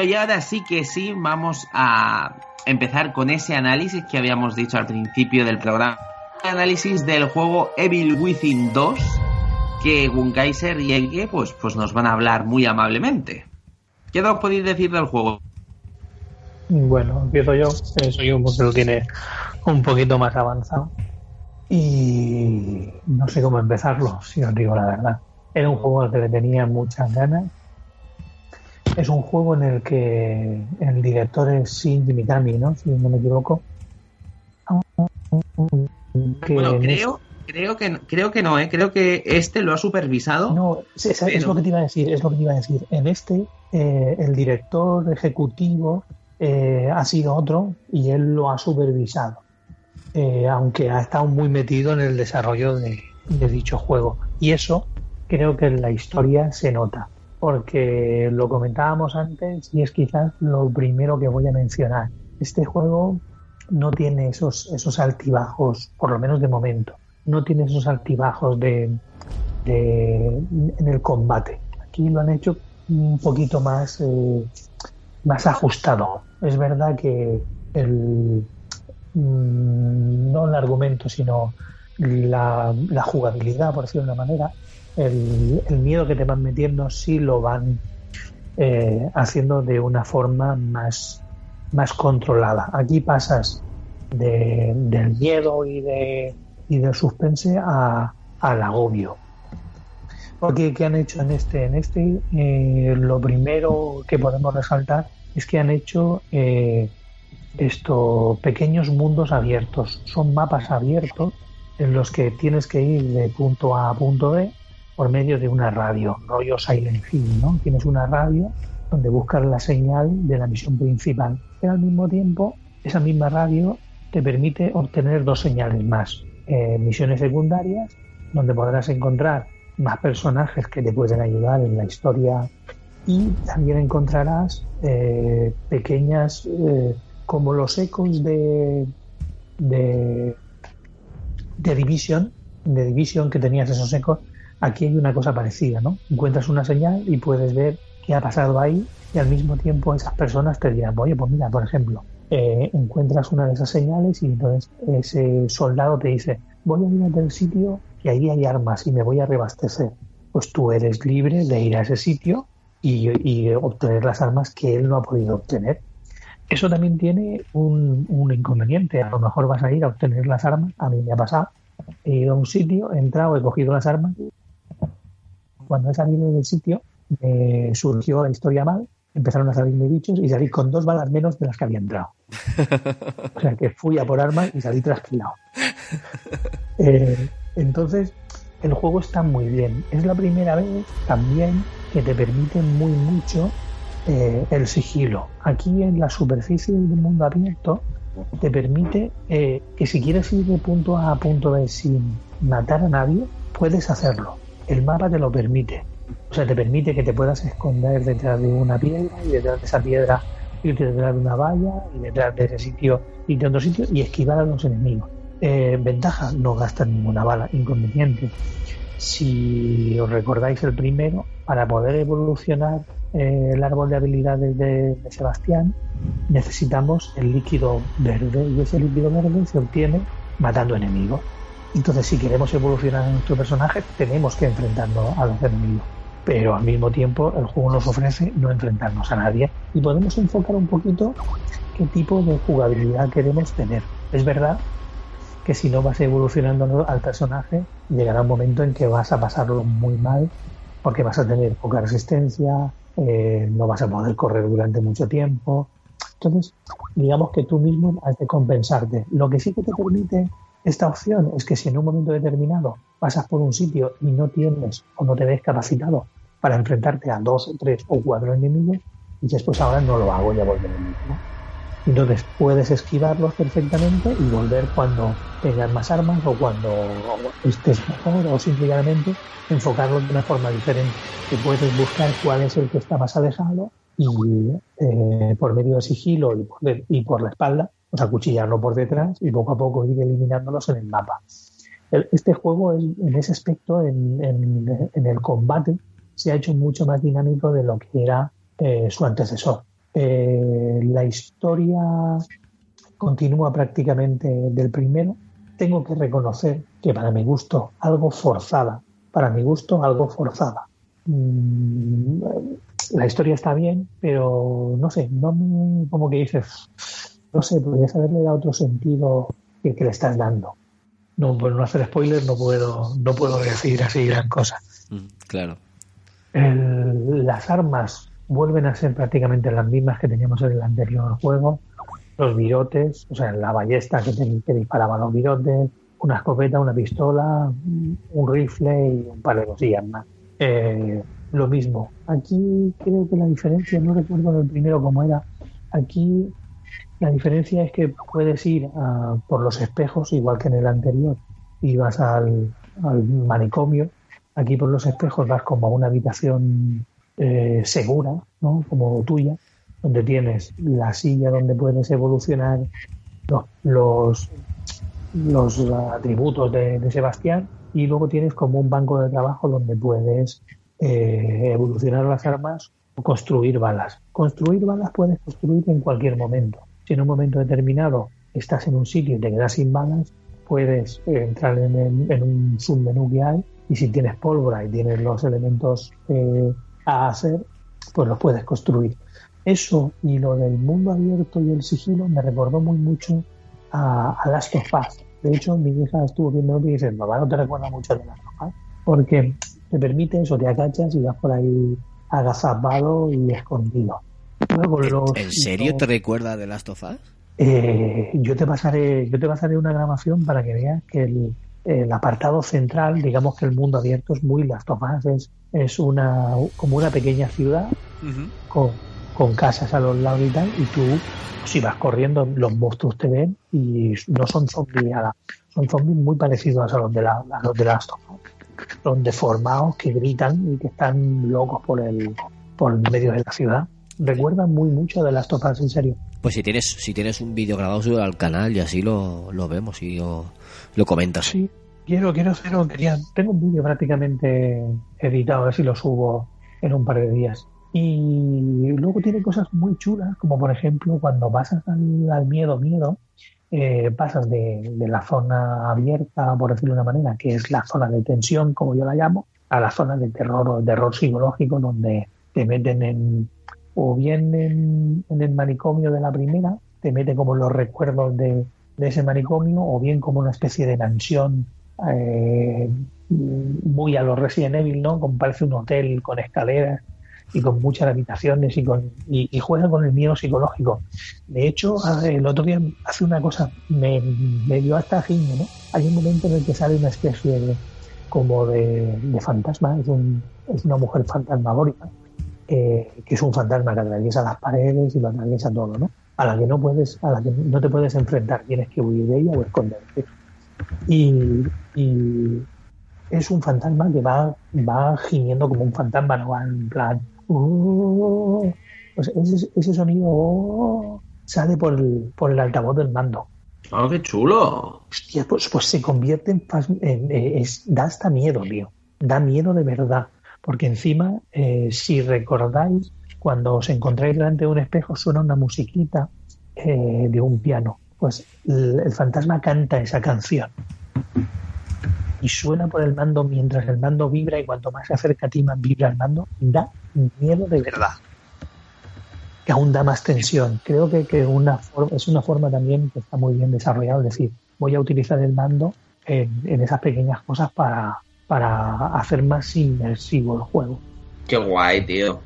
Y ahora sí que sí, vamos a empezar con ese análisis que habíamos dicho al principio del programa. Análisis del juego Evil Within 2, que Gunkaiser y Elke pues, pues nos van a hablar muy amablemente. ¿Qué os podéis decir del juego? Bueno, empiezo yo. Soy un que lo tiene un poquito más avanzado. Y no sé cómo empezarlo, si os digo la verdad. Era un juego al que le tenía muchas ganas. Es un juego en el que el director es Shinji Mikami, ¿no? Si no me equivoco. Que Bueno, en creo, creo, que, creo que no, ¿eh? creo que este lo ha supervisado. No, es, es Pero- lo que te iba a decir, es lo que te iba a decir. En este, eh, el director ejecutivo eh, ha sido otro y él lo ha supervisado. Eh, aunque ha estado muy metido en el desarrollo de, de dicho juego. Y eso creo que en la historia se nota. Porque lo comentábamos antes y es quizás lo primero que voy a mencionar. Este juego no tiene esos, esos altibajos, por lo menos de momento. No tiene esos altibajos de, de- en el combate. Aquí lo han hecho un poquito más, eh, más ajustado. Es verdad que el, mm, no el argumento, sino la, la jugabilidad, por decirlo de una manera, el, miedo que te van metiendo sí lo van eh, haciendo de una forma más, más controlada. Aquí pasas de- del miedo y, de, y del suspense a, al agobio. Porque ¿qué han hecho en este? En este eh, lo primero que podemos resaltar es que han hecho eh, estos pequeños mundos abiertos. Son mapas abiertos en los que tienes que ir de punto A a punto B por medio de una radio, rollo Silent Hill, ¿no? Tienes una radio donde buscas la señal de la misión principal, pero al mismo tiempo esa misma radio te permite obtener dos señales más, eh, misiones secundarias, donde podrás encontrar más personajes que te pueden ayudar en la historia y también encontrarás eh, pequeñas, eh, como los ecos de, de, de Division, de Division que tenías esos ecos, aquí hay una cosa parecida, ¿no? Encuentras una señal y puedes ver qué ha pasado ahí y al mismo tiempo esas personas te dirán, oye, pues mira, por ejemplo, eh, encuentras una de esas señales y entonces ese soldado te dice, voy a ir a tal sitio y ahí hay armas y me voy a reabastecer. Pues tú eres libre de ir a ese sitio y, y obtener las armas que él no ha podido obtener. Eso también tiene un, un inconveniente. A lo mejor vas a ir a obtener las armas. A mí me ha pasado. He ido a un sitio, he entrado, he cogido las armas. Cuando he salido del sitio, me surgió la historia mal. Empezaron a salirme bichos y salí con dos balas menos de las que había entrado. O sea que fui a por armas y salí trasquilado. Eh, entonces, el juego está muy bien. Es la primera vez también que te permite muy mucho eh, el sigilo. Aquí en la superficie del mundo abierto te permite eh, que si quieres ir de punto A a punto B sin matar a nadie, puedes hacerlo. El mapa te lo permite. O sea, te permite que te puedas esconder detrás de una piedra y detrás de esa piedra irte detrás de una valla y detrás de ese sitio irte a otro sitio y esquivar a los enemigos. Eh, ventaja, no gastas ninguna bala. Inconveniente. Si os recordáis el primero, para poder evolucionar eh, el árbol de habilidades de, de Sebastián, necesitamos el líquido verde y ese líquido verde se obtiene matando enemigos. Entonces, si queremos evolucionar a nuestro personaje, tenemos que enfrentarnos a los enemigos. Pero al mismo tiempo, el juego nos ofrece no enfrentarnos a nadie y podemos enfocar un poquito qué tipo de jugabilidad queremos tener. Es verdad que si no vas evolucionando al personaje, llegará un momento en que vas a pasarlo muy mal porque vas a tener poca resistencia, eh, no vas a poder correr durante mucho tiempo. Entonces, digamos que tú mismo has de compensarte. Lo que sí que te permite esta opción es que si en un momento determinado pasas por un sitio y no tienes o no te ves capacitado para enfrentarte a dos tres o cuatro enemigos, dices, pues ahora no lo hago, ya volveré mismo. Entonces puedes esquivarlos perfectamente y volver cuando tengas más armas o cuando estés mejor o simplemente enfocarlo de una forma diferente. Que puedes buscar cuál es el que está más alejado y eh, por medio de sigilo y por, la espalda, acuchillarlo por detrás y poco a poco ir eliminándolos en el mapa. Este juego en ese aspecto, en el combate, se ha hecho mucho más dinámico de lo que era eh, su antecesor. Eh, la historia continúa prácticamente del primero. Tengo que reconocer que para mi gusto algo forzada, para mi gusto algo forzada. Mm, la historia está bien, pero no sé, no me, como que dices, no sé, podrías haberle dado otro sentido que, que le estás dando. No, por no hacer spoilers no puedo, no puedo decir así gran cosa. Claro. El- las armas vuelven a ser prácticamente las mismas que teníamos en el anterior juego. Los virotes, o sea, la ballesta que, te- que disparaba los virotes, una escopeta, una pistola, un rifle y un par de cosillas más. Eh, lo mismo. Aquí creo que la diferencia, no recuerdo en el primero cómo era, aquí la diferencia es que puedes ir a- por los espejos, igual que en el anterior, y vas al, al manicomio. Aquí por los espejos vas como a una habitación eh, segura, ¿no? como tuya, donde tienes la silla donde puedes evolucionar los, los, los atributos de, de Sebastián y luego tienes como un banco de trabajo donde puedes eh, evolucionar las armas o construir balas. Construir balas puedes construir en cualquier momento. Si en un momento determinado estás en un sitio y te quedas sin balas, puedes eh, entrar en, el- en un submenú que hay y si tienes pólvora y tienes los elementos eh, a hacer, pues los puedes construir. Eso y lo del mundo abierto y el sigilo me recordó muy mucho a, a Last of Us. De hecho, mi hija estuvo viendo y dice, mamá, no te recuerda mucho de Last of Us, porque te permite eso, te agachas y vas por ahí agazapado y escondido. Luego los, ¿En serio te recuerda de Last of Us? eh, yo te pasaré, yo te pasaré una grabación para que veas que el, el apartado central, digamos que el mundo abierto es muy Last of Us, es, es una como una pequeña ciudad con, con casas a los lados y tal, y tú si vas corriendo los monstruos te ven y no son zombies nada, son zombies muy parecidos a los de la, a los de Last of Us. Son deformados que gritan y que están locos por el por el medio de la ciudad. Recuerdan muy mucho de Last of Us, en serio. Pues si tienes, si tienes un vídeo grabado, sube al canal y así lo, lo vemos y lo, lo comentas. Sí, quiero, quiero hacerlo, quería, tengo un vídeo prácticamente editado, a ver si lo subo en un par de días. Y luego tiene cosas muy chulas, como por ejemplo cuando pasas al, al miedo, miedo, eh, pasas de, de la zona abierta, por decirlo de una manera, que es la zona de tensión, como yo la llamo, a la zona de terror o terror psicológico, donde te meten en, o bien en, el manicomio de la primera, te mete como los recuerdos de, ese manicomio, o bien como una especie de mansión eh, muy a los Resident Evil, ¿no? Como parece un hotel con escaleras y con muchas habitaciones y, con, y, juega con el miedo psicológico. De hecho, el otro día hace una cosa, me, dio hasta giño, ¿no? Hay un momento en el que sale una especie de, como de, de fantasma, es, un, es una mujer fantasmagórica, eh, que es un fantasma que atraviesa las paredes y lo atraviesa todo, ¿no? A la que no puedes, a la que no te puedes enfrentar, tienes que huir de ella o esconderte. Y, y es un fantasma que va, va gimiendo como un fantasma, no va en plan. "Oh". Ese, ese sonido "Oh", sale por el, por el altavoz del mando. ¡Oh, qué chulo! Hostia, pues, pues se convierte en, en- en- es- da hasta miedo, tío. Da miedo de verdad. Porque encima, eh, si recordáis, cuando os encontráis delante de un espejo suena una musiquita eh, de un piano. Pues el, el fantasma canta esa canción. Y suena por el mando mientras el mando vibra y cuanto más se acerca a ti más vibra el mando. Da miedo de verdad. Que aún da más tensión. Creo que, que una forma, es una forma también que está muy bien desarrollada. Es decir, voy a utilizar el mando en, en esas pequeñas cosas para, para hacer más inmersivo el juego. Qué guay, tío.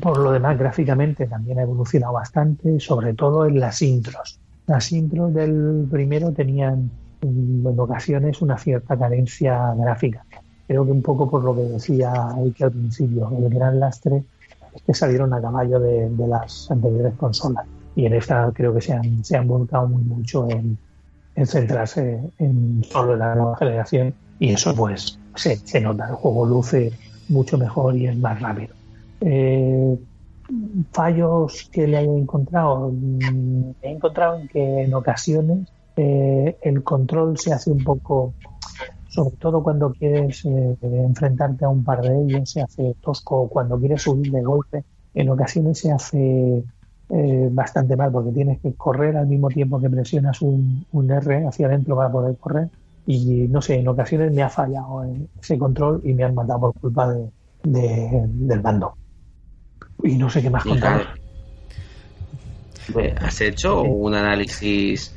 Por lo demás, gráficamente también ha evolucionado bastante, sobre todo en las intros. Las intros del primero tenían en ocasiones una cierta carencia gráfica. Creo que un poco por lo que decía Ike al principio, el gran lastre es que salieron a caballo de, de las anteriores consolas. Y en esta creo que se han, se han volcado muy mucho en, en centrarse en solo la nueva generación. Y eso pues se, se nota, el juego luce mucho mejor y es más rápido. Eh, fallos que le haya encontrado, mm, he encontrado en que en ocasiones eh, el control se hace un poco, sobre todo cuando quieres eh, enfrentarte a un par de ellos, se hace tosco, cuando quieres subir de golpe, en ocasiones se hace eh, bastante mal porque tienes que correr al mismo tiempo que presionas un, un R hacia adentro para poder correr y no sé, en ocasiones me ha fallado eh, ese control y me han matado por culpa de, de- del mando. Y no sé qué más contar. Pues, Has hecho un análisis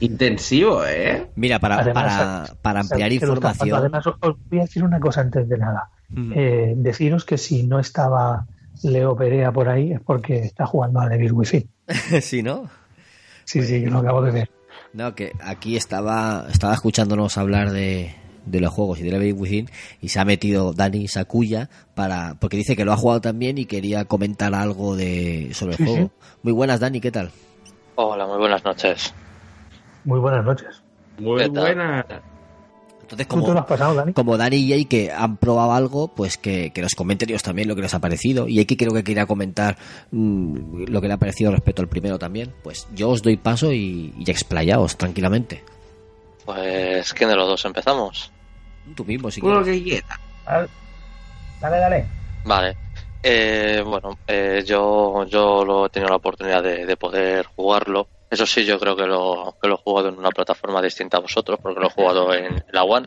intensivo, ¿eh? Mira, para, Además, para, para ampliar información. Además, os os voy a decir una cosa antes de nada. Mm. Eh, deciros que si no estaba Leo Perea por ahí es porque está jugando a Devil Within. sí, ¿no? Sí, sí, que lo acabo de ver. No, que aquí estaba, estaba escuchándonos hablar de, de los juegos y de Devil Within y se ha metido Dani Sakuya para, porque dice que lo ha jugado también y quería comentar algo de, sobre el Sí, juego. sí. Muy buenas, Dani, ¿qué tal? Hola, muy buenas noches. Muy buenas noches. Muy buena. Entonces, ¿Tú te lo has pasado, Dani? Como Dani y Jake que han probado algo, pues que, que nos comenten ellos también lo que les ha parecido. Y Jake creo que quería comentar mm, lo que le ha parecido respecto al primero también. Pues yo os doy paso y, y explayaos tranquilamente. Pues, ¿quién de los dos empezamos? Tú mismo, si quieres. que quiera. Dale, dale. Vale. Eh, bueno, eh, yo, yo lo he tenido la oportunidad de, de poder jugarlo. Eso sí, yo creo que lo, que lo he jugado en una plataforma distinta a vosotros, porque lo he jugado en la One.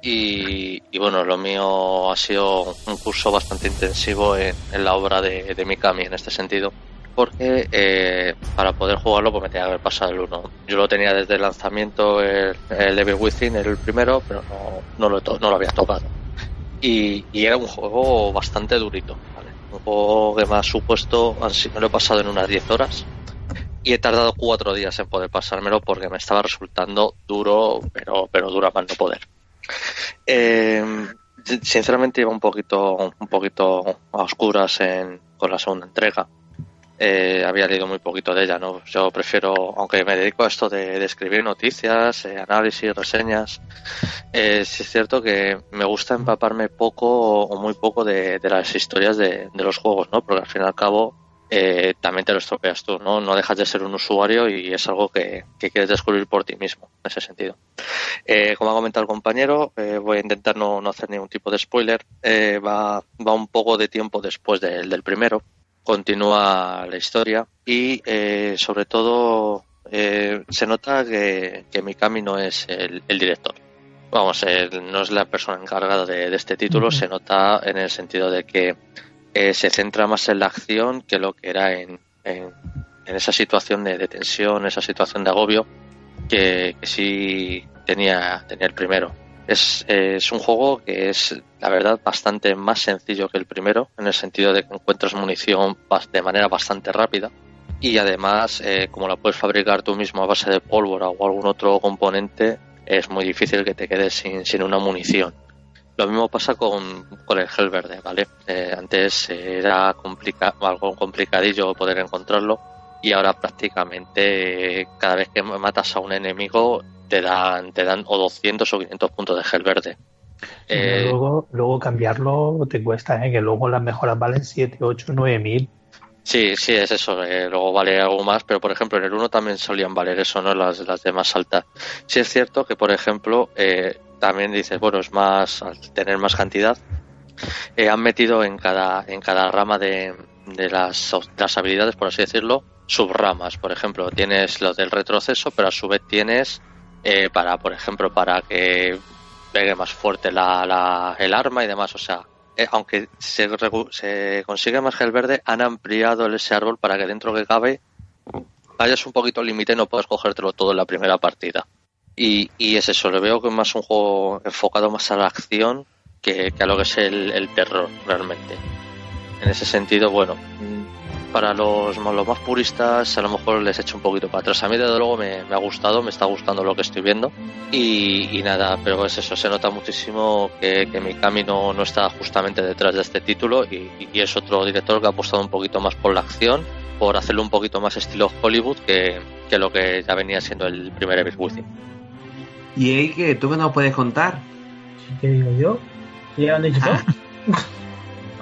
Y, bueno, lo mío ha sido un curso bastante intensivo en, la obra de, Mikami en este sentido. Porque eh, para poder jugarlo pues me tenía que haber pasado el 1. Yo lo tenía desde el lanzamiento, el, el Evil Within, el primero, pero no, no, lo, no lo había tocado y, era un juego bastante durito. ¿vale? Un juego que me ha supuesto, me lo he pasado en unas 10 horas y he tardado 4 días en poder pasármelo porque me estaba resultando duro, pero, pero duro a más no poder. Eh, sinceramente iba un poquito, un poquito a oscuras en, con la segunda entrega. Eh, había leído muy poquito de ella, ¿no? Yo prefiero, aunque me dedico a esto de, escribir noticias, eh, análisis, reseñas, eh, sí es cierto que me gusta empaparme poco o muy poco de, de las historias de, de los juegos, ¿no? Porque al fin y al cabo eh, también te lo estropeas tú, ¿no? No dejas de ser un usuario y es algo que, que quieres descubrir por ti mismo, en ese sentido. Eh, como ha comentado el compañero, eh, voy a intentar no, no hacer ningún tipo de spoiler. Va, va un poco de tiempo después del, del primero. Continúa la historia y sobre todo se nota que, que Mikami no es el, el director. Vamos, él no es la persona encargada de, de este título, se nota en el sentido de que eh, se centra más en la acción que lo que era en, en, esa situación de, tensión, esa situación de agobio que, sí tenía, tenía el primero. Es, es un juego que es, la verdad, bastante más sencillo que el primero, en el sentido de que encuentras munición de manera bastante rápida. Y además, eh, como la puedes fabricar tú mismo a base de pólvora o algún otro componente, es muy difícil que te quedes sin, sin una munición. Lo mismo pasa con, con el gel verde, ¿vale? Eh, antes era complica algo complicadillo poder encontrarlo y ahora prácticamente eh, cada vez que matas a un enemigo te dan, te dan o 200 o 500 puntos de gel verde. Eh, luego, luego cambiarlo te cuesta, ¿eh? que luego las mejoras valen 7, 8, 9 mil. Sí, sí, es eso. eh, luego vale algo más, pero por ejemplo en el 1 también solían valer eso, ¿no? Las, las de más alta. Sí es cierto que, por ejemplo, eh, también dices, bueno, es más, al tener más cantidad, eh, han metido en cada, en cada rama de, de las, las habilidades, por así decirlo, subramas. Por ejemplo, tienes lo del retroceso, pero a su vez tienes eh, para, por ejemplo, para que pegue más fuerte la, la- el arma y demás. O sea, eh, aunque se, se consigue más gel verde, han ampliado ese árbol para que dentro que cabe vayas un poquito al límite no puedas cogértelo todo en la primera partida. Y, y es eso, le veo que es más un juego enfocado más a la acción que, que a lo que es el, terror realmente. En ese sentido, bueno, para los, los más puristas a lo mejor les echo un poquito para atrás. A mí desde luego me, ha gustado, me está gustando lo que estoy viendo. Y, y nada, pero es eso, se nota muchísimo que, que Mikami no, no está justamente detrás de este título y, y es otro director que ha apostado un poquito más por la acción, por hacerlo un poquito más estilo Hollywood que, que lo que ya venía siendo el primer Evil Within. ¿Y ahí que tú qué nos puedes contar? ¿Qué digo yo? ¿Qué han dicho todo?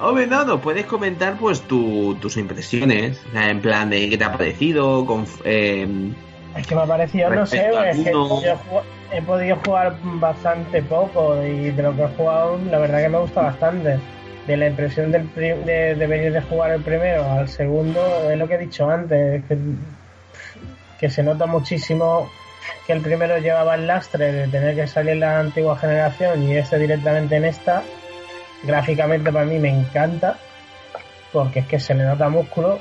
Hombre, no, nos puedes comentar pues tu- tus impresiones, en plan de qué te ha parecido, con, eh, Es que me ha parecido, no sé, es que he podido, jugar, he podido jugar bastante poco y de lo que he jugado, la verdad que me gusta bastante. de la impresión del de, de venir de jugar el primero al segundo, es lo que he dicho antes, que, que se nota muchísimo que el primero llevaba el lastre de tener que salir en la antigua generación y este directamente en esta. Gráficamente para mí me encanta, porque es que se le nota músculo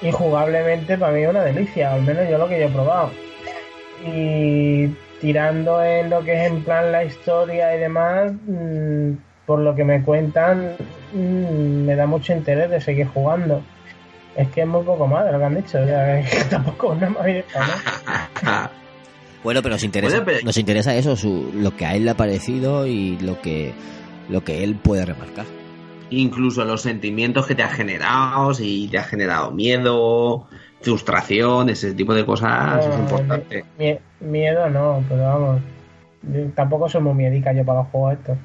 y jugablemente para mí es una delicia, al menos yo lo que yo he probado. Y tirando en lo que es en plan la historia y demás, mm, por lo que me cuentan, mm, me da mucho interés de seguir jugando. Es que es muy poco más de lo que han dicho, ya, es que tampoco es nada más directo, ¿no? Bueno, pero nos interesa, Bueno, pero- nos interesa eso, su, lo que a él le ha parecido y lo que, lo que él puede remarcar. Incluso los sentimientos que te ha generado, si te ha generado miedo, frustración, ese tipo de cosas es No, importante. mie- miedo no, pero vamos. tampoco soy muy miedica yo para los juegos estos.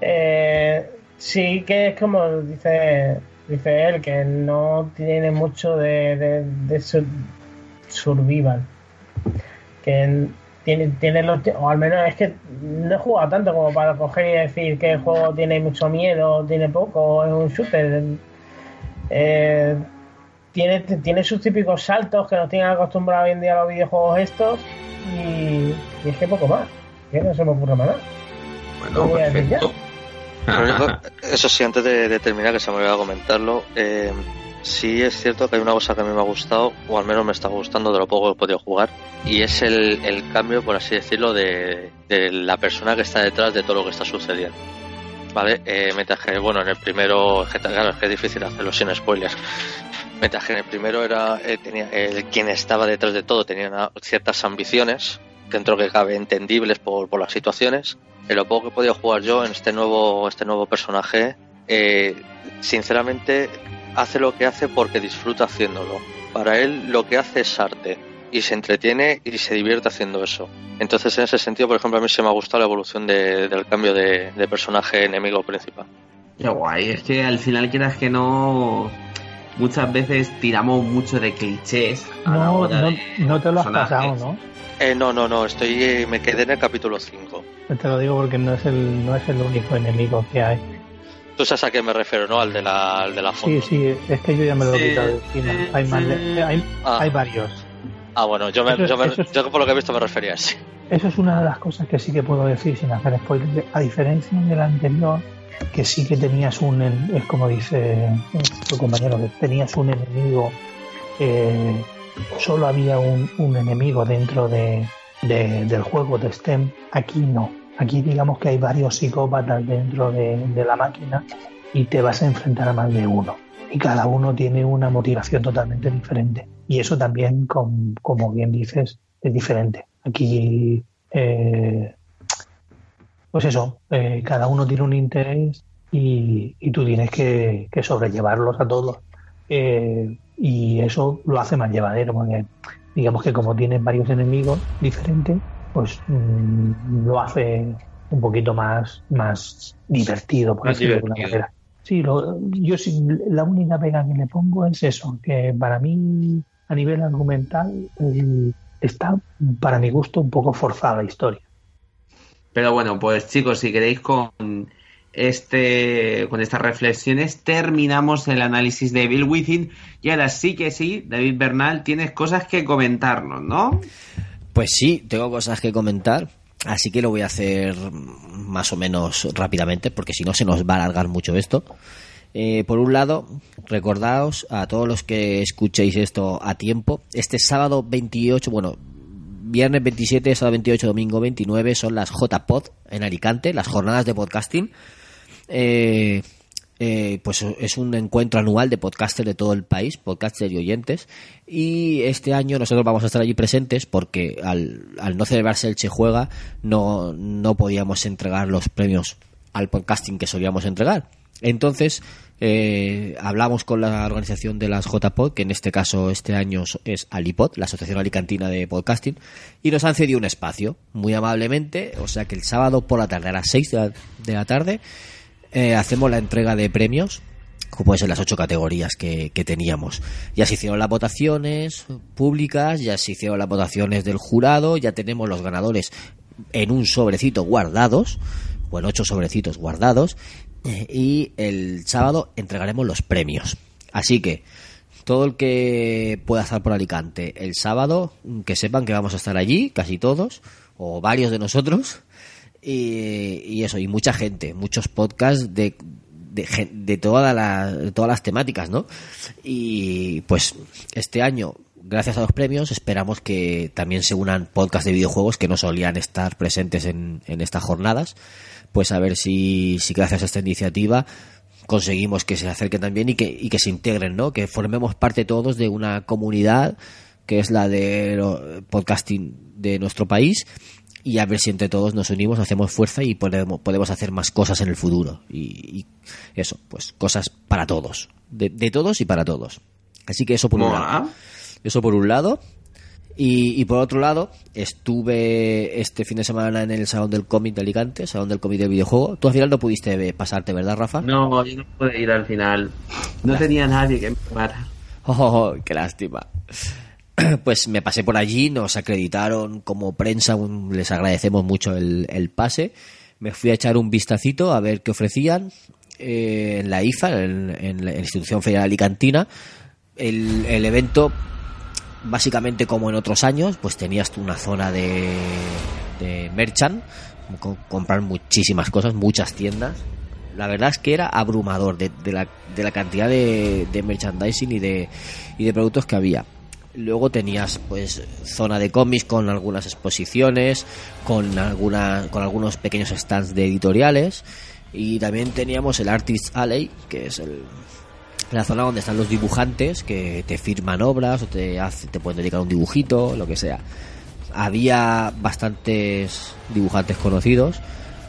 Eh, sí que es como dice dice él, que no tiene mucho de, de, de sur- survival. Que tiene, tiene los. O al menos es que no he jugado tanto como para coger y decir que el juego tiene mucho miedo, tiene poco, es un shooter. Eh, tiene, tiene sus típicos saltos que nos tienen acostumbrados hoy en día a los videojuegos estos y, y es que poco más. Que no se me ocurre más nada. Bueno, eso sí, antes de, de terminar, que se me olvidó comentarlo, eh, sí es cierto que hay una cosa que a mí me ha gustado, o al menos me está gustando de lo poco que he podido jugar, y es el, el cambio, por así decirlo, de, de la persona que está detrás de todo lo que está sucediendo. ¿Vale? Eh, mientras que, bueno, en el primero, claro, es que es difícil hacerlo sin spoilers. Mientras que en el primero era tenía, el, quien estaba detrás de todo tenía una- ciertas ambiciones, dentro que cabe entendibles por, por las situaciones. En lo poco que he podido jugar yo en este nuevo, este nuevo personaje, eh, sinceramente hace lo que hace porque disfruta haciéndolo. Para él lo que hace es arte y se entretiene y se divierte haciendo eso. Entonces en ese sentido, por ejemplo, a mí se me ha gustado la evolución de- del cambio de, de personaje enemigo principal. Qué guay, es que al final quieras que no, muchas veces tiramos mucho de clichés a la No, hora no, de no te lo has pasado, ¿no? Eh, no, no, no, estoy, eh, me quedé en el capítulo 5. Te lo digo porque no es el, no es el único enemigo que hay. Tú sabes a qué me refiero, ¿no? Al de la, al de la foto. Sí, sí, es que yo ya me lo he Sí, quitado de encima. Hay, más de- hay, Ah. hay varios. Ah, bueno, yo, me, Eso es- yo, me- eso yo por lo que he visto me refería a ese. Eso es una de las cosas que sí que puedo decir sin hacer spoilers. A diferencia del anterior, que sí que tenías un, es como dice tu compañero, que tenías un enemigo, eh, solo había un, un enemigo dentro de, de- del juego de STEM. Aquí no. Aquí digamos que hay varios psicópatas dentro de, la máquina y te vas a enfrentar a más de uno. Y cada uno tiene una motivación totalmente diferente. Y eso también, com- como bien dices, es diferente. Aquí, eh, pues eso, eh, cada uno tiene un interés y, y tú tienes que, que sobrellevarlos a todos. Eh, y eso lo hace más llevadero, porque digamos que como tienes varios enemigos diferentes, pues mm, lo hace un poquito más, más divertido, por Más decirlo de alguna manera. Sí, lo- yo sí, la única pega que le pongo es eso, que para mí a nivel argumental el- está para mi gusto un poco forzada la historia. Pero bueno, pues chicos, si queréis con este con estas reflexiones terminamos el análisis de Bill Within y ahora sí que sí, David Bernal, tienes cosas que comentarnos, ¿no? Pues sí, tengo cosas que comentar, así que lo voy a hacer más o menos rápidamente, porque si no se nos va a alargar mucho esto. Eh, por un lado, recordaos a todos los que escuchéis esto a tiempo, este sábado 28, bueno, viernes 27, sábado 28, domingo 29 son las JPod en Alicante, las jornadas de podcasting. Eh, eh, pues es un encuentro anual de podcasters de todo el país, podcasters y oyentes. Y este año nosotros vamos a estar allí presentes porque al, no celebrarse el Che Juega no, no podíamos entregar los premios al podcasting que solíamos entregar. Entonces eh, hablamos con la organización de las JPod, que en este caso este año es Alipod, la Asociación Alicantina de Podcasting, y nos han cedido un espacio muy amablemente. O sea que el sábado por la tarde, a las 6 de la, de la tarde, eh, hacemos la entrega de premios, como pueden ser las ocho categorías que, que teníamos. Ya se hicieron las votaciones públicas, ya se hicieron las votaciones del jurado, ya tenemos los ganadores en un sobrecito guardados, o en ocho sobrecitos guardados, eh, y el sábado entregaremos los premios. Así que todo el que pueda estar por Alicante el sábado, que sepan que vamos a estar allí, casi todos, o varios de nosotros, y, y eso, y mucha gente, muchos podcasts de, de, de, toda la- de todas las temáticas, ¿no? Y pues este año, gracias a los premios, esperamos que también se unan podcasts de videojuegos que no solían estar presentes en, en estas jornadas. Pues a ver si, si gracias a esta iniciativa conseguimos que se acerquen también y que, y que se integren, ¿no? Que formemos parte todos de una comunidad que es la de podcasting de nuestro país y a ver si entre todos nos unimos, hacemos fuerza y podemos, podemos hacer más cosas en el futuro. Y, y eso, pues cosas para todos. De, de todos y para todos. Así que eso por un lado. Eso por un lado. Y, y por otro lado, estuve este fin de semana en el Salón del Cómic de Alicante, Salón del Cómic de Videojuego. Tú al final no pudiste ve- pasarte, ¿verdad, Rafa? No, yo no pude ir al final. No tenía nadie que me para. Oh, qué lástima. Pues me pasé por allí, nos acreditaron como prensa, les agradecemos mucho el, el pase. Me fui a echar un vistacito a ver qué ofrecían eh, en la IFA, en, la Institución Federal Alicantina. El, el evento, básicamente como en otros años, pues tenías una zona de, de merchant, co- comprar muchísimas cosas, muchas tiendas. La verdad es que era abrumador de, de la, de la cantidad de merchandising y de, y de productos que había. Luego tenías pues zona de cómics con algunas exposiciones, con alguna, con algunos pequeños stands de editoriales y también teníamos el Artist Alley, que es el, la zona donde están los dibujantes que te firman obras o te hace- te pueden dedicar un dibujito, lo que sea. Había bastantes dibujantes conocidos.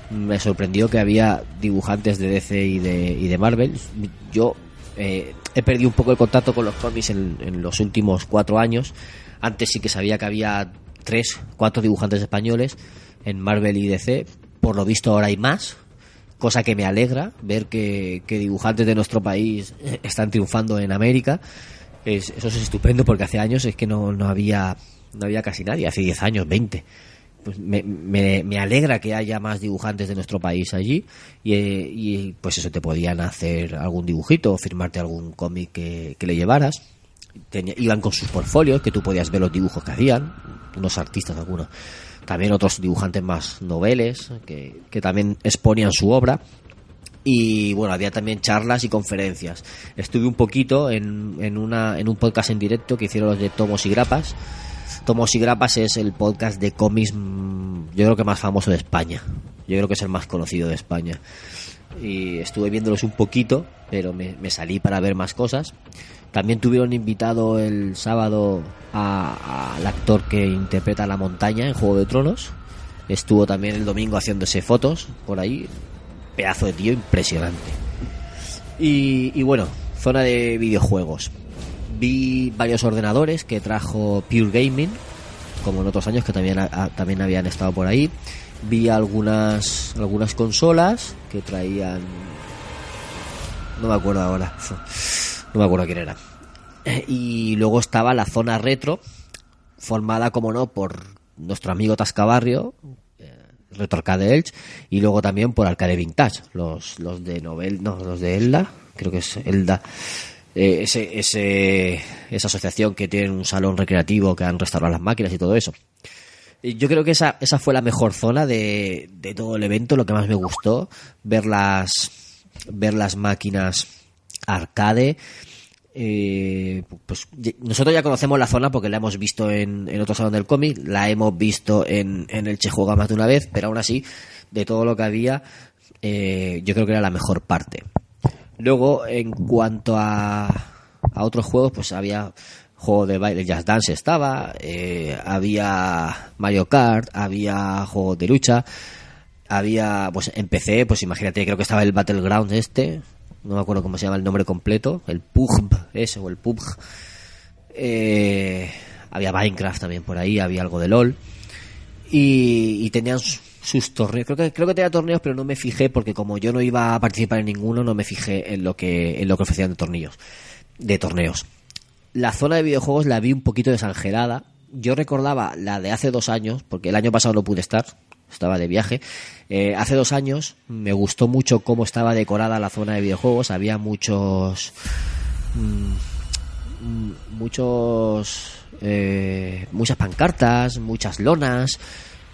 Me sorprendió que había dibujantes de DC y de, y de Marvel. Yo eh, he perdido un poco el contacto con los cómics en, los últimos cuatro años. Antes sí que sabía que había tres, cuatro dibujantes españoles en Marvel y DC. Por lo visto ahora hay más, cosa que me alegra ver que, que dibujantes de nuestro país están triunfando en América. Es- eso es estupendo porque hace años es que no, no había no había casi nadie, hace 10 años, 20. Pues me, me, me alegra que haya más dibujantes de nuestro país allí y, eh, y, pues eso te podían hacer algún dibujito o firmarte algún cómic que, que le llevaras. Tenía- iban con sus portfolios que tú podías ver los dibujos que hacían, unos artistas algunos. También otros dibujantes más noveles que, que también exponían su obra y bueno, había también charlas y conferencias. Estuve un poquito en, en, una, en un podcast en directo que hicieron los de Tomos y Grapas. Tomos y Grapas es el podcast de cómics, mm, yo creo que más famoso de España. Yo creo que es el más conocido de España. Y estuve viéndolos un poquito, pero me, salí para ver más cosas. También tuvieron invitado el sábado al actor que interpreta la montaña en Juego de Tronos. Estuvo también el domingo haciéndose fotos por ahí. Pedazo de tío impresionante. Y, y bueno, zona de videojuegos. Vi varios ordenadores que trajo Pure Gaming, como en otros años que también, ha- también habían estado por ahí. Vi algunas, algunas consolas que traían... No me acuerdo ahora. No me acuerdo quién era. Y luego estaba la zona retro, formada, como no, por nuestro amigo Tascabarrio, eh, Retro Arcade Elch, y luego también por Arcade Vintage, los, los de Novel, no, los de Elda, creo que es Elda, eh, ese, ese, esa asociación que tiene un salón recreativo que han restaurado las máquinas y todo eso. Yo creo que esa, esa fue la mejor zona de, de todo el evento, lo que más me gustó, ver las, ver las máquinas arcade. Eh, pues nosotros ya conocemos la zona porque la hemos visto en, en otro salón del cómic, la hemos visto en, en el Che Juega más de una vez, pero aún así, de todo lo que había, eh, yo creo que era la mejor parte. Luego, en cuanto a, a otros juegos, pues había juego de baile, Jazz Dance estaba, eh, había Mario Kart, había juegos de lucha, había, pues en PC, pues imagínate, creo que estaba el Battleground este, no me acuerdo cómo se llama el nombre completo, el PUBG, ese, o el PUBG. Eh, había Minecraft también por ahí, había algo de LOL. Y, y tenían sus, torneos, creo que, creo que tenía torneos, pero no me fijé, porque como yo no iba a participar en ninguno, no me fijé en lo que, en lo que ofrecían de tornillos, de torneos. La zona de videojuegos la vi un poquito desangelada. Yo recordaba la de hace dos años, porque el año pasado no pude estar, estaba de viaje. Eh, hace dos años me gustó mucho cómo estaba decorada la zona de videojuegos. Había muchos. mm, mm, muchos. eh, muchas pancartas, muchas lonas.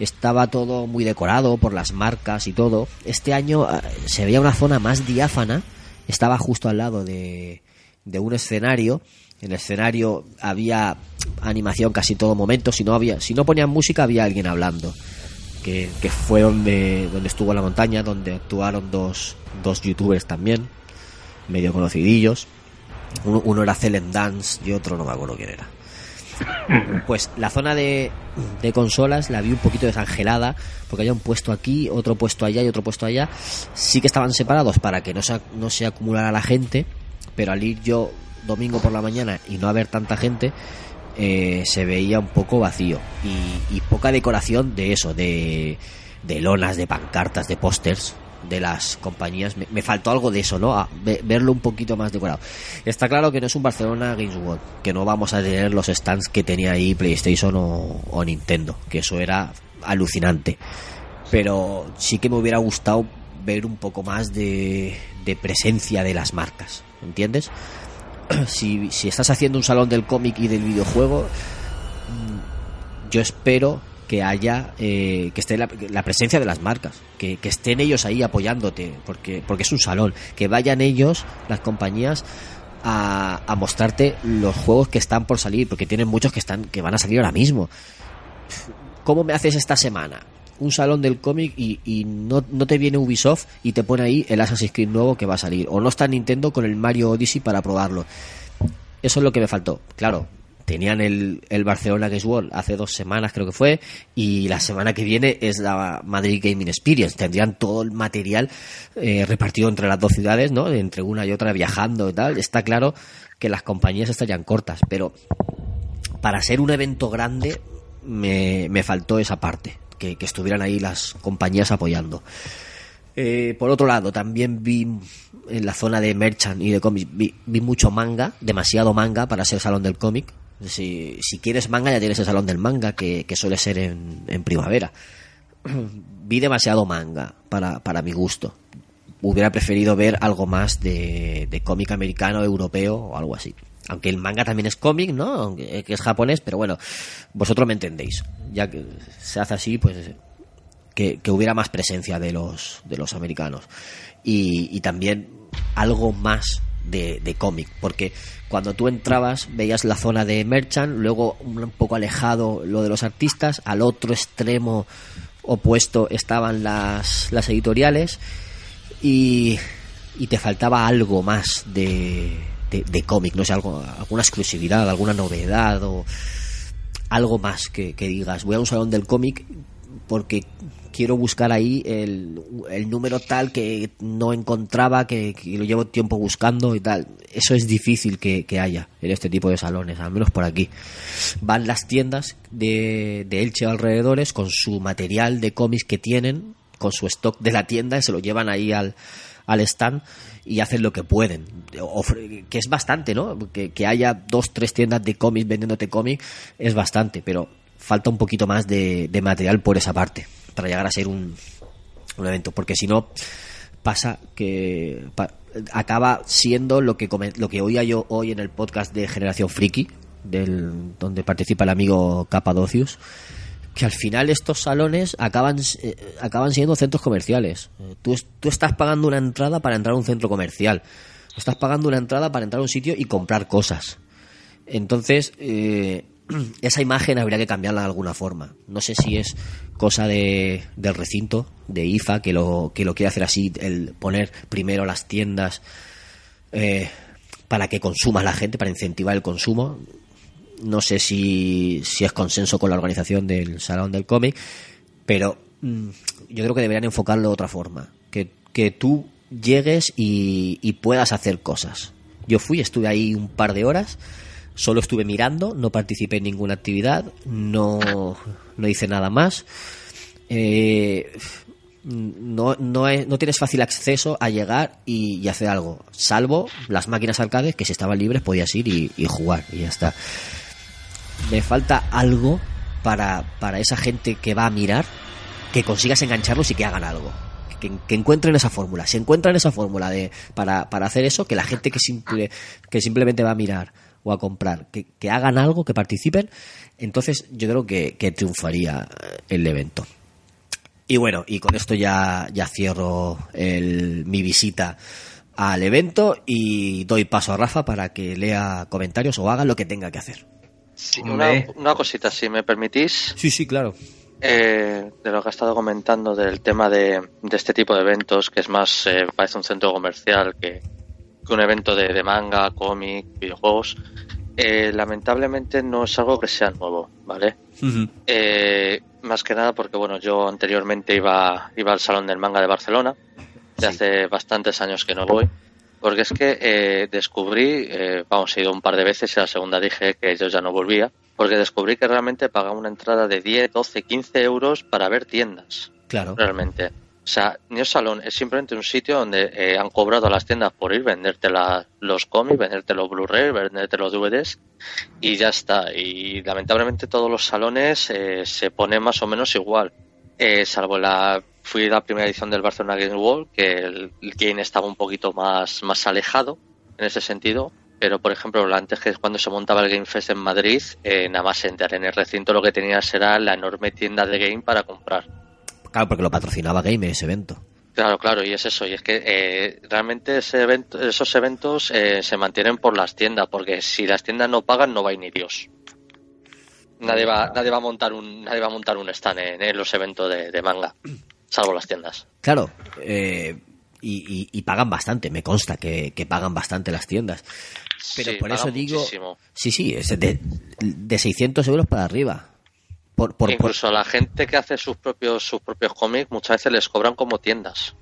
Estaba todo muy decorado por las marcas y todo. Este año ah, se veía una zona más diáfana. Estaba justo al lado de, de un escenario. En el escenario había animación casi todo momento. Si no había, si no ponían música, había alguien hablando. Que, que fue donde, donde estuvo la montaña, donde actuaron dos, dos youtubers también, medio conocidillos. Uno, uno era Celen Dance y otro no me acuerdo quién era. Pues la zona de, consolas la vi un poquito desangelada, porque había un puesto aquí, otro puesto allá y otro puesto allá. Sí que estaban separados para que no se, no se acumulara la gente, pero al ir yo domingo por la mañana y no haber tanta gente, eh, se veía un poco vacío y, y poca decoración de eso, de, de lonas, de pancartas, de pósters de las compañías. Me, me faltó algo de eso, ¿no? Verlo un poquito más decorado. Está claro que no es un Barcelona Games World, que no vamos a tener los stands que tenía ahí PlayStation o, o Nintendo, que eso era alucinante. Pero sí que me hubiera gustado ver un poco más de, de presencia de las marcas, ¿entiendes? si, si estás haciendo un salón del cómic y del videojuego, mm, yo espero que haya eh, que esté la, la presencia de las marcas que, estén ellos ahí apoyándote porque porque es un salón que vayan ellos las compañías a, a mostrarte los juegos que están por salir porque tienen muchos que están que van a salir ahora mismo. ¿cómo me haces esta semana? un salón del cómic y, y no, no te viene Ubisoft y te pone ahí el Assassin's Creed nuevo que va a salir. O no está Nintendo con el Mario Odyssey para probarlo. Eso es lo que me faltó. Claro tenían el, el Barcelona Games World hace dos semanas creo que fue y la semana que viene es la Madrid Gaming Experience. Tendrían todo el material eh, repartido entre las dos ciudades no entre una y otra viajando y tal. Está claro que las compañías estarían cortas pero para ser un evento grande me, me faltó esa parte que, que estuvieran ahí las compañías apoyando. Eh, por otro lado, también vi en la zona de merchant y de cómics, vi, vi mucho manga, demasiado manga para ser salón del cómic. Si, si quieres manga, ya tienes el salón del manga, que, que suele ser en, en primavera. vi demasiado manga para, para mi gusto. Hubiera preferido ver algo más de, de cómic americano, europeo o algo así. Aunque el manga también es cómic, ¿no? Aunque que es japonés, pero bueno, vosotros me entendéis. Ya que se hace así, pues que, que hubiera más presencia de los, de los americanos. Y también algo más de, de cómic, porque cuando tú entrabas veías la zona de merchant, luego un poco alejado lo de los artistas, al otro extremo opuesto estaban las, las editoriales y, y te faltaba algo más de, de, cómic, no sé, algo, alguna exclusividad, alguna novedad o algo más que, que digas, voy a un salón del cómic porque quiero buscar ahí el, el número tal que no encontraba, que, lo llevo tiempo buscando y tal. Eso es difícil que, que haya en este tipo de salones, al menos por aquí. Van las tiendas de, de Elche alrededores con su material de cómics que tienen, con su stock de la tienda, y se lo llevan ahí al, al stand y hacen lo que pueden. Que es bastante, ¿no? Que, que haya dos, tres tiendas de cómics vendiéndote cómic es bastante, pero falta un poquito más de, de material por esa parte para llegar a ser un, evento, porque si no pasa que acaba siendo lo que lo que oía yo hoy en el podcast de Generación Friki, del, donde participa el amigo Capadocius, que al final estos salones acaban eh, acaban siendo centros comerciales. Eh, Tú, tú estás pagando una entrada para entrar a un centro comercial. Estás pagando una entrada para entrar a un sitio y comprar cosas. Entonces, eh, esa imagen habría que cambiarla de alguna forma. No sé si es cosa de, del recinto, de IFA, que lo, que lo quiere hacer así, el poner primero las tiendas eh, para que consuma la gente, para incentivar el consumo. No sé si, si es consenso con la organización del Salón del Cómic, pero mm, yo creo que deberían enfocarlo de otra forma. Que, que tú llegues y, y puedas hacer cosas. Yo fui, estuve ahí un par de horas, solo estuve mirando, no participé en ninguna actividad, no, no hice nada más. Eh, no, no, es- no tienes fácil acceso a llegar y, y hacer algo, salvo las máquinas arcades que si estaban libres podías ir y, jugar y ya está. Me falta algo para, para esa gente que va a mirar que consigas engancharlos y que hagan algo. Que, que encuentren esa fórmula. Si encuentran esa fórmula de, para, para hacer eso, que la gente que, simple, que simplemente va a mirar o a comprar, que, que hagan algo, que participen, entonces yo creo que, que triunfaría el evento. Y bueno, y con esto ya, ya cierro el, mi visita al evento y doy paso a Rafa para que lea comentarios o haga lo que tenga que hacer. Sí, una, una cosita, si me permitís. Sí, sí, claro. Eh, de lo que ha estado comentando del tema de, de este tipo de eventos, que es más, eh, parece un centro comercial que, que un evento de, de manga, cómic, videojuegos, eh, lamentablemente no es algo que sea nuevo, ¿vale? Eh, más que nada porque, bueno, yo anteriormente iba, iba al Salón del Manga de Barcelona, de hace bastantes años que no voy, porque es que eh, descubrí, eh, vamos, he ido un par de veces y la segunda dije que yo ya no volvía, porque descubrí que realmente pagaba una entrada de 10, 12, 15 euros para ver tiendas. Claro. Realmente. O sea, Neo Salón es simplemente un sitio donde eh, han cobrado a las tiendas por ir, venderte la- los cómics, venderte los Blu-ray, venderte los DVDs y ya está. Y lamentablemente todos los salones eh, se ponen más o menos igual. Eh, salvo la fui la primera edición del Barcelona Game World, que el, el game estaba un poquito más, más alejado en ese sentido. Pero, por ejemplo, antes que cuando se montaba el Game Fest en Madrid, eh, nada más entrar en el recinto lo que tenías era la enorme tienda de game para comprar. Claro, porque lo patrocinaba Gamer ese evento. Claro, claro, y es eso, y es que eh, realmente ese evento, esos eventos eh, se mantienen por las tiendas, porque si las tiendas no pagan no va a ir ni Dios. Nadie va, nadie va a montar un, nadie va a montar un stand en, en los eventos de, de manga, salvo las tiendas. Claro, eh, y, y- y pagan bastante, me consta que, que pagan bastante las tiendas. Pero Sí, por eso digo, muchísimo. sí, sí, es de, de 600 euros para arriba. Por, por, por- Incluso la gente que hace sus propios, sus propios cómics muchas veces les cobran como tiendas.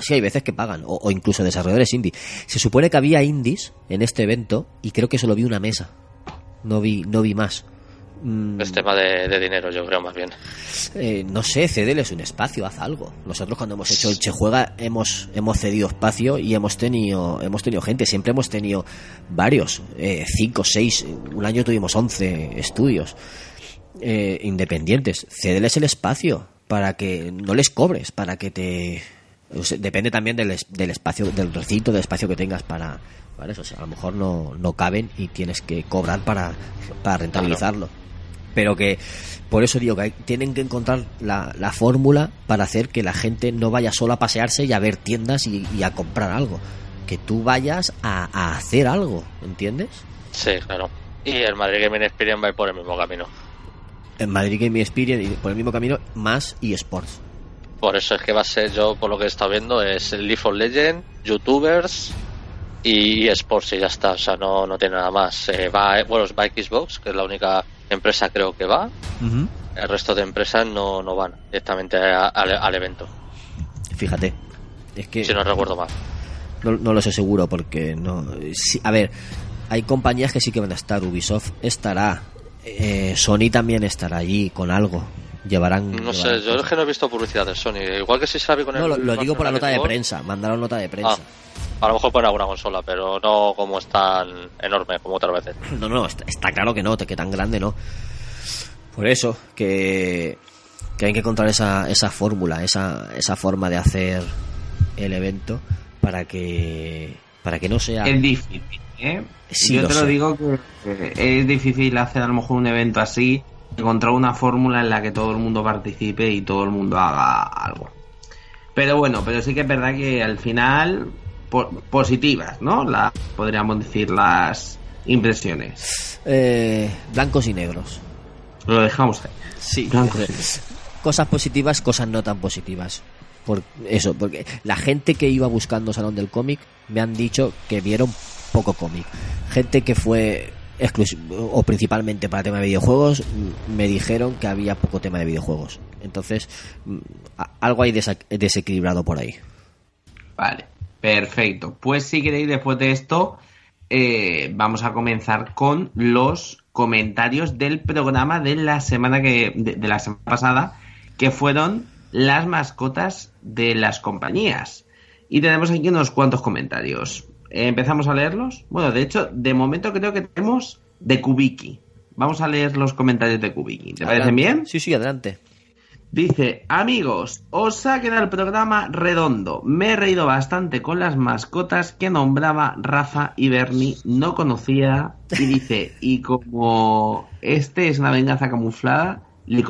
sí, hay veces que pagan, o, o incluso desarrolladores indie. Se supone que había indies en este evento y creo que solo vi una mesa. No vi, no vi más. Mm, Es tema de, de dinero, yo creo, más bien. Eh, no sé, cédeles un espacio, haz algo. Nosotros cuando hemos hecho el Che Juega hemos, hemos cedido espacio y hemos tenido, hemos tenido gente, siempre hemos tenido varios, eh, cinco, seis, un año tuvimos once estudios eh, independientes. Cédeles el espacio para que no les cobres, para que te... o sea, depende también del, es- del espacio, del recinto, del espacio que tengas para... para eso. O sea, a lo mejor no, no caben y tienes que cobrar para, para rentabilizarlo pero que por eso digo que hay- tienen que encontrar la, la fórmula para hacer que la gente no vaya solo a pasearse y a ver tiendas y, y a comprar algo que tú vayas a, a hacer algo ¿entiendes? Sí, claro. Y el Madrid Gaming Experience va a ir por el mismo camino. En Madrid Gaming Experience por el mismo camino más eSports Por eso es que va a ser, yo por lo que he estado viendo, es League of Legends, YouTubers y eSports y ya está. O sea, no, no tiene nada más. Eh, va, bueno, va Xbox, que es la única empresa creo que va. El resto de empresas no, no van directamente a- al, al evento. fíjate es que Si no recuerdo mal. no, no lo sé seguro porque no a ver hay compañías que sí que van a estar Ubisoft estará eh, Sony también estará allí con algo llevarán No sé, llevarán yo es que no he visto publicidad de Sony. Igual que si vi con el. No, lo, lo digo por la nota de prensa. Mandaron nota de prensa. A lo mejor ponen alguna consola, pero no como es tan enorme como otras veces. No, no, está, está claro que no, que tan grande no. Por eso, que, que hay que encontrar esa, esa fórmula, esa, esa forma de hacer el evento para que para que no sea... Es difícil, ¿eh? Sí, Yo lo te lo digo que es difícil hacer a lo mejor un evento así, encontrar una fórmula en la que todo el mundo participe y todo el mundo haga algo. Pero bueno, pero sí que es verdad que al final po- positivas, ¿no? La, podríamos decir las impresiones. Eh, blancos y negros. Lo dejamos ahí. Sí. Blancos. Cosas positivas, cosas no tan positivas. Por eso, porque la gente que iba buscando Salón del Cómic me han dicho que vieron poco cómic. Gente que fue o principalmente para tema de videojuegos me dijeron que había poco tema de videojuegos. Entonces, algo hay desequilibrado por ahí. Vale, perfecto. Pues si queréis, después de esto, eh, vamos a comenzar con los comentarios del programa de la semana que de la semana pasada, que fueron las mascotas de las compañías. Y tenemos aquí unos cuantos comentarios. Eh, ¿Empezamos a leerlos? Bueno, de hecho, de momento creo que tenemos de Kubiki. Vamos a leer los comentarios de Kubiki. ¿Te parecen bien? Sí, sí, adelante. Dice, amigos, os ha quedado el programa redondo. Me he reído bastante con las mascotas que nombraba Rafa y Bernie. No conocía. Y dice, y como este es una venganza camuflada, le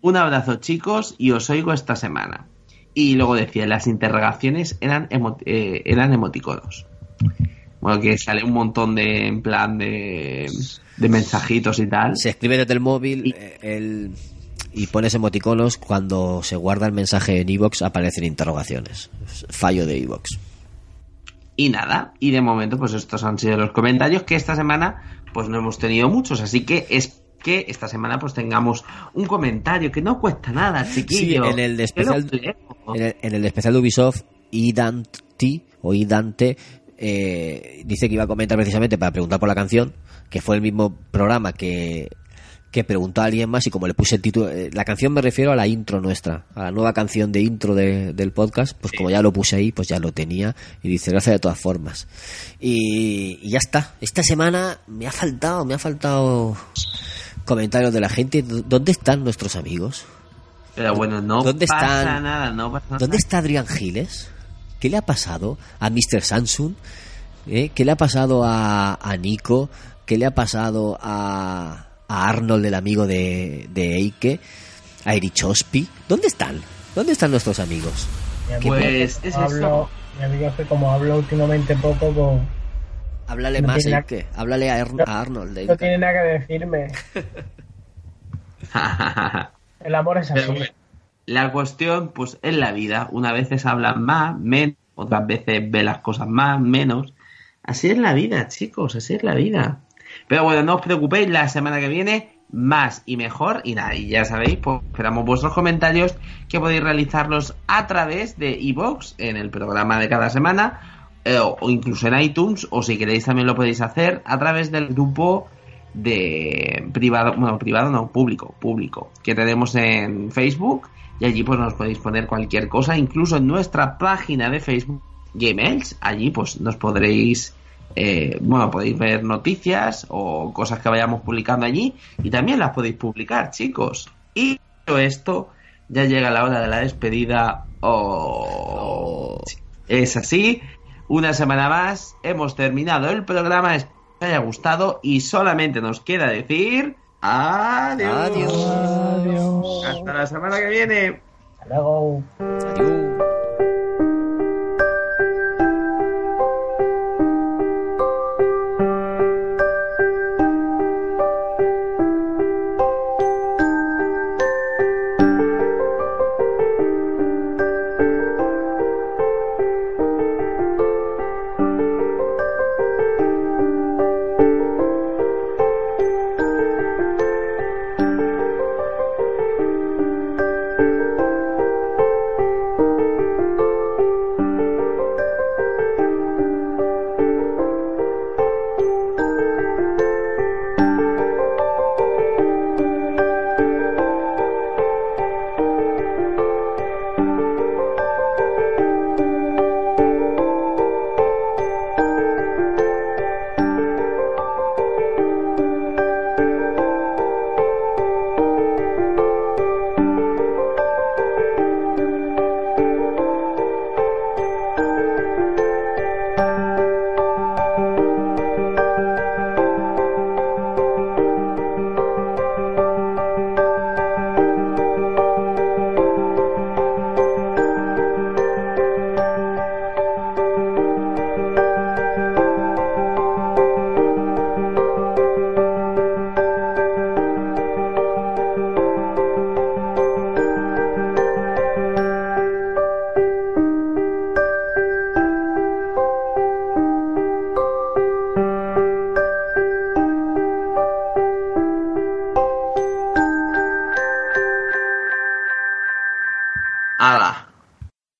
Un abrazo chicos y os oigo esta semana. Y luego decía, las interrogaciones eran, emo- eh, eran emoticonos. Bueno, que sale un montón de, en plan de, de mensajitos y tal. Se escribe desde el móvil eh, el- y pones emoticonos. Cuando se guarda el mensaje en iVoox aparecen interrogaciones. Fallo de iVoox. Y nada, y de momento pues estos han sido los comentarios que esta semana pues no hemos tenido muchos, así que es que esta semana pues tengamos un comentario que no cuesta nada, Sí, chiquillo. en el especial, en el, en el especial de Ubisoft, Idante o Idante eh, dice que iba a comentar precisamente para preguntar por la canción, que fue el mismo programa que, que preguntó a alguien más y como le puse el título, eh, la canción me refiero a la intro nuestra, a la nueva canción de intro de- del podcast, pues como ya lo puse ahí, pues ya lo tenía y dice gracias de todas formas. Y, y ya está, esta semana me ha faltado, me ha faltado comentarios de la gente, ¿dónde están nuestros amigos? Pero bueno, no ¿Dónde pasa están? nada, no pasa nada. ¿Dónde está Adrián Giles? ¿Qué le ha pasado a Mr. Samsung? ¿Eh? ¿Qué le ha pasado a, a Nico? ¿Qué le ha pasado a, a Arnold, el amigo de, de Eike? ¿A Erichospi? ¿Dónde están? ¿Dónde están nuestros amigos? Mi ¿Qué amigo Pues es hablo- Mi amigo es que como hablo últimamente poco, pues Háblale No más, tiene Eike. Háblale a, Er- a Arnold. no tiene nada que decirme. El amor es así. Bueno, la cuestión, pues en la vida, unas veces hablan más, menos, otras veces ve las cosas más, menos. Así es la vida, chicos, así es la vida. Pero bueno, no os preocupéis, la semana que viene más y mejor. Y nada, y ya sabéis, pues esperamos vuestros comentarios que podéis realizarlos a través de iVoox en el programa de cada semana eh, o incluso en iTunes o si queréis también lo podéis hacer a través del grupo de privado, bueno, privado no, público, público, que tenemos en Facebook y allí pues nos podéis poner cualquier cosa, incluso en nuestra página de Facebook Gmails, allí pues nos podréis eh, bueno, podéis ver noticias o cosas que vayamos publicando allí y también las podéis publicar, chicos. Y esto, ya llega la hora de la despedida. Oh, es así. Una semana más, hemos terminado el programa. Espero que os haya gustado y solamente nos queda decir adiós. Adiós. Hasta la semana que viene. Hasta luego. ¡Hala!